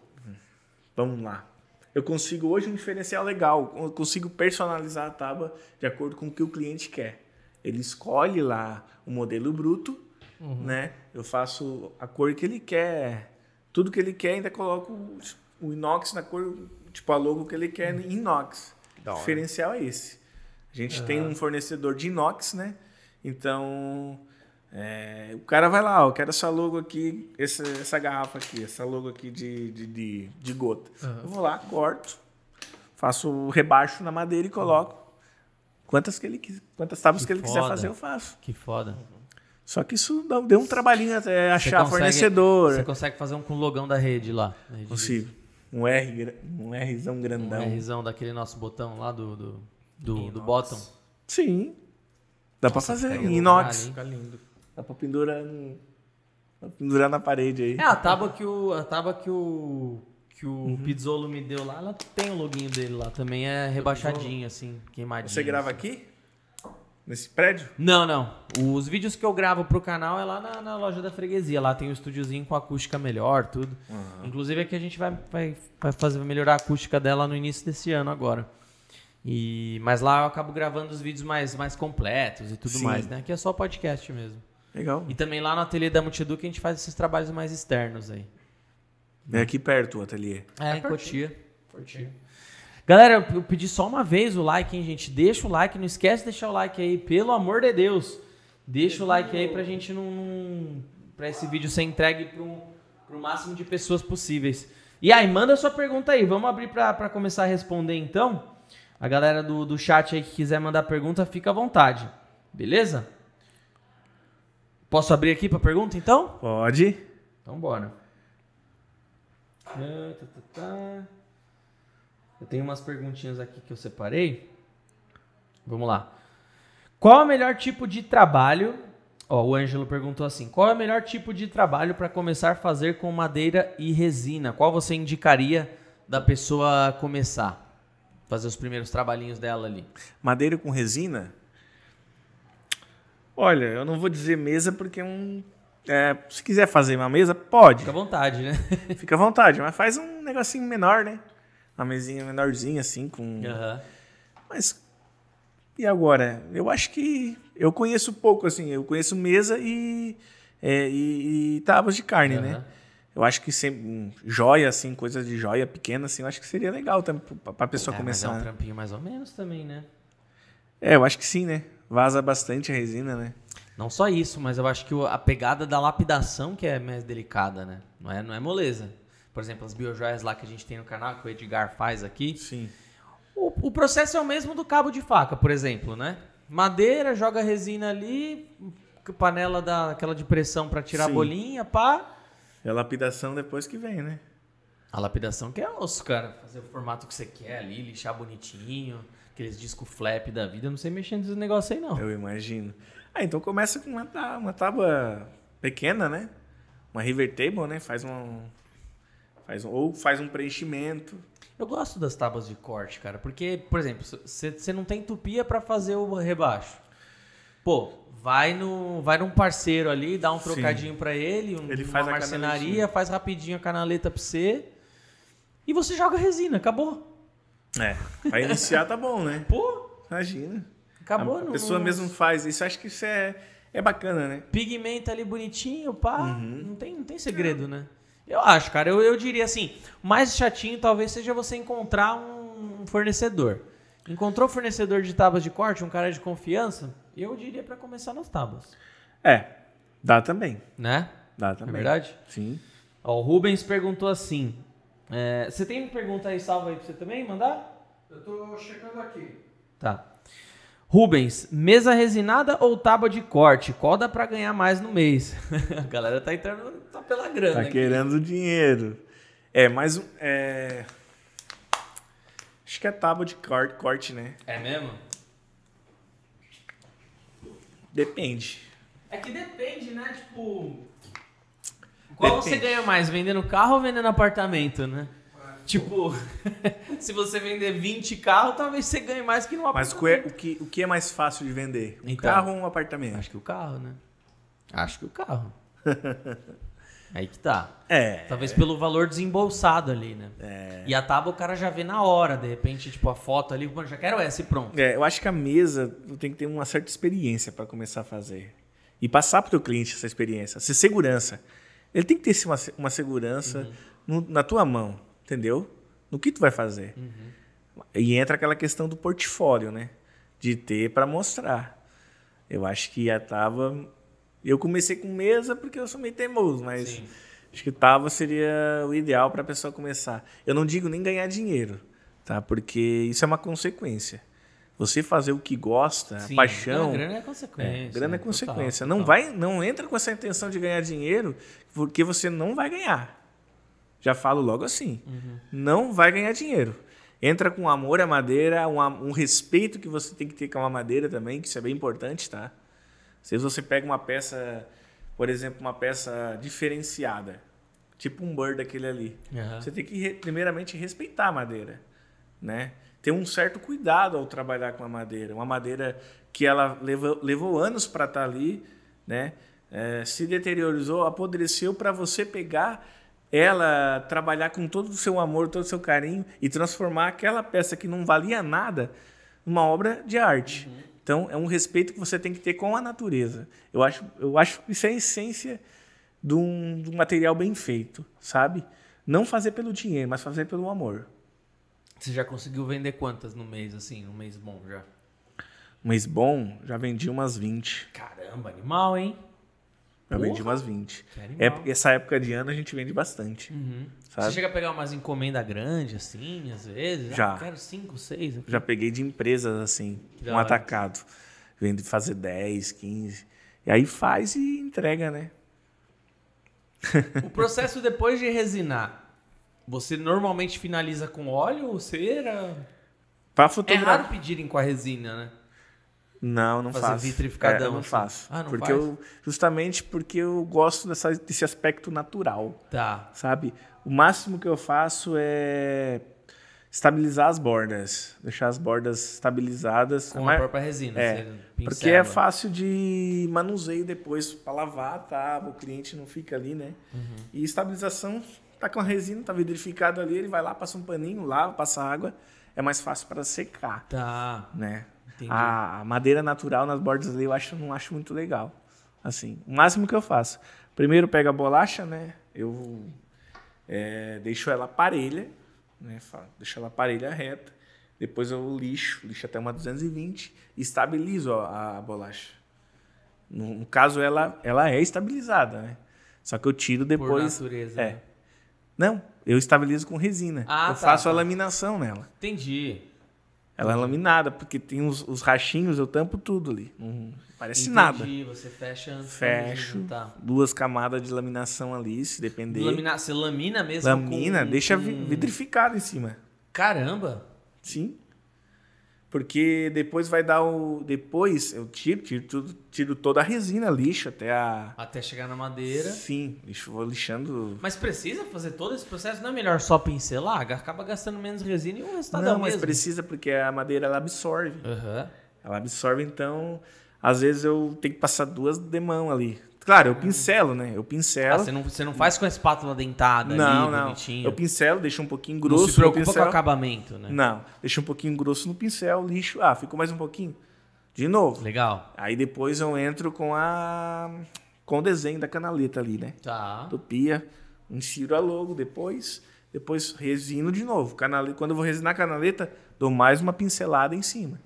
Vamos lá. Eu consigo hoje um diferencial legal. Eu consigo personalizar a tábua de acordo com o que o cliente quer. Ele escolhe lá o modelo bruto, né? Eu faço a cor que ele quer, tudo que ele quer, ainda coloco o- inox na cor, tipo a logo que ele quer em inox. O hora. diferencial é esse. A gente tem um fornecedor de inox, né? Então, é, o cara vai lá, ó, eu quero essa logo aqui, essa, essa garrafa aqui, essa logo aqui de, de, de, de gota. Eu vou lá, corto, faço o rebaixo na madeira e coloco. Quantas, que ele, quantas tábuas Que que, ele quiser foda. fazer, eu faço. Que foda. Só que isso deu um trabalhinho até achar consegue- fornecedor. Você consegue fazer um com o logão da rede lá. rede Consigo. Um R, um Rzão Um grandão. Rzão daquele nosso botão lá do, do, do, do bottom. Sim. Dá pra Nossa, fazer fica em inox. hein? Fica lindo. Dá pra pendurar, no- dá pra pendurar na parede aí. É, a tábua que o, a tábua que o, que o Pizzolo me deu lá, ela tem o loginho dele lá também, é rebaixadinho, assim, queimadinho. Você grava aqui? Nesse prédio? Não, não. Os vídeos que eu gravo pro canal é lá na, na loja da freguesia. Lá tem um estúdiozinho com acústica melhor, tudo. Inclusive aqui a gente vai, vai, vai fazer vai melhorar a acústica dela no início desse ano agora. E, mas lá eu acabo gravando os vídeos mais, mais completos e tudo Sim. mais, né? Aqui é só podcast mesmo. Legal. E também lá no ateliê da Multidu que a gente faz esses trabalhos mais externos aí. É aqui perto o ateliê. É, É em. Cotia. Curtinho. Galera, eu- eu pedi só uma vez o like, hein, gente? Deixa o like, não esquece de deixar o like aí, pelo amor de Deus. Deixa o like aí pra gente não. não pra esse vídeo ser entregue pro, pro máximo de pessoas possíveis. E aí, manda sua pergunta aí. Vamos abrir pra, pra começar a responder então. A galera do, do chat aí que quiser mandar pergunta, fica à vontade. Beleza? Posso abrir aqui pra pergunta então? Pode. Então bora. Eu tenho umas perguntinhas aqui que eu separei. Vamos lá. Qual é o melhor tipo de trabalho? Ó, o Ângelo perguntou assim: qual é o melhor tipo de trabalho para começar a fazer com madeira e resina? Qual você indicaria da pessoa começar? Fazer os primeiros trabalhinhos dela ali. Madeira com resina? Olha, eu não vou dizer mesa porque é um. é, se quiser fazer uma mesa, pode. Fica à vontade, né? Fica à vontade, mas faz um negocinho menor, né? Uma mesinha menorzinha assim, com. Aham. Mas. E agora? Eu acho que. Eu conheço pouco, assim. Eu conheço mesa e. é, e, e tábuas de carne, né? Eu acho que um, joia, assim, coisa de joia pequena, assim, eu acho que seria legal também pra, pessoa É, mas é começar. um né? trampinho mais ou menos também, né? É, eu acho que sim, né? Vaza bastante a resina, né? Não só isso, mas eu acho que a pegada da lapidação que é mais delicada, né? Não é, não é moleza. Por exemplo, as biojoias lá que a gente tem no canal, que o Edgar faz aqui. Sim. O, o processo é o mesmo do cabo de faca, por exemplo, né? Madeira, joga resina ali, panela da, aquela de pressão para tirar Sim. a bolinha, pá. E a lapidação depois que vem, né? A lapidação que é osso, cara. Fazer o formato que você quer ali, lixar bonitinho. Aqueles disco flap da vida. Eu não sei mexer nesses negócios aí, não. Eu imagino. Ah, então começa com uma, tá- uma tábua pequena, né? Uma river table, né? Faz um. Faz um ou faz um preenchimento. Eu gosto das tábuas de corte, cara, porque, por exemplo, você não tem tupia pra fazer o rebaixo. Pô, vai no, vai num parceiro ali, dá um trocadinho pra ele, um, Ele uma faz a marcenaria, faz rapidinho a canaleta pra você e você joga resina, acabou. É. Pra iniciar tá bom, né? Pô, Imagina. acabou. a não- pessoa não- mesmo faz isso. Acho que isso é, é bacana, né? Pigmenta ali bonitinho, pá, Uhum. não, tem, não tem segredo, né? Eu acho, cara, eu, eu diria assim, o mais chatinho talvez seja você encontrar um fornecedor. Encontrou fornecedor de tábuas de corte, um cara de confiança, eu diria pra começar nas tábuas, É. Dá também. né? Dá É também. verdade? Sim. Ó, o Rubens perguntou assim. é, você tem pergunta aí salva aí pra você também mandar? Eu tô checando aqui. Tá. Rubens, mesa resinada ou tábua de corte? Qual dá pra ganhar mais no mês? A galera tá entrando tá pela grana. Tá aqui. querendo dinheiro. É, mais um. É... Acho que é tábua de corte, corte, né? É mesmo? Depende. É que depende, né? Tipo. Qual você Depende. ganha mais, vendendo carro ou vendendo apartamento, né? Tipo, se você vender 20 carros, talvez você ganhe mais que Mas apartamento. o que, é, o, que, o que é mais fácil de vender? Um Então. carro ou um apartamento? Acho que o carro, né? Acho que o carro. Aí que tá. É. Talvez pelo valor desembolsado ali, né? E a tábua o cara já vê na hora, de repente, tipo, a foto ali, mano, já quero essa e pronto. É, eu acho que a mesa tem que ter uma certa experiência para começar a fazer. E passar para o cliente essa experiência. Ser segurança. Ele tem que ter uma, uma segurança no- na tua mão, entendeu? No que tu vai fazer. E entra aquela questão do portfólio, né? De ter para mostrar. Eu acho que a Tava... Eu comecei com mesa porque eu sou meio teimoso, mas Sim. acho que Tava seria o ideal para a pessoa começar. Eu não digo nem ganhar dinheiro, tá? Porque isso é uma consequência. Você fazer o que gosta, Sim, a paixão, não, grana é consequência. é, grana é né? consequência. Total, Não total. vai, não entra com essa intenção de ganhar dinheiro, porque você não vai ganhar. Já falo logo assim. Uhum. Não vai ganhar dinheiro. Entra com amor à madeira, um, um respeito que você tem que ter com a madeira também, que isso é bem importante, tá? Se você pega uma peça, por exemplo, uma peça diferenciada, tipo um bird daquele ali, Aham. você tem que primeiramente respeitar a madeira, né? Ter um certo cuidado ao trabalhar com a madeira, uma madeira que ela levou, levou anos para estar ali, né? É, se deteriorizou, apodreceu para você pegar ela, trabalhar com todo o seu amor, todo o seu carinho e transformar aquela peça que não valia nada numa obra de arte. Então é um respeito que você tem que ter com a natureza. Eu acho, eu acho que isso é a essência de um, de um material bem feito, sabe? Não fazer pelo dinheiro, mas fazer pelo amor. Você já conseguiu vender quantas no mês, assim, no mês bom já? Um mês bom, já vendi umas 20. Caramba, animal, hein? Porra! vendi umas 20. Que animal. É, essa época de ano a gente vende bastante. Uhum. Você chega a pegar umas encomendas grandes, assim, às vezes? Já. Ah, quero cinco, seis. aqui. Já peguei de empresas assim, um hora. atacado. Vende fazer 10, 15. E aí faz e entrega, né? O processo depois de resinar, você normalmente finaliza com óleo ou cera? Pra É fotografar. raro pedirem com a resina, né? Não, não Fazer faço. vitrificadão, É, eu não assim. faço. Ah, não porque faz? eu justamente porque eu gosto dessa, desse aspecto natural, Tá. sabe? O máximo que eu faço é estabilizar as bordas, deixar as bordas estabilizadas. Com Mas- a própria resina. É, porque é fácil de manuseio depois para lavar, tá? O cliente não fica ali, né? Uhum. E estabilização, tá com a resina, tá vidrificado ali, ele vai lá, passa um paninho, lava, passa água, é mais fácil para secar, Tá. né? Entendi. A madeira natural nas bordas ali eu acho, não acho muito legal. Assim, o máximo que eu faço. Primeiro pego a bolacha, né? Eu é, deixo ela parelha, né? Deixo ela parelha reta. Depois eu lixo, lixo até uma 220 e estabilizo a, a bolacha. No, no caso, ela, ela é estabilizada, né? Só que eu tiro Por depois. natureza. É. né? Não, eu estabilizo com resina. Ah, eu tá, faço a tá. laminação nela. Entendi. Ela é laminada, porque tem os, os rachinhos, eu tampo tudo ali. Não parece Entendi. nada. Você fecha antes Fecho, Tá. duas camadas de laminação ali, se depender. Lamina, você lamina mesmo? Lamina, com- deixa com- vi- vidrificado em cima. Caramba. Sim. Porque depois vai dar o. Depois eu tiro, tiro, tudo, tiro toda a resina, lixo até a. Até chegar na madeira. Sim, lixo, vou lixando. Mas precisa fazer todo esse processo? Não é melhor só pincelar? Acaba gastando menos resina e o resultado é Não, o mas mesmo. precisa porque a madeira ela absorve. Aham. Ela absorve, então, às vezes eu tenho que passar duas de mão ali. Claro, eu pincelo, né? Eu Ah, pincelo. você, não, você não faz com a espátula dentada não, ali, não. bonitinho. Eu pincelo, deixo um pouquinho não grosso se preocupa no com o acabamento, né? Não, deixa um pouquinho grosso no pincel, lixo. Ah, ficou mais um pouquinho. De novo. Legal. Aí depois eu entro com a com o desenho da canaleta ali, né? Tá. Topia, insiro a logo depois, depois resino de novo. Canale... Quando eu vou resinar a canaleta, dou mais uma pincelada em cima.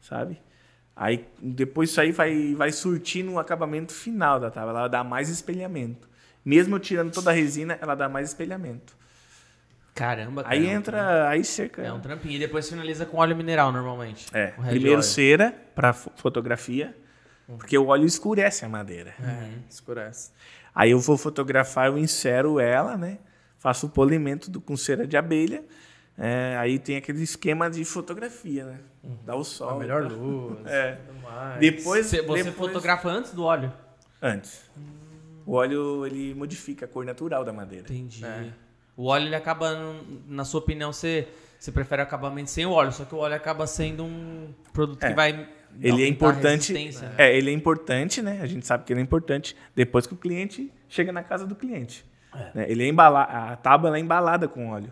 Sabe? Aí depois isso aí vai vai surtir no acabamento final da tábua, ela dá mais espelhamento. mesmo tirando toda a resina, ela dá mais espelhamento. Caramba, cara. Aí é entra, aí cerca. É um trampinho. E depois finaliza com óleo mineral, normalmente. É, primeiro cera para fotografia, porque o óleo escurece a madeira. É, escurece. Aí eu vou fotografar, eu insero ela, né? Faço o polimento do- com cera de abelha. É, aí tem aquele esquema de fotografia, né? Dá o sol. A melhor e tal. luz. É. tudo mais. Depois, Você, você depois- fotografa antes do óleo? Antes. O óleo ele modifica a cor natural da madeira. Entendi. É. O óleo, ele acaba, na sua opinião, você, você prefere acabamento sem o óleo, só que o óleo acaba sendo um produto É. que vai. Ele é importante. né? É, ele é importante, né? A gente sabe que ele é importante depois que o cliente chega na casa do cliente. Né? Ele é embala a tábua é embalada com óleo.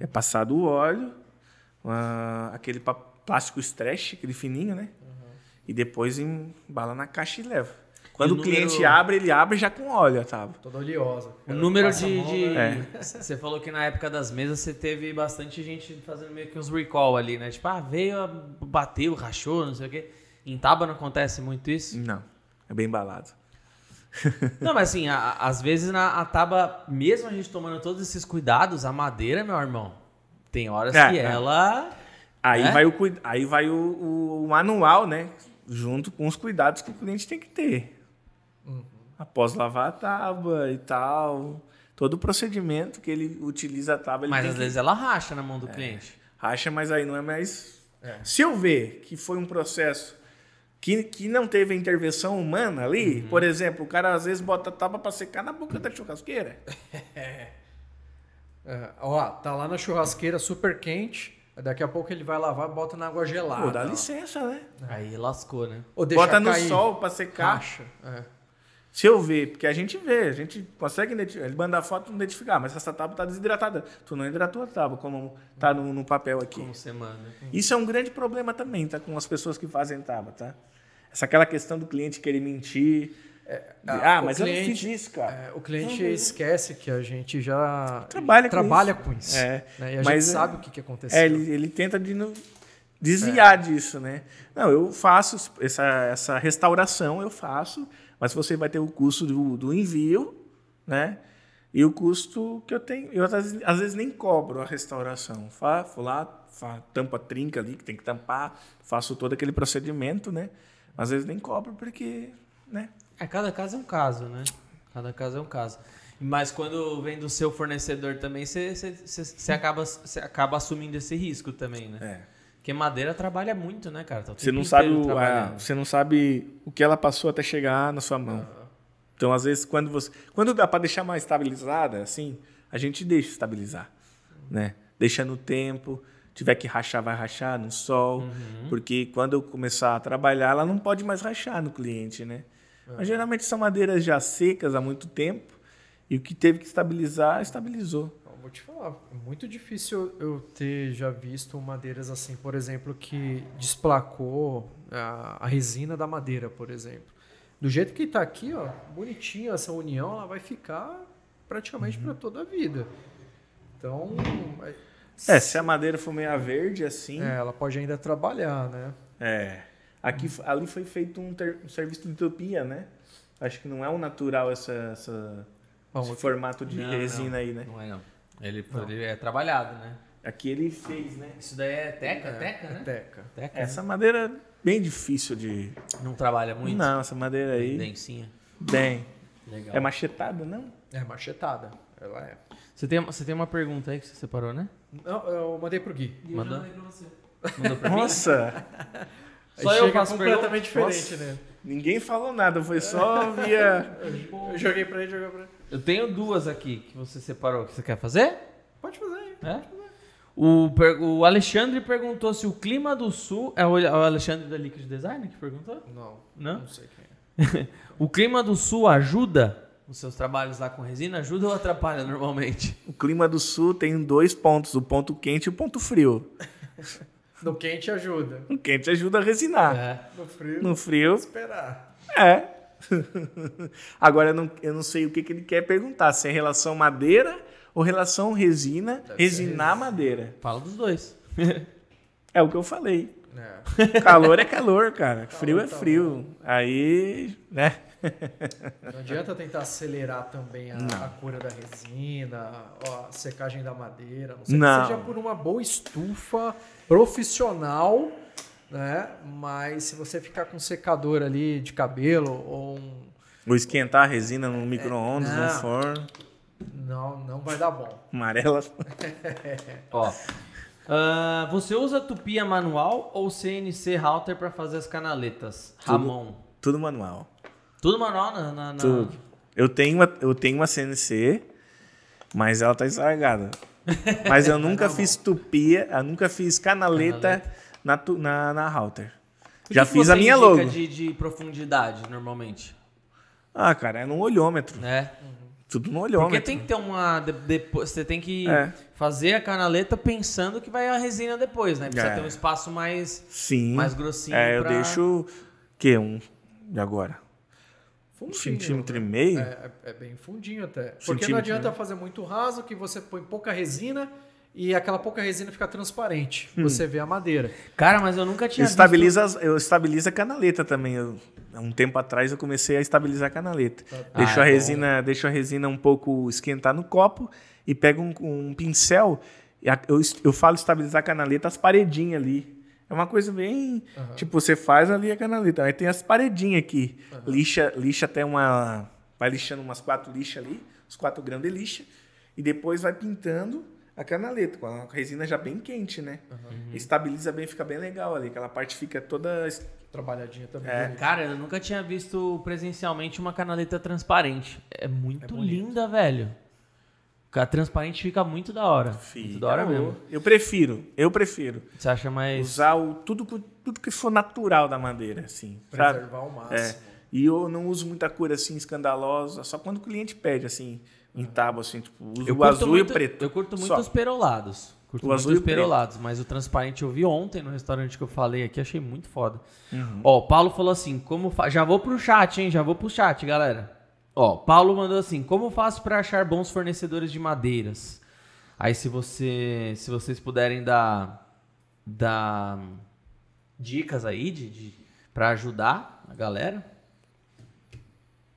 É passado o óleo, aquele plástico stretch, aquele fininho, né? E depois embala na caixa e leva. Quando o o, cliente número- abre, ele abre já com óleo a tábua. Toda oleosa. O número de. mão, de- né? Você falou que na época das mesas você teve bastante gente fazendo meio que uns recall ali, né? Tipo, ah, veio, bateu, rachou, não sei o quê. Em Taba não acontece muito isso? Não, é bem embalado. Não, mas assim, a- às vezes na a Taba, mesmo a gente tomando todos esses cuidados, a madeira, meu irmão, tem horas É, que é. ela. Aí É? vai, o, aí vai o, o manual, né? Junto com os cuidados que o cliente tem que ter. Após lavar a tábua e tal. Todo o procedimento que ele utiliza a tábua, ele Mas tem às que vezes ela racha na mão do cliente. racha, mas aí não é mais. É. Se eu ver que foi um processo que, que não teve intervenção humana ali, Uhum. por exemplo, o cara às vezes bota a tábua para secar na boca da churrasqueira. É, ó, tá lá na churrasqueira super quente. Daqui a pouco ele vai lavar, bota na água gelada. Pô, dá ó. licença, né? Aí lascou, né? Ou deixa Bota no cair. sol para secar. Racha. É. Se eu ver, porque a gente vê, a gente consegue identificar, ele manda a foto não identificar, mas essa tábua está desidratada. Tu não hidratou a tábua, como tá no, no papel aqui. Como semana. Isso é um grande problema também, tá? Com as pessoas que fazem tábua, tá? Essa aquela questão do cliente querer mentir. De, ah, mas eu não cliente- fiz isso, cara. É, o cliente esquece que a gente já Trabalha com trabalha isso. com isso. É, né? E a mas gente é- sabe o que, que aconteceu. É, ele, ele tenta de no- desviar disso, né? Não, eu faço essa, essa restauração, eu faço, mas você vai ter o custo do, do envio, né? E o custo que eu tenho. Eu às vezes, às vezes nem cobro a restauração. Fa, vou lá, fa, tampa a trinca ali, que tem que tampar, faço todo aquele procedimento, né? Às vezes nem cobro porque, né? É, cada caso é um caso, né? Cada caso é um caso. Mas quando vem do seu fornecedor também, você, acaba, acaba assumindo esse risco também, né? É. Porque madeira trabalha muito, né, cara? Tá Você não sabe o, a- trabalhando. você não sabe o que ela passou até chegar na sua mão. Então, às vezes, quando você, quando dá para deixar mais estabilizada, assim, a gente deixa estabilizar, né? Deixa no tempo, tiver que rachar, vai rachar no sol, porque quando eu começar a trabalhar, ela não pode mais rachar no cliente, né? Mas geralmente são madeiras já secas há muito tempo e o que teve que estabilizar, estabilizou. Eu Vou te falar, é muito difícil eu ter já visto madeiras assim, por exemplo, que desplacou a, a resina da madeira, por exemplo. Do jeito que está aqui, ó, bonitinho essa união, ela vai ficar praticamente para toda a vida. Então, É, se a madeira for meia verde, assim, é, ela pode ainda trabalhar, né? É. Aqui, ali foi feito um, ter- um serviço de utopia, né? Acho que não é um natural essa, essa- Vamos esse formato de Não, resina não. aí, né? Não é, não. Ele, ele é trabalhado, né? Aqui ele fez, né? Isso daí é teca, teca, né? Teca. Teca. Essa madeira é bem difícil de. Não trabalha muito? Não, essa madeira aí. Bem. Densinha. É machetada, não? É machetada. Ela é. Você tem, você tem uma pergunta aí que você separou, né? Não, eu mandei pro Gui. E eu Mandou? já mandei pra você. Mandou pra mim? Nossa! Só Aí eu faço completamente pergunta? diferente, né? Ninguém falou nada, foi só via. Eu joguei pra ele, joguei pra ele. Eu tenho duas aqui que você separou. Que você quer fazer? Pode fazer aí. É? O, per- o Alexandre perguntou se o clima do sul. É o o Alexandre da Liquid Design que perguntou? Não, Não? não sei quem é. O clima do sul ajuda os seus trabalhos lá com resina? Ajuda ou atrapalha normalmente? O clima do sul tem dois pontos: o ponto quente e o ponto frio. No quente ajuda. O quente ajuda a resinar. É. No frio, No frio, esperar. É. Agora eu não, eu não sei o que, que ele quer perguntar, se é relação madeira ou relação resina, resinar madeira. Fala dos dois. É o que eu falei. É. Calor é calor, cara. Frio é tá frio. Aí, né? Não adianta tentar acelerar também a, a cura da resina, ó, a secagem da madeira. Não sei Não. que seja por uma boa estufa profissional, né? Mas se você ficar com um secador ali de cabelo ou um. Ou esquentar a resina no micro-ondas, no não. forno. Não, não vai dar bom. Amarela. Ó. ah, você usa tupia manual ou CNC router para fazer as canaletas? Ramon. Tudo manual. Tudo manual na. na- na- Tudo. Eu tenho uma, eu tenho uma CNC, mas ela tá estragada. Mas eu nunca fiz tupia, eu nunca fiz canaleta, Na, na, na router. O Já que fiz você a minha logo. De, de profundidade, normalmente. Ah, cara, é no olhômetro. Né? Tudo no Porque olhômetro. tem que ter uma. de- depois, você tem que É. fazer a canaleta pensando que vai a resina depois, né? Precisa É. ter um espaço mais. Sim. mais grossinho É, eu pra- deixo. que Um. E agora? Um Fundinho, centímetro e né? meio? É, é- é bem fundinho até. Porque não adianta fazer muito raso, que você põe pouca resina e aquela pouca resina fica transparente. Hum. Você vê a madeira. Cara, mas eu nunca tinha. Eu estabilizo, as- eu estabilizo a canaleta também. Eu, há um tempo atrás eu comecei a estabilizar a canaleta. deixo, Ah, a é bom, resina, deixo a resina um pouco esquentar no copo e pego um, um pincel. e a- Eu, eu falo estabilizar a canaleta, as paredinhas ali. É uma coisa bem. Tipo, você faz ali a canaleta. Aí tem as paredinhas aqui. Lixa, lixa até uma. Vai lixando umas quatro lixas ali, uns quatro gramas de lixa. E depois vai pintando a canaleta, com a resina já bem quente, né? Estabiliza bem, fica bem legal ali. Aquela parte fica toda. Trabalhadinha também. É. Cara, eu nunca tinha visto presencialmente uma canaleta transparente. É muito É linda, velho. A transparente fica muito da hora. muito Fica da hora mesmo. Eu prefiro, eu prefiro. Você acha mais. Usar o, tudo, que- tudo que for natural da madeira, assim. Sabe? Preservar ao máximo. É. E eu não uso muita cor assim escandalosa, só quando o cliente pede, assim, em tábua, assim, tipo, uso o azul muito- e o preto. Eu curto muito Só. os perolados. Curto O muito azul os o preto. perolados, mas o transparente eu vi ontem no restaurante que eu falei aqui, achei muito foda. Uhum. Ó, o Paulo falou assim, como fa... já vou pro chat, hein? Já vou pro chat, galera. Ó, Paulo mandou assim, como faço pra achar bons fornecedores de madeiras? Aí se você, se vocês puderem dar dar dicas aí de, de para ajudar a galera.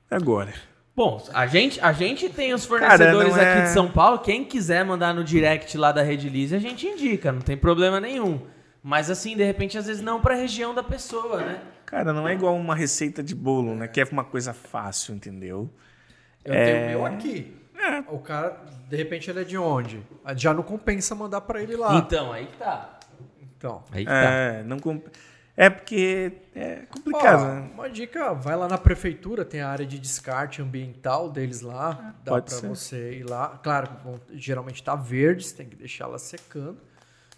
Agora. Bom, a gente, a gente tem os fornecedores não é- aqui de São Paulo. Quem quiser mandar no direct lá da Rede Lise, a gente indica, não tem problema nenhum. Mas assim, de repente, às vezes não pra região da pessoa, né? Cara, não é igual uma receita de bolo, né? Que é uma coisa fácil, entendeu? Eu É. tenho o meu aqui. O cara, de repente, ele é de onde? Já não compensa mandar pra ele lá. Então, aí que tá. Então. Aí que tá. É, não comp... é porque é complicado, Ó, né? Uma dica, vai lá na prefeitura, tem a área de descarte ambiental deles lá. Dá pode pra ser. você ir lá. Claro, geralmente tá verde, você tem que deixar ela secando.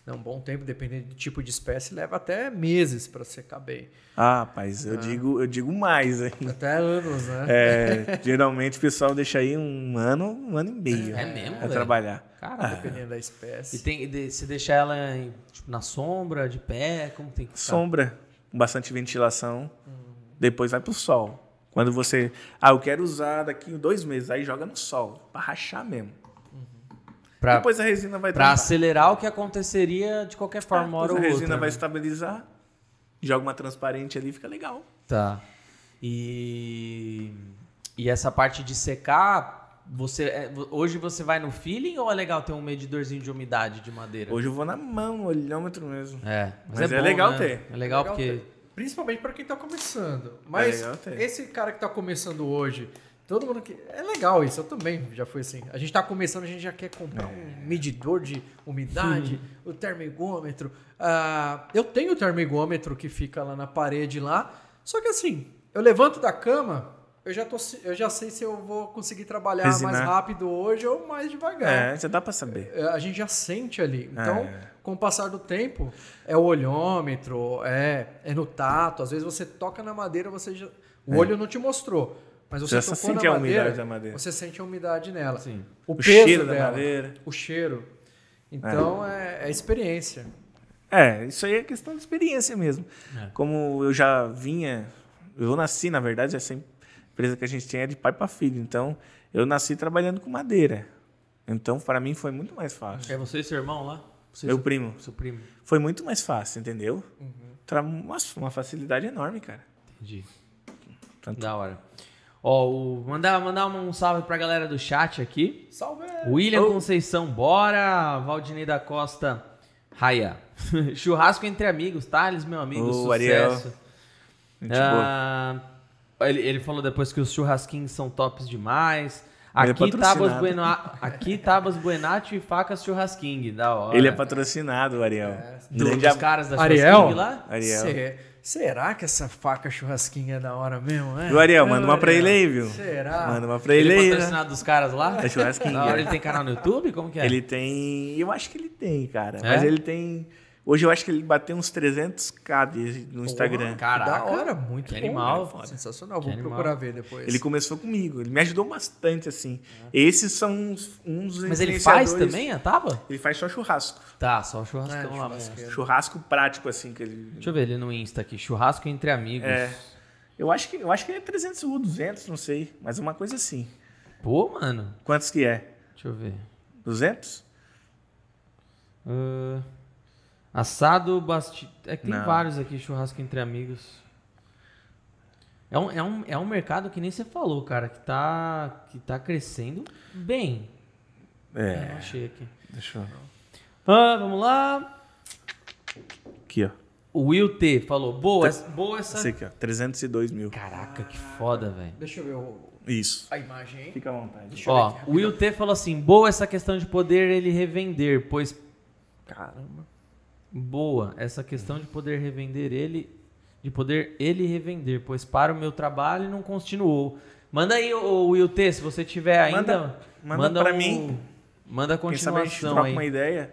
É um bom tempo, dependendo do tipo de espécie, leva até meses para secar bem. Ah, rapaz, eu, digo, eu digo mais ainda. Até anos, né? É, geralmente o pessoal deixa aí um ano, um ano e meio. É mesmo, Pra velho? trabalhar. Cara, Dependendo da e espécie. tem, de- se deixar ela em, tipo, na sombra, de pé, como tem que ficar? Sombra, com bastante ventilação. Depois vai pro sol. Quando você. Ah, eu quero usar daqui dois meses. Aí joga no sol. Pra rachar mesmo. Pra, Depois a resina vai pra tampar. acelerar o que aconteceria de qualquer forma, uma hora Depois ou a outra. resina vai né? estabilizar. Joga uma transparente ali, fica legal. Tá. E, e essa parte de secar, você é, hoje você vai no feeling ou é legal ter um medidorzinho de umidade de madeira? Hoje eu vou na mão, no olhômetro mesmo. É, Mas é legal né? ter. É legal, porque ter. Principalmente para quem tá começando. Mas legal ter. esse cara que tá começando hoje, todo mundo que. É legal isso, eu também já fui assim. A gente tá começando, a gente já quer comprar um medidor de umidade, o termigômetro. Ah, eu tenho o termigômetro que fica lá na parede lá. Só que assim, eu levanto da cama, eu já, tô, eu já sei se eu vou conseguir trabalhar mais Resinar. rápido hoje ou mais devagar. É, já dá pra saber. É, a gente já sente ali. Então, É. com o passar do tempo, é o olhômetro, é, é no tato. Às vezes você toca na madeira, você já, o olho não te mostrou. Mas você É. Tocou sente na a madeira, umidade da madeira. você sente a umidade nela. Sim. O, O peso cheiro da dela, madeira. o cheiro. Então, é, é experiência. É, isso aí é questão de experiência mesmo. É. Como eu já vinha, eu nasci, na verdade, essa empresa que a gente tinha é de pai para filho. Então, eu nasci trabalhando com madeira. Então, para mim foi muito mais fácil. é você e seu irmão lá? Você Meu seu- primo. Seu primo. Foi muito mais fácil, entendeu? Uhum. Tra- Uma, uma facilidade enorme, cara. Entendi. Tanto- Da hora. Ó, o, mandar, mandar um salve pra galera do chat aqui. Salve! William Conceição, bora. Valdinei da Costa, Raia. Churrasco entre amigos, Thales, meu amigo, Ô, sucesso. Ariel. Ah, ele, ele falou depois que os churrasquinhos são tops demais. Ele é Aqui Tabas, patrocinado. bueno, aqui Tabas Buenati e Facas Churrasquing, da hora. Ele é patrociado, o Ariel. Do- Grande dos caras da Ariel? Churrasquing lá? Ariel. Cê- será que essa faca churrasquinha é da hora mesmo, é? Viu, Ariel? Manda uma pra Ariel, ele aí, viu? Será? Manda uma pra Ele ele é aí. né? patrocinado dos caras lá? É churrasquinho. Da hora, ele tem canal no YouTube? Como que é? Ele tem. Eu acho que ele tem, cara. É? Mas ele tem. Hoje eu acho que ele bateu uns 300k de- no Instagram. Caraca. Da hora, muito Que bom. animal. cara. Sensacional, Que vou animal. procurar ver depois. Ele começou comigo, ele me ajudou bastante, assim. Esses são uns, uns Mas ele faz também a Taba? Ele faz só churrasco. Tá, só o É, lá. Churrasco prático, assim, que ele. Deixa eu ver ele no Insta aqui. Churrasco entre amigos. É. Eu acho que, eu acho que é 300 ou 200, não sei. Mas uma coisa assim. Pô, mano. Quantos que é? Deixa eu ver. 200? Ah, assado basti... É que tem Não. vários aqui, churrasco entre amigos. É um, é, um, é um mercado que nem você falou, cara, que tá, que tá crescendo bem. É, não achei aqui. Deixa eu. Ah, vamos lá. Aqui, ó. O Will T falou, boa, essa- boa essa... Esse aqui, ó. 302 mil. Caraca, que foda, velho. Deixa eu ver o- Isso. a imagem aí. Fica à vontade. Deixa eu ver Ó, o Will T falou assim, boa essa questão de poder ele revender, pois... Caramba. Boa essa questão de poder revender ele... De poder ele revender, pois para o meu trabalho não continuou. Manda aí, ô Will T, se você tiver ainda... Manda- manda pra um- mim. Manda a Quem sabe a gente continuação troca aí. uma ideia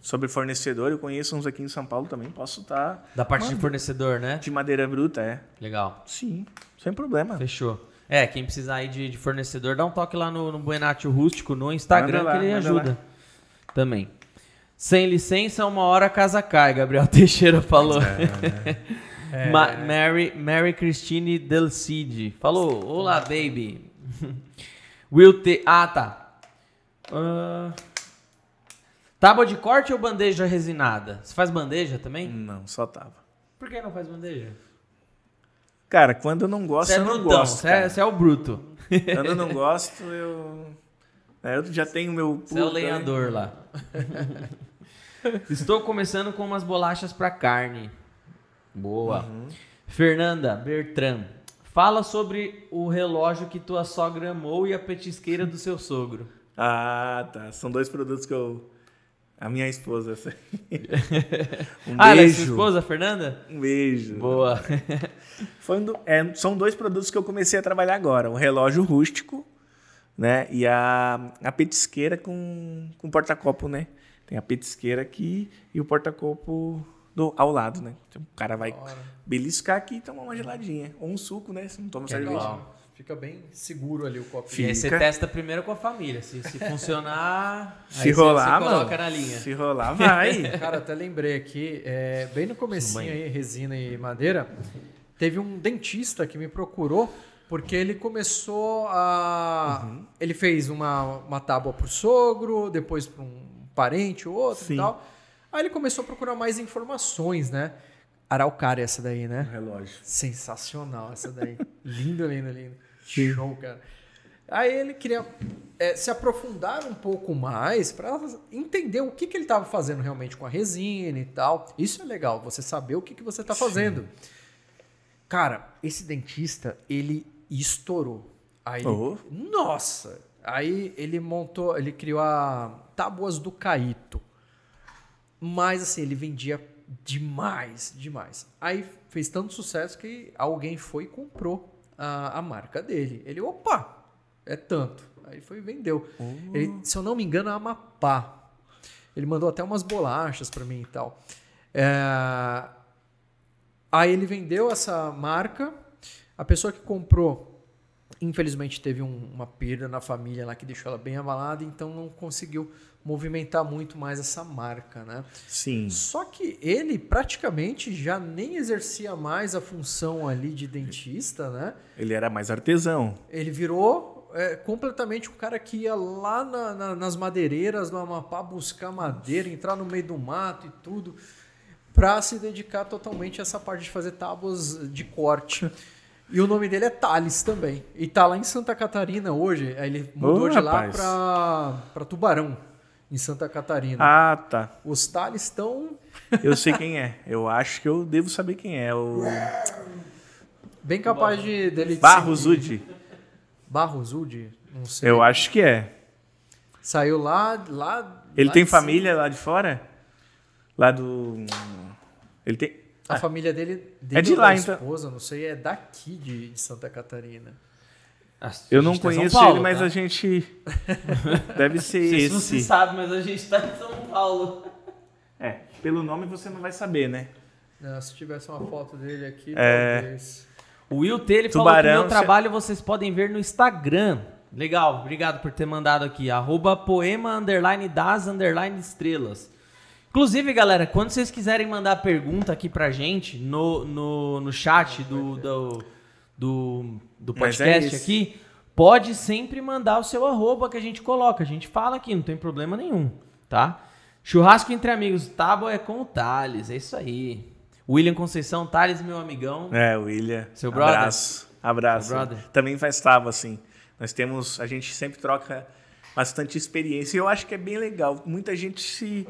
sobre fornecedor. Eu conheço uns aqui em São Paulo também. Posso estar Da parte de fornecedor, né? de madeira bruta, é. Legal. Sim, sem problema. Fechou. É, quem precisar aí de, de fornecedor, dá um toque lá no, no Buenatio Rústico no Instagram Manda lá, que ele manda ajuda. Também. Sem licença, uma hora a casa cai, Gabriel Teixeira falou. É. Ma- Mary, Mary Christine Delcide falou: Olá, baby. Will T. Ah, tá. Ah, tábua de corte ou bandeja resinada? Você faz bandeja também? Não, só tava. Por que não faz bandeja? Cara, quando eu não gosto, Você é eu não brutão, gosto. você é, você é o bruto. Quando eu não gosto, eu. é, Eu já tenho meu. Você é o puta, lenhador lá. Estou começando com umas bolachas para carne. Boa. Uhum. Fernanda Bertram. Fala sobre o relógio que tua sogra amou e a petisqueira do seu sogro. Ah, tá. São dois produtos que eu. A minha esposa. aí. Um ah, ela é beijo. sua esposa, Fernanda? Um beijo. Boa. Foi um do- é, são dois produtos que eu comecei a trabalhar agora: o relógio rústico, né? E a, a petisqueira com, com porta-copo, né? Tem a petisqueira aqui e o porta-copo do- ao lado, né? Então o cara vai beliscar aqui e tomar uma geladinha. Ou um suco, né? Se não toma cerveja. legal. Fica bem seguro ali o copo. E aí você testa primeiro com a família. Se, se funcionar, Se você- rolar, você mano. coloca na linha. Se rolar, vai. Cara, até lembrei aqui, é, bem no comecinho aí, resina e madeira, teve um dentista que me procurou porque ele começou a... Uhum. Ele fez uma, uma tábua pro sogro, depois para um parente ou outro Sim. e tal. Aí ele começou a procurar mais informações, né? Araucária essa daí, né? relógio. Sensacional essa daí. lindo, lindo, lindo. Show, cara. Aí ele queria é, se aprofundar um pouco mais para entender o que, que ele estava fazendo realmente com a resina e tal. Isso é legal, você saber o que, que você está fazendo. Cara, esse dentista, ele estourou. Aí, Oh. nossa! Aí ele montou, ele criou a Tábuas do Caíto. Mas assim, ele vendia demais, demais. Aí fez tanto sucesso que alguém foi e comprou a, a marca dele. Ele, opa, é tanto. Aí foi e vendeu. Ele, se eu não me engano, é Amapá. Ele mandou até umas bolachas para mim e tal. É, Aí ele vendeu essa marca. A pessoa que comprou, infelizmente, teve um- uma perda na família lá que deixou ela bem abalada, então não conseguiu movimentar muito mais essa marca, né? Sim. Só que ele praticamente já nem exercia mais a função ali de dentista, né? Ele era mais artesão. Ele virou é, completamente um cara que ia lá na- na- nas madeireiras no Amapá buscar madeira, entrar no meio do mato e tudo, para se dedicar totalmente a essa parte de fazer tábuas de corte. E o nome dele é Thales também. E tá lá em Santa Catarina hoje. Aí ele mudou Ô, de lá pra, pra Tubarão, em Santa Catarina. Ah, tá. Os Thales estão Eu sei quem é. Eu acho que eu devo saber quem é. O bem capazes de dele Barros. Udi. Barros Udi? Não sei. Eu acho que é. Saiu lá, lá Ele lá tem de cima. família lá de fora? Lá do. Ele tem. A família dele, dele É de lá, da então. esposa, não sei, é daqui de, de Santa Catarina. Eu A não gente tá conheço Paulo, ele, mas tá? a gente. Deve ser Não sei se você esse. sabe, mas a gente tá em São Paulo. É, pelo nome você não vai saber, né? Não, se tivesse uma foto dele aqui, É. talvez. O Will T, ele Tubarão, falou que o meu trabalho vocês podem ver no Instagram. Legal, obrigado por ter mandado aqui. Arroba poema underline das underline estrelas. Inclusive, galera, quando vocês quiserem mandar pergunta aqui pra gente no, no, no chat do, do, do, do é podcast isso. aqui, pode sempre mandar o seu arroba que a gente coloca. A gente fala aqui, não tem problema nenhum, tá? Churrasco entre amigos, tábua é com o Thales, é isso aí. William Conceição, Thales, meu amigão. É, William. Seu brother? Abraço. Abraço. Brother? Também faz tábua, assim. Nós temos. A gente sempre troca bastante experiência. E eu acho que é bem legal. Muita gente se.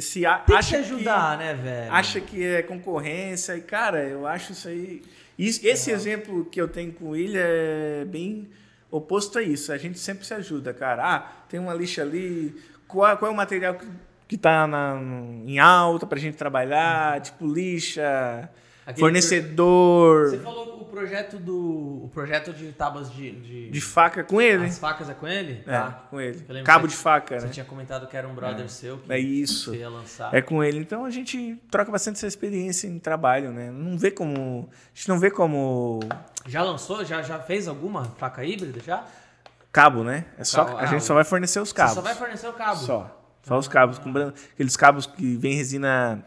Se a- Tem que acha te ajudar, né, velho? acha que é concorrência e cara eu acho isso aí isso- esse exemplo que eu tenho com William é bem oposto a isso. A gente sempre se ajuda cara. Ah tem uma lixa ali qual, qual é o material que, que tá na, em alta pra gente trabalhar? Tipo lixa Aquele fornecedor. Você falou projeto do. O projeto de tábuas de. de, de faca com ele As facas é com ele? é, Tá. com ele cabo de faca Você né tinha comentado que era um brother seu que é isso você ia lançar. É com ele. Então a gente troca bastante essa experiência em trabalho, né? Não vê como. A gente não vê como Já lançou? Já, já fez alguma faca híbrida já? cabo, né? É só, Cabo, a ah, gente o- só vai fornecer os cabos. Você só vai fornecer o cabo. Só. Só os cabos. com bran- Aqueles cabos que vem resina.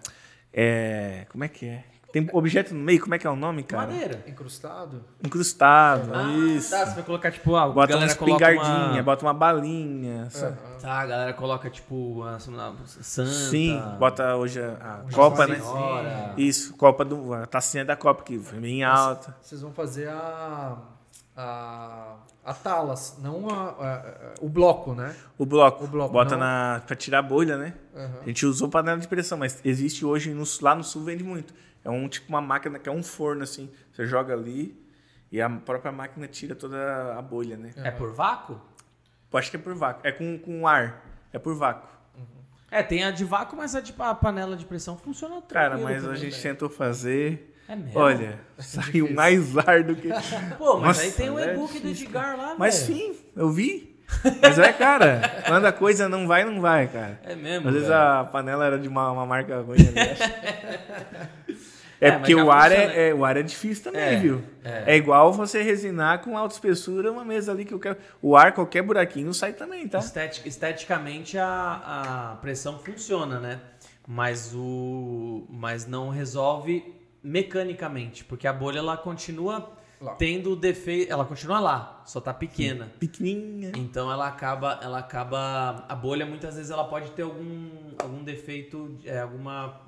É, como é que é? Tem objeto no meio, como é que é o nome, cara? Madeira. Incrustado? Incrustado, Ah, isso. Tá, você vai colocar tipo, ah, a Bota uma galera coloca espingardinha, uma... bota uma balinha. sabe? Tá, a galera coloca tipo uma, uma santa. Sim, bota hoje a, a Um Copa, né? Senhora. Isso, Copa do. A tacinha da Copa, que foi bem alta. Vocês vão fazer a. a. a talas, não a, a- a- o bloco, né? O bloco. O bloco, bota não- na. pra tirar a bolha, né? Aham. A gente usou panela de pressão, mas existe hoje no- lá no sul vende muito. É um tipo uma máquina que é um forno assim. Você joga ali e a própria máquina tira toda a bolha, né? É por vácuo? Eu acho que é por vácuo. É com, com ar. É por vácuo. É, tem a de vácuo, mas a, de, a panela de pressão funciona Cara, mas a gente tentou fazer. É mesmo? Olha, saiu mais ar do que. Pô, mas Nossa, aí tem o é e-book do Edgar lá, Mas velho. sim, eu vi. Mas é, cara, quando a coisa não vai, não vai, cara. É mesmo, Às vezes velho. a panela era de uma, uma marca ruim acho. É, É, porque o ar é, é- o ar é difícil também, É, viu? é. É. igual você resinar com alta espessura uma mesa ali que eu quero. O ar, qualquer buraquinho sai também, tá? Esteti- esteticamente a, a pressão funciona, né? Mas o mas não resolve mecanicamente, porque a bolha ela continua Lá. tendo defeito, ela continua lá, só tá pequena. Pequenininha. Então ela acaba, ela acaba, a bolha muitas vezes ela pode ter algum, algum defeito, é, alguma,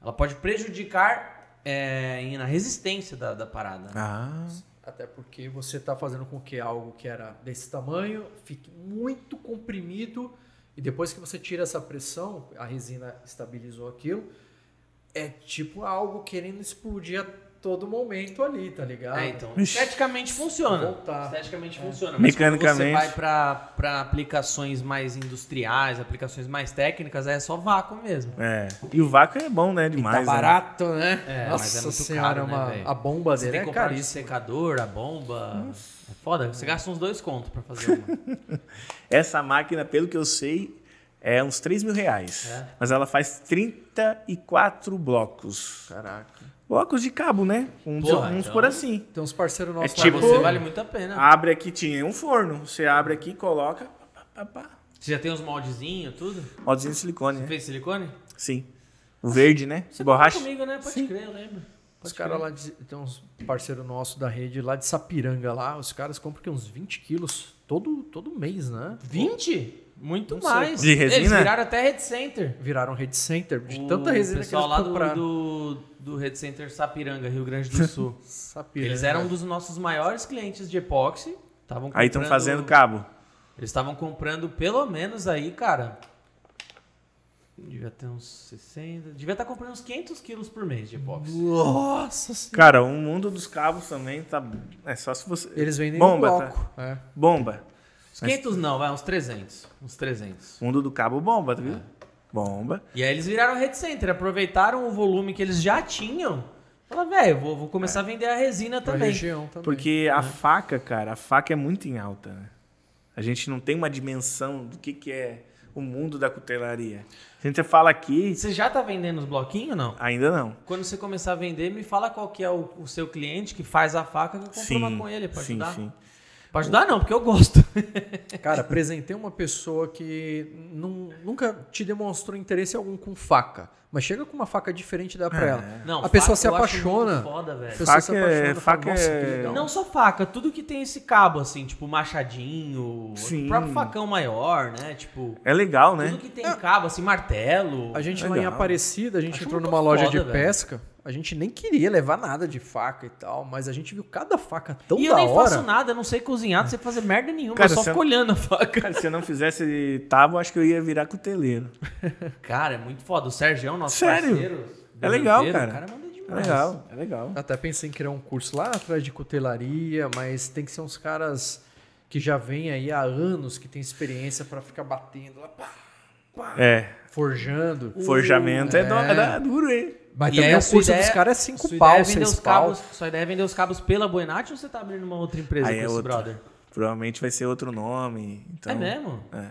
ela pode prejudicar é, na resistência da, da parada. né? Ah. Até porque você está fazendo com que algo que era desse tamanho fique muito comprimido e depois que você tira essa pressão, a resina estabilizou aquilo, é tipo algo querendo explodir todo momento ali, tá ligado? É, então, esteticamente funciona. Voltar. Esteticamente É. funciona. Mas Mecanicamente. quando você vai para aplicações mais industriais, aplicações mais técnicas, é só vácuo mesmo. É. E o vácuo é bom, né? E Demais. tá né? barato, né? É, mas Nossa é muito senhora, caro, né, uma- velho? a bomba Você dele tem é que comprar de caríssima. secador, a bomba. É foda. Você gasta uns dois contos pra fazer uma. Essa máquina, pelo que eu sei, é uns 3 mil reais. É. Mas ela faz 34 blocos. Caraca. Blocos de cabo, né? Uns, Porra, uns então- por assim. Tem uns parceiros nossos tipo- lá, Pra você vale muito a pena. Abre aqui, tinha um forno. Você abre aqui, coloca. Pá, pá, pá. Você já tem os moldezinhos, tudo? Moldezinho de silicone, Você né? fez silicone? Sim. O verde, né? Você Borracha. comigo, né? Pode Sim. crer, eu lembro. Os Pode caras crer. lá, de, tem uns parceiros nossos da rede lá de Sapiranga lá, os caras compram uns 20 quilos todo, todo mês, né? 20? Muito Não sei. mais. De resina? Eles viraram até Red Center. Viraram Red Center de O tanta resina que pessoal eles lá do, compraram. do, do Red Center Sapiranga, Rio Grande do Sul. Sapiranga. Eles eram um dos nossos maiores clientes de epóxi. Tavam Aí estão fazendo cabo. Eles estavam comprando pelo menos aí, cara. Devia ter uns 60. Devia estar comprando uns 500 quilos por mês de epóxi. Nossa senhora. Cara, o mundo dos cabos também tá. É só se você. Eles vendem Bomba, tá? bloco. É. Bomba. Uns 500 não, vai, uns 300. Uns 300. Mundo do cabo bomba, tá vendo? Bomba. E aí eles viraram Red Center, aproveitaram o volume que eles já tinham. Falaram, velho, vou, vou começar a vender a resina Pra também. região também. Porque a faca, cara, a faca é muito em alta, né? A gente não tem uma dimensão do que, que é o mundo da cutelaria. A gente fala aqui, Você já tá vendendo os bloquinhos ou não? ainda não. Quando você começar a vender, me fala qual que é o, o seu cliente que faz a faca que eu compro uma com ele pra sim, ajudar. sim. Pra ajudar não, porque eu gosto. Cara, apresentei uma pessoa que nun- nunca te demonstrou interesse algum com faca. Mas chega com uma faca diferente e dá pra É. ela. Não, a pessoa faca se eu acho apaixona. muito Foda, velho. A pessoa se Faca é- apaixona. fala, faca Nossa, que é- legal. Não só faca, tudo que tem esse cabo, assim, tipo machadinho, Sim. o próprio facão maior, né? Tipo, É legal, né? tudo que tem cabo, assim, martelo. A gente lá Legal. em Aparecida, a gente Acho entrou numa loja de foda, velho. pesca. A gente nem queria levar nada de faca e tal, mas a gente viu cada faca tão e da eu nem hora. faço nada, eu não sei cozinhar, não sei fazer merda nenhuma, Cara, eu só fico olhando a faca. Cara, se eu não fizesse tábua, acho que eu ia virar cuteleiro. Cara, é muito foda. O Sérgio, nosso Sério? parceiro. É legal, cara. O cara manda É demais. legal, é legal. Até pensei em criar um curso lá atrás de cutelaria, mas tem que ser uns caras que já vêm aí há anos, que tem experiência pra ficar batendo lá, pá, pá, É, forjando. forjamento é, É. do- é da- duro, hein? Mas E também o curso ideia- dos caras é cinco ideia pau, é vender seis os pau. cabos, sua ideia é vender os cabos pela Boenat ou você tá abrindo uma outra empresa Aí com é esse outra. brother? Provavelmente vai ser outro nome. Então, é mesmo? É.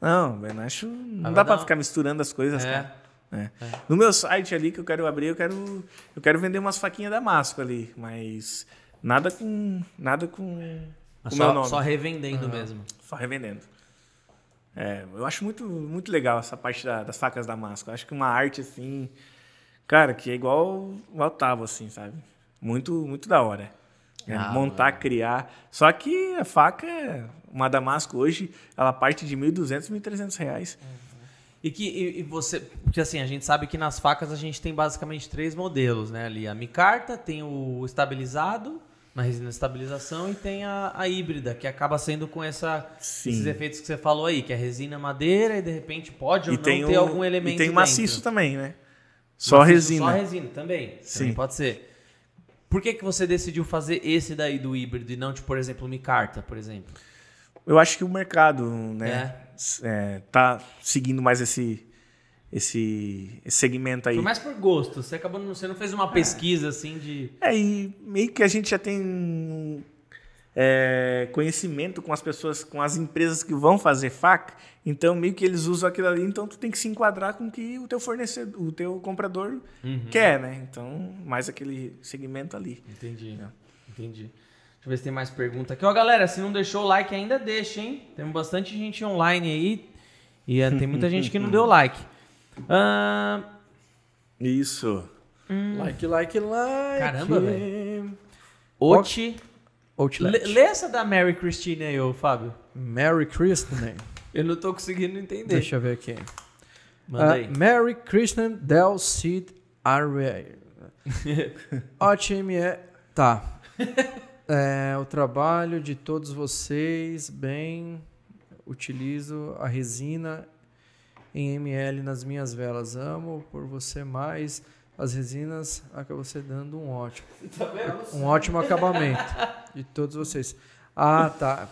Não, Benacho não dá pra dar- ficar misturando as coisas, É. cara. É. No meu site ali que eu quero abrir, eu quero, eu quero vender umas faquinhas Damasco ali, mas nada com nada com o só, meu nome, só só, revendendo mesmo. revendendo. É, eu acho muito muito legal essa parte da- das facas Damasco. Eu acho que uma arte assim, cara, que é igual igual tava assim, sabe? Muito muito da hora. É, Ah, montar, criar. Só que a faca, uma Damasco hoje, ela parte de 1.200, 1.300 reais. E que e, e você. Porque assim, a gente sabe que nas facas a gente tem basicamente três modelos, né? Ali a micarta, tem o estabilizado, na resina de estabilização, e tem a, a híbrida, que acaba sendo com essa, Sim. esses efeitos que você falou aí, que é resina madeira e de repente pode ou E não tem, ter o, algum elemento. e tem o dentro. maciço também, né? Só resina. Só resina também. Sim. Também pode ser. Por que, que você decidiu fazer esse daí do híbrido e não, tipo, por exemplo, micarta, por exemplo? Eu acho que o mercado, né, é, tá seguindo mais esse, esse, esse segmento aí. Foi mais por gosto. Você acabou não, você não fez uma pesquisa assim de. É, e meio que a gente já tem é, conhecimento com as pessoas, com as empresas que vão fazer faca, então meio que eles usam aquilo ali, então tu tem que se enquadrar com o que o teu fornecedor, o teu comprador Uhum. quer, né? Então, mais aquele segmento ali. Entendi. Entendi. Deixa eu ver se tem mais pergunta aqui. Ó, galera, se não deixou o like ainda, deixa, hein? Temos bastante gente online aí. E eh, tem muita gente que não deu like. Ahn, Isso. Like, like, like. Caramba, velho. Oti. Outlet. Lê, lê essa da Mary Christine aí, ô Fábio. Merry Christmas. Eu não tô conseguindo entender. Deixa eu ver aqui. Manda Ah, aí. Mary Christian Del Cid Array. Ótimo. é- Tá. É, o trabalho de todos vocês, bem, utilizo a resina em ml nas minhas velas. Amo por você mais. As resinas acabam você dando um ótimo. Um ótimo acabamento de todos vocês. Ah, tá.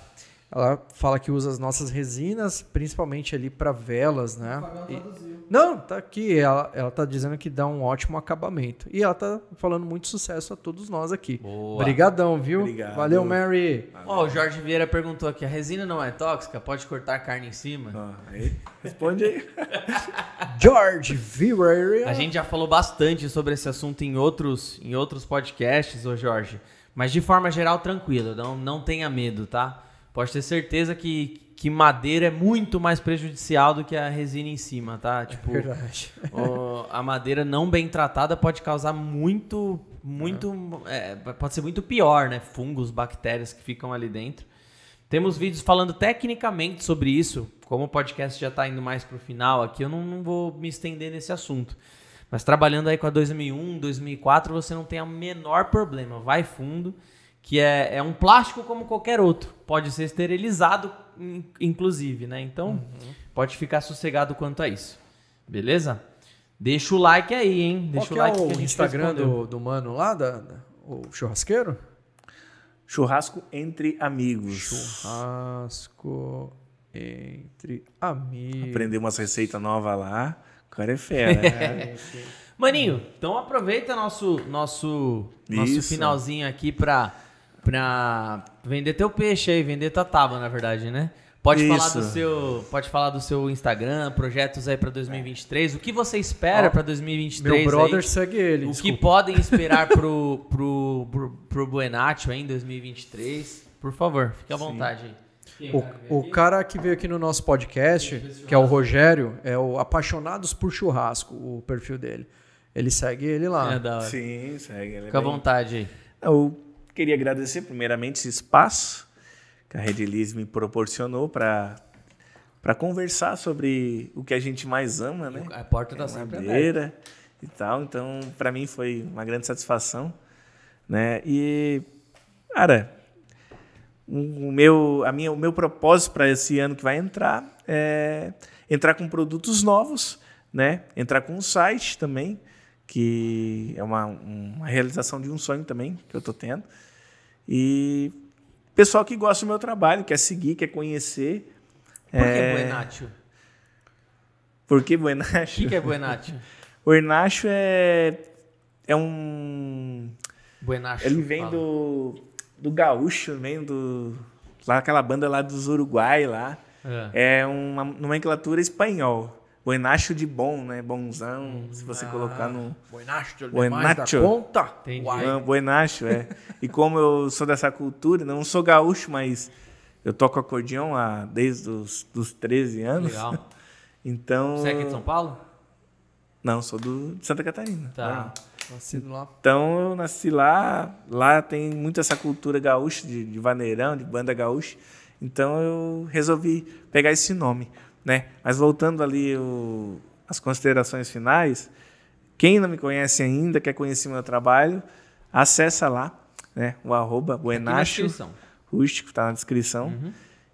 Ela fala que usa as nossas resinas, principalmente ali para velas, né? E- não, tá aqui. Ela, ela tá dizendo que dá um ótimo acabamento. E ela tá falando muito sucesso a todos nós aqui. Boa. Obrigadão, viu? Obrigado. Valeu, Mary. Ó, o Jorge Vieira perguntou aqui: a resina não é tóxica? Pode cortar carne em cima? Ó, aí, responde aí. George Vieira. A gente já falou bastante sobre esse assunto em outros, em outros podcasts, ô Jorge. Mas de forma geral, tranquilo, não, não tenha medo, tá? Pode ter certeza que, que madeira é muito mais prejudicial do que a resina em cima, tá? Tipo, Verdade. o- a madeira não bem tratada pode causar muito, muito, é, pode ser muito pior, né? Fungos, bactérias que ficam ali dentro. Temos vídeos falando tecnicamente sobre isso. Como o podcast já está indo mais pro final aqui, eu não, não vou me estender nesse assunto. Mas trabalhando aí com a 2001, 2004, você não tem o menor problema. Vai fundo, que é, é um plástico como qualquer outro. Pode ser esterilizado, in- inclusive, né? Então, pode ficar sossegado quanto a isso. Beleza? Deixa o like aí, hein? Deixa Qual o like que é que a o gente Instagram respondeu. do, do mano lá, da, da- o churrasqueiro? Churrasco entre amigos. Churrasco entre amigos. Aprender umas receitas novas lá. O cara é fera. né? Maninho, então aproveita nosso nosso nosso finalzinho aqui pra, pra vender teu peixe aí, vender tua tábua, na verdade, né? Pode falar Isso. do seu, pode falar do seu Instagram, projetos aí pra 2023, o que você espera Ó, pra 2023 Meu brother aí? segue ele. O desculpa. que podem esperar pro pro pro, pro Buenatio aí em 2023? Por favor, fique à vontade aí. O, o cara que veio aqui no nosso podcast, que é o Rogério, é o Apaixonados por Churrasco, o perfil dele. Ele segue ele lá. É da hora. Sim, segue. ele é Fica à bem- vontade aí. Eu queria agradecer primeiramente esse espaço que a Rede Liz me proporcionou para para conversar sobre o que a gente mais ama, né? A porta tá sempre aberta. madeira e tal. Então, para mim foi uma grande satisfação, né? E cara, o meu a minha o meu propósito para esse ano que vai entrar é entrar com produtos novos, né? Entrar com um site também, que é uma, uma realização de um sonho também que eu tô tendo. E pessoal que gosta do meu trabalho, quer seguir, quer conhecer. Por que é, Buenatio? Por que O Buenacho? que, que é Buenatio? O Ernacho é, é um. Buenacho. Ele vem fala. do, do gaúcho, vem do. Lá aquela banda lá dos Uruguai lá. É. É uma nomenclatura espanhol. Buenacho de bom, né? Bonzão. Hum. se Ah. você colocar no. Buenacho, Buenacho. da conta. Entendi. Uai. Ah, Buenacho, é. e como eu sou dessa cultura, não sou gaúcho, mas eu toco acordeão há, desde os dos 13 anos. Legal. Então. Você é aqui de São Paulo? Não, sou do, de Santa Catarina. Tá. Nascido lá. Então eu nasci lá, lá tem muito essa cultura gaúcha, de, de vaneirão, de banda gaúcha. Então eu resolvi pegar esse nome, né? Mas voltando ali o, as considerações finais, quem não me conhece ainda, quer conhecer meu trabalho, acessa lá, né? O arroba Buenacho descrição. Rústico, tá na descrição.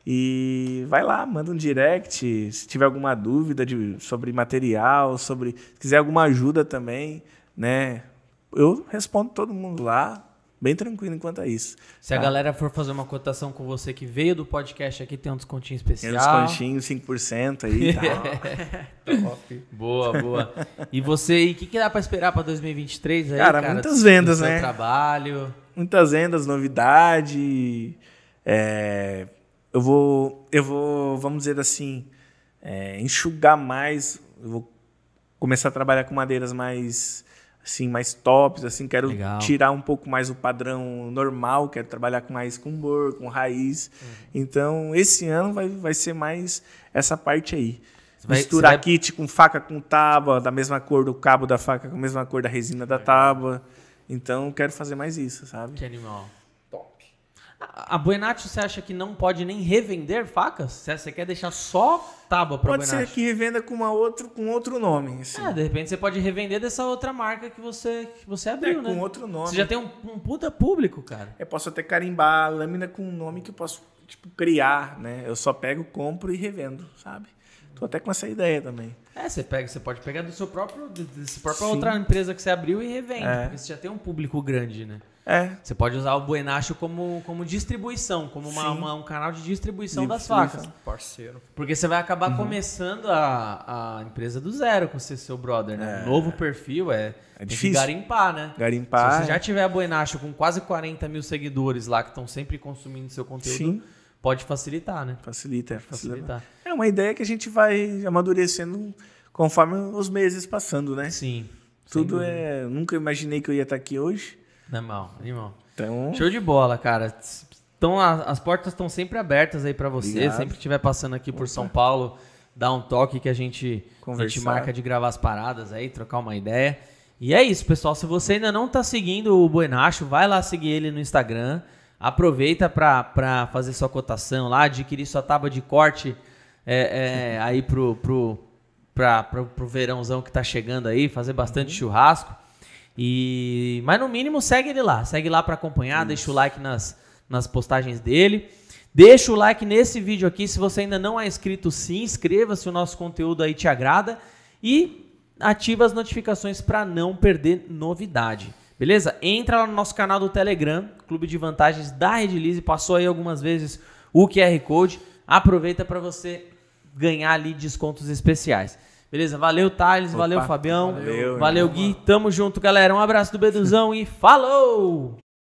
E vai lá, manda um direct, se tiver alguma dúvida de, sobre material, sobre se quiser alguma ajuda também, né? Eu respondo todo mundo lá, bem tranquilo enquanto é isso. Se a Tá. galera for fazer uma cotação com você que veio do podcast aqui, tem um descontinho Tem especial. uns descontinhos, 5% aí, tá? Boa, boa. E você, o que, que dá pra esperar pra 2023 aí, Cara, cara? muitas vendas, né? trabalho. Muitas vendas, novidade. é, eu vou, eu vou, vamos dizer assim, é, enxugar mais. Eu vou começar a trabalhar com madeiras mais, assim, mais tops. Assim, quero Legal. tirar um pouco mais o padrão normal. Quero trabalhar com mais com bor, com raiz. Uhum. Então, esse ano vai, vai ser mais essa parte aí. Vai- Misturar vai- kit com faca com tábua, da mesma cor do cabo da faca, com a mesma cor da resina da tábua. Então, quero fazer mais isso, sabe? Que animal. A, Buenatio, você acha que não pode nem revender facas? Você, quer deixar só tábua pra Pode ser que revenda com, uma outro, com outro nome. Assim. É, de repente você pode revender dessa outra marca que você, que você É, abriu, né? com outro nome. Você já tem um, um puta público, cara. Eu posso até carimbar a lâmina com um nome que eu posso tipo, criar, né? Eu só pego, compro e revendo, sabe? Tô até com essa ideia também. É, você pega, você pode pegar do seu próprio, de- dessa própria Sim. outra empresa que você abriu e revende, É. porque você já tem um público grande, né? É, Você pode usar o Buenacho como, como distribuição, como uma, uma- um canal de distribuição De das facas. Parceiro. Porque você vai Uhum. acabar começando a, a empresa do zero com esse seu brother, né? É. O novo perfil é, que difícil. garimpar, né? garimpar. Se você já tiver a Buenacho com quase 40 mil seguidores lá que estão sempre consumindo seu conteúdo, Sim, pode facilitar, né? facilita, facilita. Facilitar. É uma ideia que a gente vai amadurecendo conforme os meses passando, né? Sim. Tudo é. Nunca imaginei que eu ia estar aqui hoje. Animal, animal. Então, Show de bola, cara. Então, as portas estão sempre abertas aí pra você. Obrigado. Sempre que estiver passando aqui por São Paulo, dá um toque que a gente, a gente marca de gravar as paradas aí, trocar uma ideia. E é isso, pessoal. Se você ainda não tá seguindo o Buenacho, vai lá seguir ele no Instagram. Aproveita para fazer sua cotação lá, adquirir sua tábua de corte é, é, aí pro, pro, pra, pro, pro verãozão que tá chegando aí, fazer bastante churrasco. E, mas no mínimo segue ele lá, segue lá para acompanhar, deixa o like nas, nas postagens dele. Deixa o like nesse vídeo aqui, se você ainda não é inscrito, se inscreva se o nosso conteúdo aí te agrada e ativa as notificações para não perder novidade. Beleza? Entra lá no nosso canal do Telegram, Clube de Vantagens da Redilize, passou aí algumas vezes o QR Code. Aproveita para você ganhar ali descontos especiais. Beleza? Valeu, Thales. Opa, valeu, Fabião. valeu, valeu. Gui. Tamo junto, galera. Um abraço do Beduzão e falou!